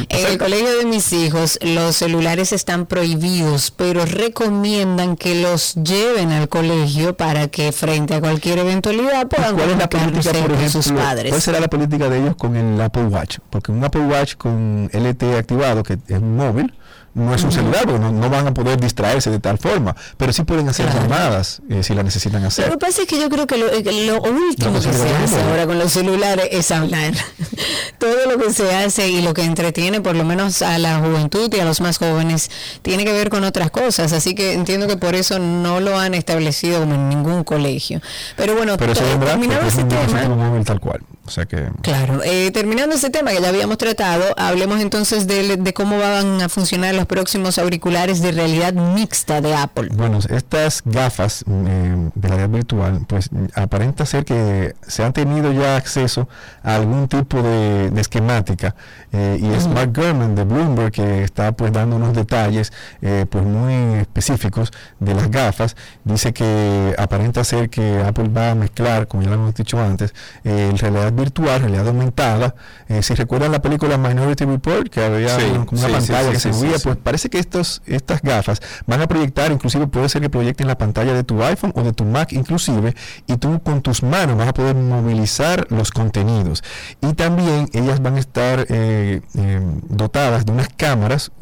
Speaker 1: En el colegio de mis hijos, los celulares están prohibidos, pero recomiendan que los lleven al colegio para que frente a cualquier eventualidad puedan
Speaker 16: ¿Cuál es la política, por ejemplo, sus padres. ¿Cuál será la política de ellos con el Apple Watch? Porque un Apple Watch con LTE activado, que es móvil, no es un celular, porque no, van a poder distraerse de tal forma, pero sí pueden hacer llamadas eh, si la necesitan hacer.
Speaker 1: Lo que pasa es que yo creo que lo, eh, último que se hace ahora con los celulares es hablar. Todo lo que se hace y lo que entretiene, por lo menos a la juventud y a los más jóvenes, tiene que ver con otras cosas. Así que entiendo que por eso no lo han establecido como en ningún colegio. Pero bueno,
Speaker 16: pero ese tema. tal cual. O sea que...
Speaker 1: Claro, eh, terminando ese tema que ya habíamos tratado, hablemos entonces de, de cómo van a funcionar los próximos auriculares de realidad mixta de Apple?
Speaker 16: Bueno, estas gafas eh, de realidad virtual, pues aparenta ser que se han tenido ya acceso a algún tipo de, esquemática eh, y es Mark Gurman de Bloomberg que está pues dando unos detalles eh, pues muy específicos de las gafas. Dice que aparenta ser que Apple va a mezclar, como ya lo hemos dicho antes, el realidad virtual, realidad aumentada. Eh, si recuerdan la película Minority Report, que había como una pantalla que se movía, pues parece que estos, estas gafas van a proyectar, inclusive puede ser que proyecten la pantalla de tu iPhone o de tu Mac inclusive, y tú con tus manos vas a poder movilizar los contenidos. Y también ellas van a estar eh, eh, dotadas de unas cámaras,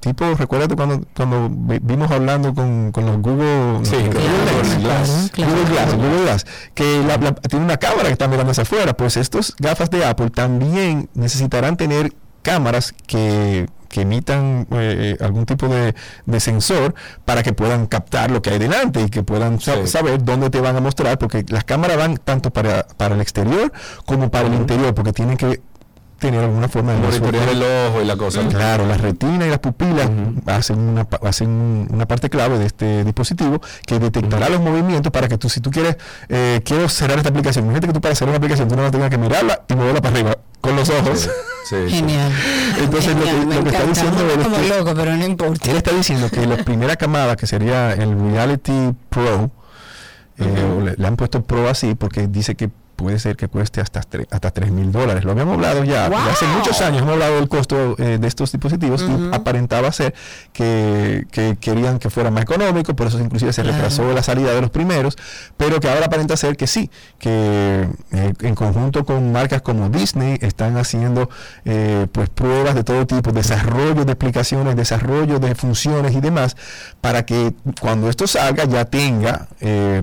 Speaker 16: tipo, recuerda cuando, cuando vimos hablando con, con los Google, Google, Glass, que tiene una cámara que está mirando hacia afuera, pues estos gafas de Apple también necesitarán tener cámaras que, emitan eh, eh, algún tipo de, sensor para que puedan captar lo que hay delante y que puedan saber dónde te van a mostrar, porque las cámaras van tanto para, para el exterior como para el interior, porque tienen que tener alguna forma de
Speaker 2: monitorear el ojo y la cosa.
Speaker 16: Claro, la retina y las pupilas hacen, una, hacen una parte clave de este dispositivo que detectará los movimientos para que tú, si tú quieres, eh, quiero cerrar esta aplicación, imagínate que tú para cerrar una aplicación tú no vas a tener que mirarla y moverla para arriba con los ojos.
Speaker 1: Genial.
Speaker 16: Entonces lo, que, está diciendo
Speaker 1: es como loco, pero no importa.
Speaker 16: Él está diciendo que la primera camada, que sería el Reality Pro, eh, le, han puesto Pro así porque dice que puede ser que cueste hasta, hasta 3 mil dólares. Lo habíamos hablado ya, hace muchos años hemos hablado del costo eh, de estos dispositivos y aparentaba ser que, querían que fuera más económico, por eso inclusive se retrasó la salida de los primeros, pero que ahora aparenta ser que sí, que eh, en conjunto con marcas como Disney están haciendo eh, pues pruebas de todo tipo, desarrollo de explicaciones, desarrollo de funciones y demás, para que cuando esto salga ya tenga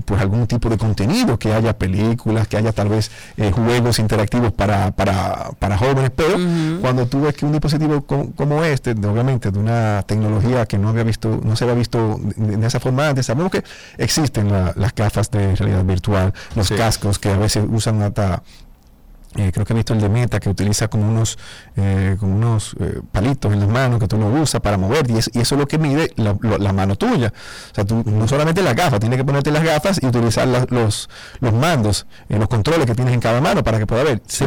Speaker 16: pues algún tipo de contenido, que haya películas, que haya tal vez eh, juegos interactivos para, para, para jóvenes, pero cuando tú ves que un dispositivo como este, obviamente de una tecnología que no había visto, no se había visto de, esa forma antes, sabemos que existen las gafas de realidad virtual, los cascos que a veces usan hasta eh, creo que he visto el de Meta que utiliza como unos, eh, como unos eh, palitos en las manos que tú lo usas para mover y, eso es lo que mide la, mano tuya. O sea, tú no solamente las gafas, tienes que ponerte las gafas y utilizar los, los mandos, los controles que tienes en cada mano para que pueda ver. Se,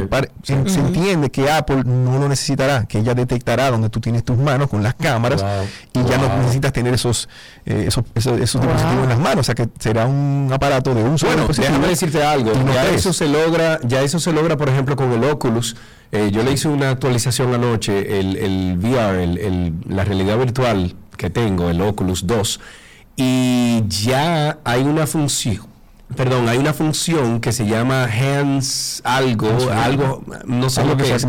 Speaker 16: entiende que Apple no lo necesitará, que ella detectará donde tú tienes tus manos con las cámaras y ya no necesitas tener esos, esos, esos, dispositivos en las manos. O sea, que será un aparato de un
Speaker 2: solo bueno, Déjame decirte algo, ya eso se logra, ya eso se logra, por ejemplo, con el Oculus. Eh, yo le hice una actualización anoche, el, el VR, el, la realidad virtual que tengo, el Oculus 2, y ya hay una función, perdón, hay una función que se llama hands algo, algo, no sé lo que es.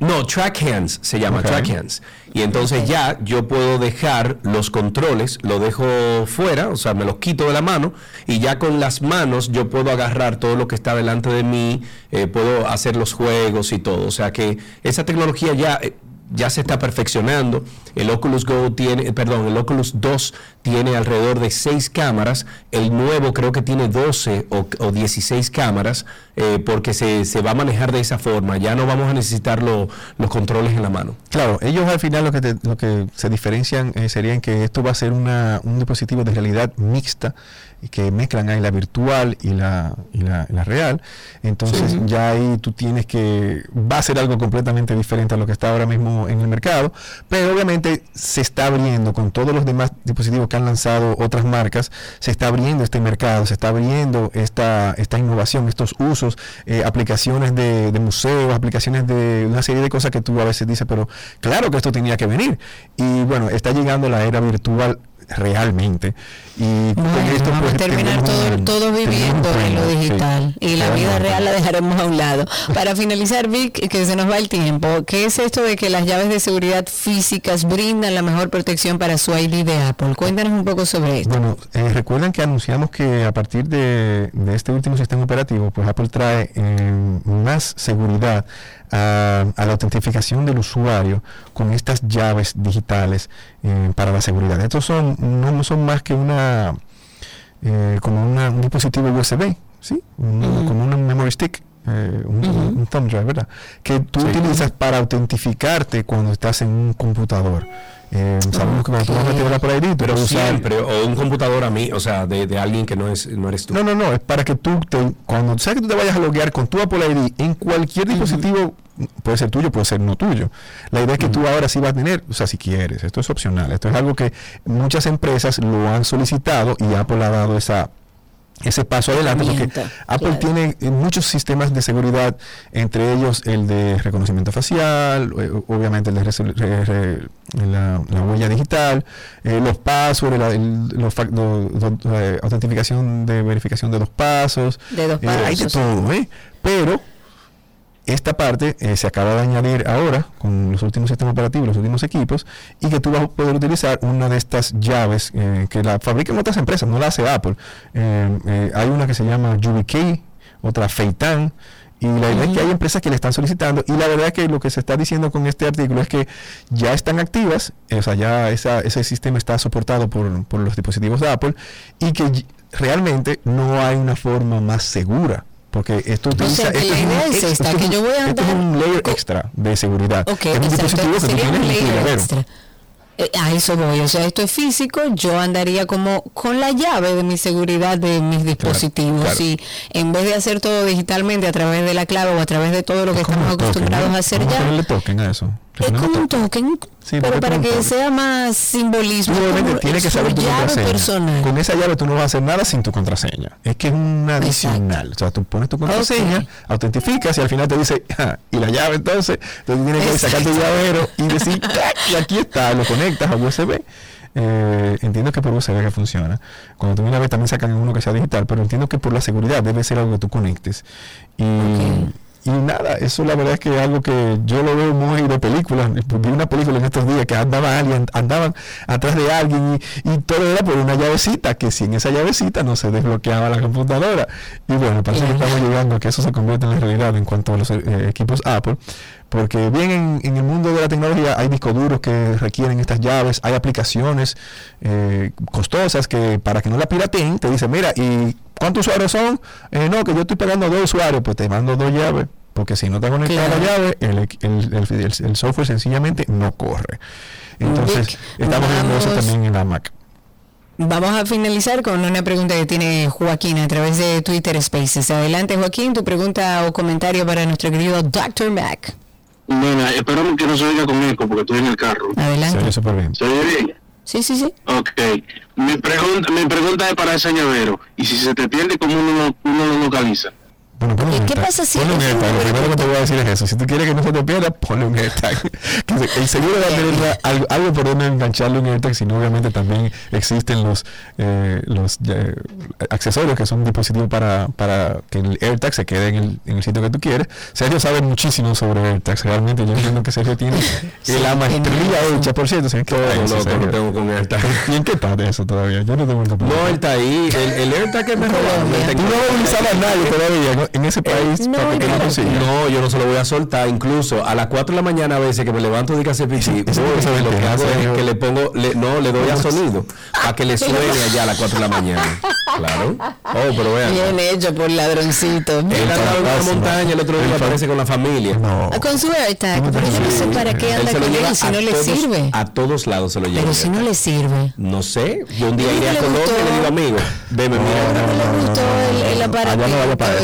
Speaker 2: No, track hands se llama track hands. Y entonces ya yo puedo dejar los controles, lo dejo fuera, o sea, me los quito de la mano y ya con las manos yo puedo agarrar todo lo que está delante de mí, eh, puedo hacer los juegos y todo. O sea que esa tecnología ya eh, ya se está perfeccionando. El Oculus Go tiene, eh, perdón, el Oculus 2 tiene alrededor de 6 cámaras. El nuevo creo que tiene 12 o, 16 cámaras eh, porque se, se, va a manejar de esa forma. Ya no vamos a necesitar los controles en la mano.
Speaker 16: Claro, ellos al final lo que, lo que se diferencian eh, serían que esto va a ser una, un dispositivo de realidad mixta que mezclan ahí la virtual y la, y la, real. Entonces ya ahí tú tienes que, va a ser algo completamente diferente a lo que está ahora mismo en el mercado, pero obviamente se está abriendo con todos los demás dispositivos que han lanzado otras marcas, se está abriendo este mercado, se está abriendo esta, esta innovación, estos usos, eh, aplicaciones de, de museos, aplicaciones de una serie de cosas que tú a veces dices, pero claro que esto tenía que venir. Y bueno, está llegando la era virtual realmente. Y
Speaker 1: con esto vamos a pues, terminar todo, viviendo en lo digital y la vida real la dejaremos a un lado. Para finalizar, Vic, que se nos va el tiempo, ¿qué es esto de que las llaves de seguridad físicas brindan la mejor protección para su ID de Apple? Cuéntanos un poco sobre esto.
Speaker 16: Bueno, eh, recuerdan que anunciamos que a partir de, este último sistema operativo, pues Apple trae eh, más seguridad a, la autentificación del usuario con estas llaves digitales eh, para la seguridad. Estos son no son más que una eh, como un dispositivo USB, ¿sí? como un memory stick. Eh, un, thumb drive, ¿verdad? Que tú utilizas para autentificarte cuando estás en un computador. Eh, sabemos que cuando tú vas a meter por ahí,
Speaker 2: pero siempre, o un computador a mí, o sea, de, de, alguien que no es no eres tú.
Speaker 16: No, no, no, es para que tú, te, cuando sabes que tú te vayas a loguear con tu Apple ID en cualquier dispositivo, puede ser tuyo, puede ser no tuyo. La idea es que tú ahora sí vas a tener, o sea, si quieres, esto es opcional, esto es algo que muchas empresas lo han solicitado y Apple ha dado esa ese paso adelante porque Apple tiene eh, muchos sistemas de seguridad, entre ellos el de reconocimiento facial, eh, obviamente el de la, huella digital, eh, los passwords, la, autentificación de verificación de dos pasos,
Speaker 1: de dos pasos.
Speaker 16: hay de todo, ¿eh? pero esta parte eh, se acaba de añadir ahora con los últimos sistemas operativos, los últimos equipos, y que tú vas a poder utilizar una de estas llaves eh, que la fabrican otras empresas, no la hace Apple. Eh, hay una que se llama YubiKey, otra Feitan, y la verdad es que hay empresas que le están solicitando, y la verdad es que lo que se está diciendo con este artículo es que ya están activas, o sea, ya ese sistema está soportado por, por los dispositivos de Apple, y que realmente no hay una forma más segura porque esto utiliza.
Speaker 1: O sea, la idea es, esta, que yo voy a andar.
Speaker 16: Esto es un layer extra de seguridad.
Speaker 1: Okay,
Speaker 16: es un
Speaker 1: exacto,
Speaker 16: dispositivo que tú tienes
Speaker 1: un extra. Eh, a eso voy, o sea, esto es físico, yo andaría como con la llave de mi seguridad de mis dispositivos claro, claro. y en vez de hacer todo digitalmente a través de la clave o a través de todo lo que estamos acostumbrados
Speaker 16: token,
Speaker 1: a hacer
Speaker 16: ¿Cómo
Speaker 1: ya.
Speaker 16: ponerle token a eso?
Speaker 1: Es como un token,
Speaker 16: Sí,
Speaker 1: pero para que sea más simbolismo.
Speaker 16: Obviamente
Speaker 1: como
Speaker 16: tiene que saber tu contraseña.
Speaker 1: personal.
Speaker 16: Con esa llave tú no vas a hacer nada sin tu contraseña. Es que es un adicional. O sea, tú pones tu contraseña, autentificas y al final te dice, "Ah, y la llave entonces, entonces tienes que sacar tu llavero y decir, y aquí está, lo conectas a USB. Eh, entiendo que por USB que funciona. Cuando tú vienes a ver también sacan uno que sea digital, pero entiendo que por la seguridad debe ser algo que tú conectes. Y, y nada, eso la verdad es que es algo que yo lo veo muy de películas. Vi una película en estos días que andaba alguien, andaban atrás de alguien y, y todo era por una llavecita, que sin esa llavecita no se desbloqueaba la computadora. Y bueno, parece que estamos llegando a que eso se convierta en la realidad en cuanto a los eh, equipos Apple. Porque bien en, en el mundo de la tecnología hay discos duros que requieren estas llaves, hay aplicaciones eh, costosas que para que no la pirateen te dicen, mira, ¿y cuántos usuarios son? Eh, no, que yo estoy pagando dos usuarios, pues te mando dos llaves, porque si no te conectas
Speaker 1: Claro.
Speaker 16: la llave, el, el, el- el- software sencillamente no corre. Entonces,
Speaker 1: Vic,
Speaker 16: estamos viendo eso también en la Mac.
Speaker 1: Vamos a finalizar con una pregunta que tiene Joaquín a través de Twitter Spaces. Adelante, Joaquín, tu pregunta o comentario para nuestro querido Dr. Mac.
Speaker 10: Bueno, esperamos que no se oiga con eco porque estoy en el carro.
Speaker 1: Adelante.
Speaker 16: Se oye súper bien.
Speaker 10: ¿Se oye bien?
Speaker 1: Sí, sí, sí.
Speaker 10: Ok. Mi pregunta, mi pregunta es para ese llavero. Y si se te pierde, ¿cómo uno, uno lo localiza?
Speaker 16: Bueno, ponle un
Speaker 1: ¿Qué
Speaker 16: AirTag.
Speaker 1: pasa si
Speaker 16: Ponle un
Speaker 1: es
Speaker 16: AirTag. Lo primero que te voy a decir es eso. Si tú quieres que no se te pierda, ponle un AirTag. Que el seguro va a tener algo, algo por donde engancharle un AirTag, sino obviamente también existen los, eh, los eh, accesorios que son dispositivos para, para que el AirTag se quede en el, en el sitio que tú quieres. Sergio sabe muchísimo sobre AirTags. Realmente yo entiendo que Sergio tiene la maestría hecha, por cierto. ¿sabes qué? Sí,
Speaker 2: loco lo tengo con AirTag.
Speaker 16: ¿Y en qué de eso todavía? Yo no tengo vuelta
Speaker 2: No, él está ahí. El, el AirTag que me robaron. el
Speaker 16: Tú no vas a utilizar a nadie todavía ¿no? En ese país
Speaker 1: no,
Speaker 16: para que
Speaker 1: no.
Speaker 16: no
Speaker 2: yo no se lo voy a soltar. Incluso a las 4 de la mañana a veces que me levanto lo que hago
Speaker 16: Sergio.
Speaker 2: es que le pongo, le- no, le doy a sonido para que le suene allá a las 4 de la mañana. Claro. Oh, pero vean.
Speaker 1: Bien hecho por ladroncito.
Speaker 2: Él andaba en una montaña, el otro día aparece con la familia.
Speaker 16: No.
Speaker 1: Ah, Con su AirTag, pero yo no sé para qué anda con él si no le sirve.
Speaker 2: A todos lados se lo lleva.
Speaker 1: Pero si no le sirve.
Speaker 2: No sé, yo un día
Speaker 1: ¿Y
Speaker 2: iré a Colombia y le digo, amigo, veme, mira.
Speaker 1: No le gustó el,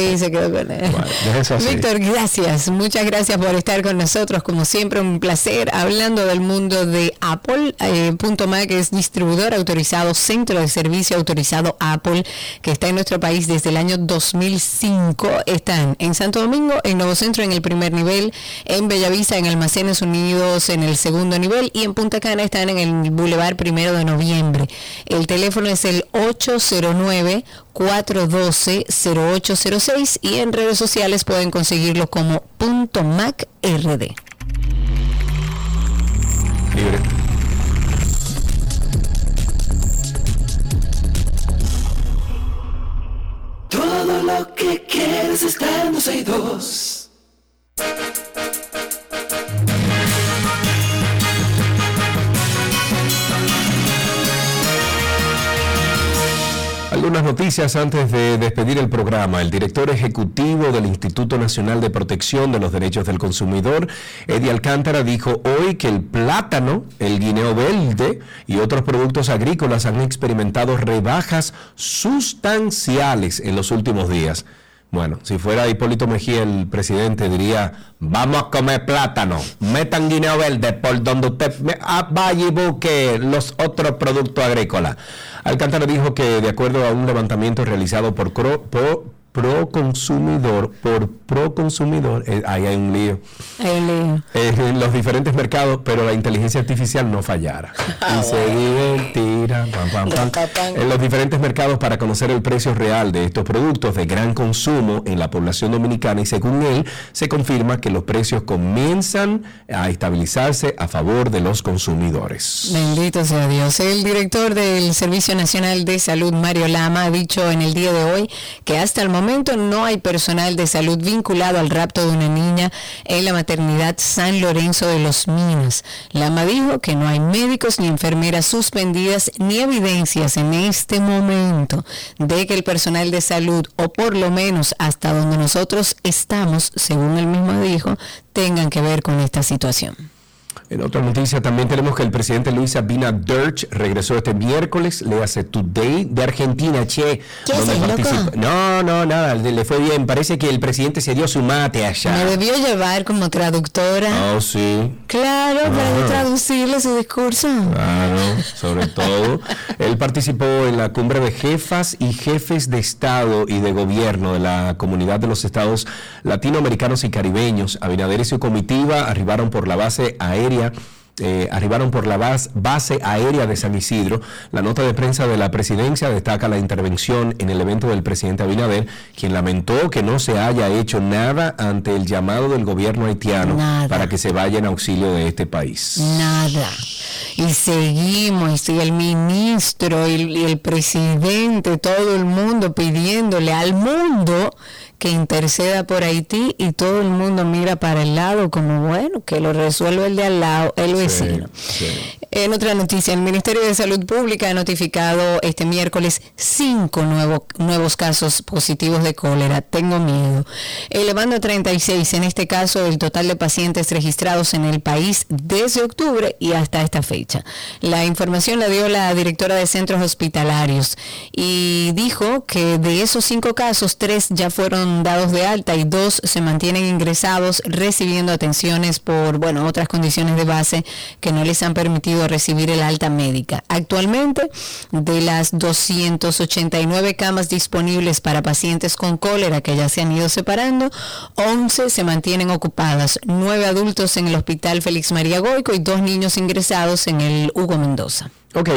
Speaker 1: y
Speaker 16: eso.
Speaker 1: se con él.
Speaker 16: Bueno.
Speaker 1: Víctor, gracias. Muchas gracias por estar con nosotros. Como siempre, un placer hablando del mundo de Apple. Eh, Punto Mac es distribuidor autorizado, centro de servicio autorizado Apple, que está en nuestro país desde el año 2005. Están en Santo Domingo, en Nuevo Centro en el primer nivel, en Bellavista en Almacenes Unidos en el segundo nivel y en Punta Cana están en el Boulevard Primero de Noviembre. El teléfono es el 809 412-0806 y en redes sociales pueden conseguirlo como punto .macrd.
Speaker 2: Libre.
Speaker 6: Todo lo que quieres está en 12 y 2.
Speaker 2: Algunas noticias antes de despedir el programa. El director ejecutivo del Instituto Nacional de Protección de los Derechos del Consumidor, Eddie Alcántara, dijo hoy que el plátano, el guineo verde y otros productos agrícolas han experimentado rebajas sustanciales en los últimos días. Bueno, si fuera Hipólito Mejía el presidente, diría, vamos a comer plátano, metan guineo verde por donde usted ah, vaya y busque los otros productos agrícolas. Alcántara dijo que de acuerdo a un levantamiento realizado por, por pro consumidor por pro consumidor, eh, ahí hay un lío. Eh, en los diferentes mercados, pero la inteligencia artificial no fallara. y se divertirá. En los diferentes mercados para conocer el precio real de estos productos de gran consumo en la población dominicana y según él se confirma que los precios comienzan a estabilizarse a favor de los consumidores.
Speaker 1: Bendito sea Dios. El director del Servicio Nacional de Salud, Mario Lama, ha dicho en el día de hoy que hasta el momento momento no hay personal de salud vinculado al rapto de una niña en la maternidad San Lorenzo de los Minas. Lama dijo que no hay médicos ni enfermeras suspendidas ni evidencias en este momento de que el personal de salud, o por lo menos hasta donde nosotros estamos, según él mismo dijo, tengan que ver con esta situación.
Speaker 2: En otra noticia también tenemos que el presidente Luis Abinader regresó este miércoles, le hace Today de Argentina, che.
Speaker 1: ¿Qué
Speaker 2: No, no, nada, le fue bien. Parece que el presidente se dio su mate allá.
Speaker 1: Me debió llevar como traductora.
Speaker 2: Oh, sí.
Speaker 1: Claro, para ah. traducirle su discurso.
Speaker 2: Claro, sobre todo. Él participó en la cumbre de jefas y jefes de Estado y de gobierno de la comunidad de los estados latinoamericanos y caribeños. Abinader y su comitiva arribaron por la base aérea eh, arribaron por la base aérea de San Isidro. La nota de prensa de la presidencia destaca la intervención en el evento del presidente Abinader, quien lamentó que no se haya hecho nada ante el llamado del gobierno haitiano para que se vaya en auxilio de este país.
Speaker 1: Nada. Y seguimos, y el ministro, y el presidente, todo el mundo pidiéndole al mundo que interceda por Haití y todo el mundo mira para el lado como bueno, que lo resuelve el de al lado, el vecino. En otra noticia, el Ministerio de Salud Pública ha notificado este miércoles cinco nuevos casos positivos de cólera. Tengo miedo. Elevando a 36 en este caso el total de pacientes registrados en el país desde octubre y hasta esta fecha. La información la dio la directora de centros hospitalarios y dijo que de esos cinco casos, tres ya fueron dados de alta y dos se mantienen ingresados recibiendo atenciones por, bueno, otras condiciones de base que no les han permitido recibir el alta médica. Actualmente, de las 289 camas disponibles para pacientes con cólera que ya se han ido separando, 11 se mantienen ocupadas, 9 adultos en el Hospital Félix María Goico y dos niños ingresados en el Hugo Mendoza.
Speaker 2: Ok,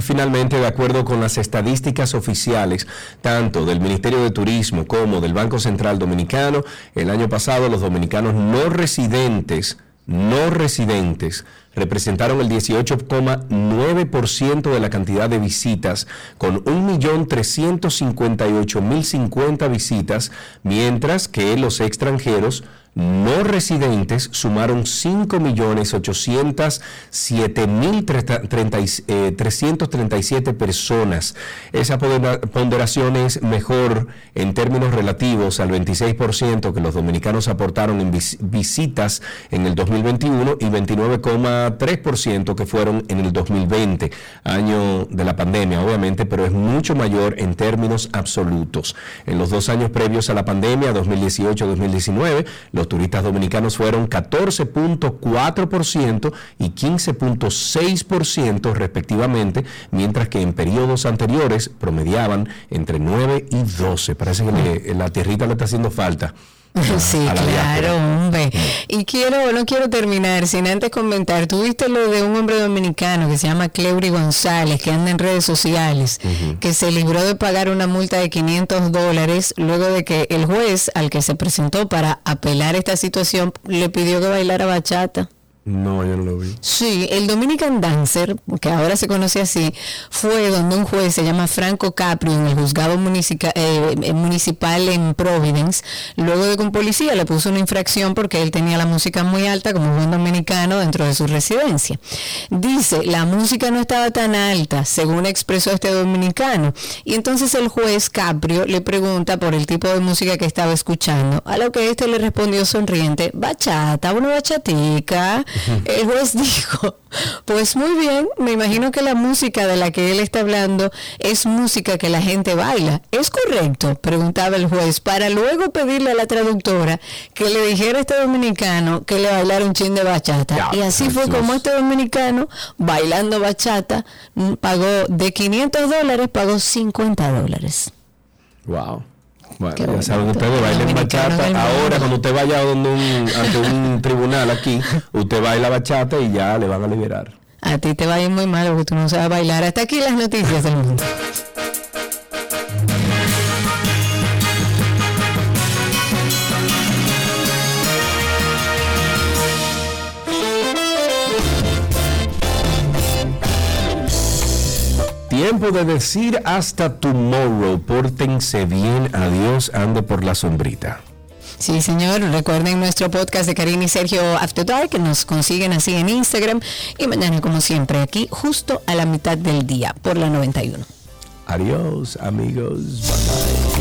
Speaker 2: finalmente, de acuerdo con las estadísticas oficiales, tanto del Ministerio de Turismo como del Banco Central Dominicano, el año pasado los dominicanos no residentes, no residentes, representaron el 18,9% de la cantidad de visitas, con 1.358.050 visitas, mientras que los extranjeros no residentes sumaron 5.807.337 eh, personas. Esa ponderación es mejor en términos relativos al 26% que los dominicanos aportaron en visitas en el 2021 y 29,3% que fueron en el 2020, año de la pandemia obviamente, pero es mucho mayor en términos absolutos. En los dos años previos a la pandemia, 2018-2019, los los turistas dominicanos fueron 14.4% y 15.6% respectivamente, mientras que en periodos anteriores promediaban entre 9 y 12. Parece que la tierrita le está haciendo falta.
Speaker 1: Sí, claro, hombre. Y quiero, no quiero terminar sin antes comentar, tuviste lo de un hombre dominicano que se llama Cleury González, que anda en redes sociales, que se libró de pagar una multa de 500 dólares luego de que el juez al que se presentó para apelar esta situación le pidió que bailara bachata.
Speaker 2: No, yo no lo vi.
Speaker 1: Sí, el Dominican Dancer, que ahora se conoce así, fue donde un juez se llama Franco Caprio en el juzgado eh, municipal en Providence, luego de que un policía le puso una infracción porque él tenía la música muy alta como buen dominicano dentro de su residencia. Dice, la música no estaba tan alta, según expresó este dominicano. Y entonces el juez Caprio le pregunta por el tipo de música que estaba escuchando, a lo que este le respondió sonriente, bachata, una bachatica El juez dijo, pues muy bien, me imagino que la música de la que él está hablando es música que la gente baila. ¿Es correcto? Preguntaba el juez, para luego pedirle a la traductora que le dijera a este dominicano que le bailara un chin de bachata. y así fue como este dominicano, bailando bachata, mm, pagó de 500 dólares, pagó 50 dólares.
Speaker 2: Wow. Bueno, ya saben ustedes, bailen bachata. Ahora, cuando usted vaya donde un, ante un tribunal aquí, usted baila bachata y ya le van a liberar.
Speaker 1: A ti te va a ir muy mal porque tú no sabes bailar. Hasta aquí las noticias del mundo.
Speaker 2: Tiempo de decir hasta tomorrow. Pórtense bien. Adiós. Ande por la sombrita.
Speaker 1: Sí, señor. Recuerden nuestro podcast de Karina y Sergio After Dark, que nos consiguen así en Instagram. Y mañana, como siempre, aquí, justo a la mitad del día, por la 91.
Speaker 2: Adiós, amigos. Bye bye.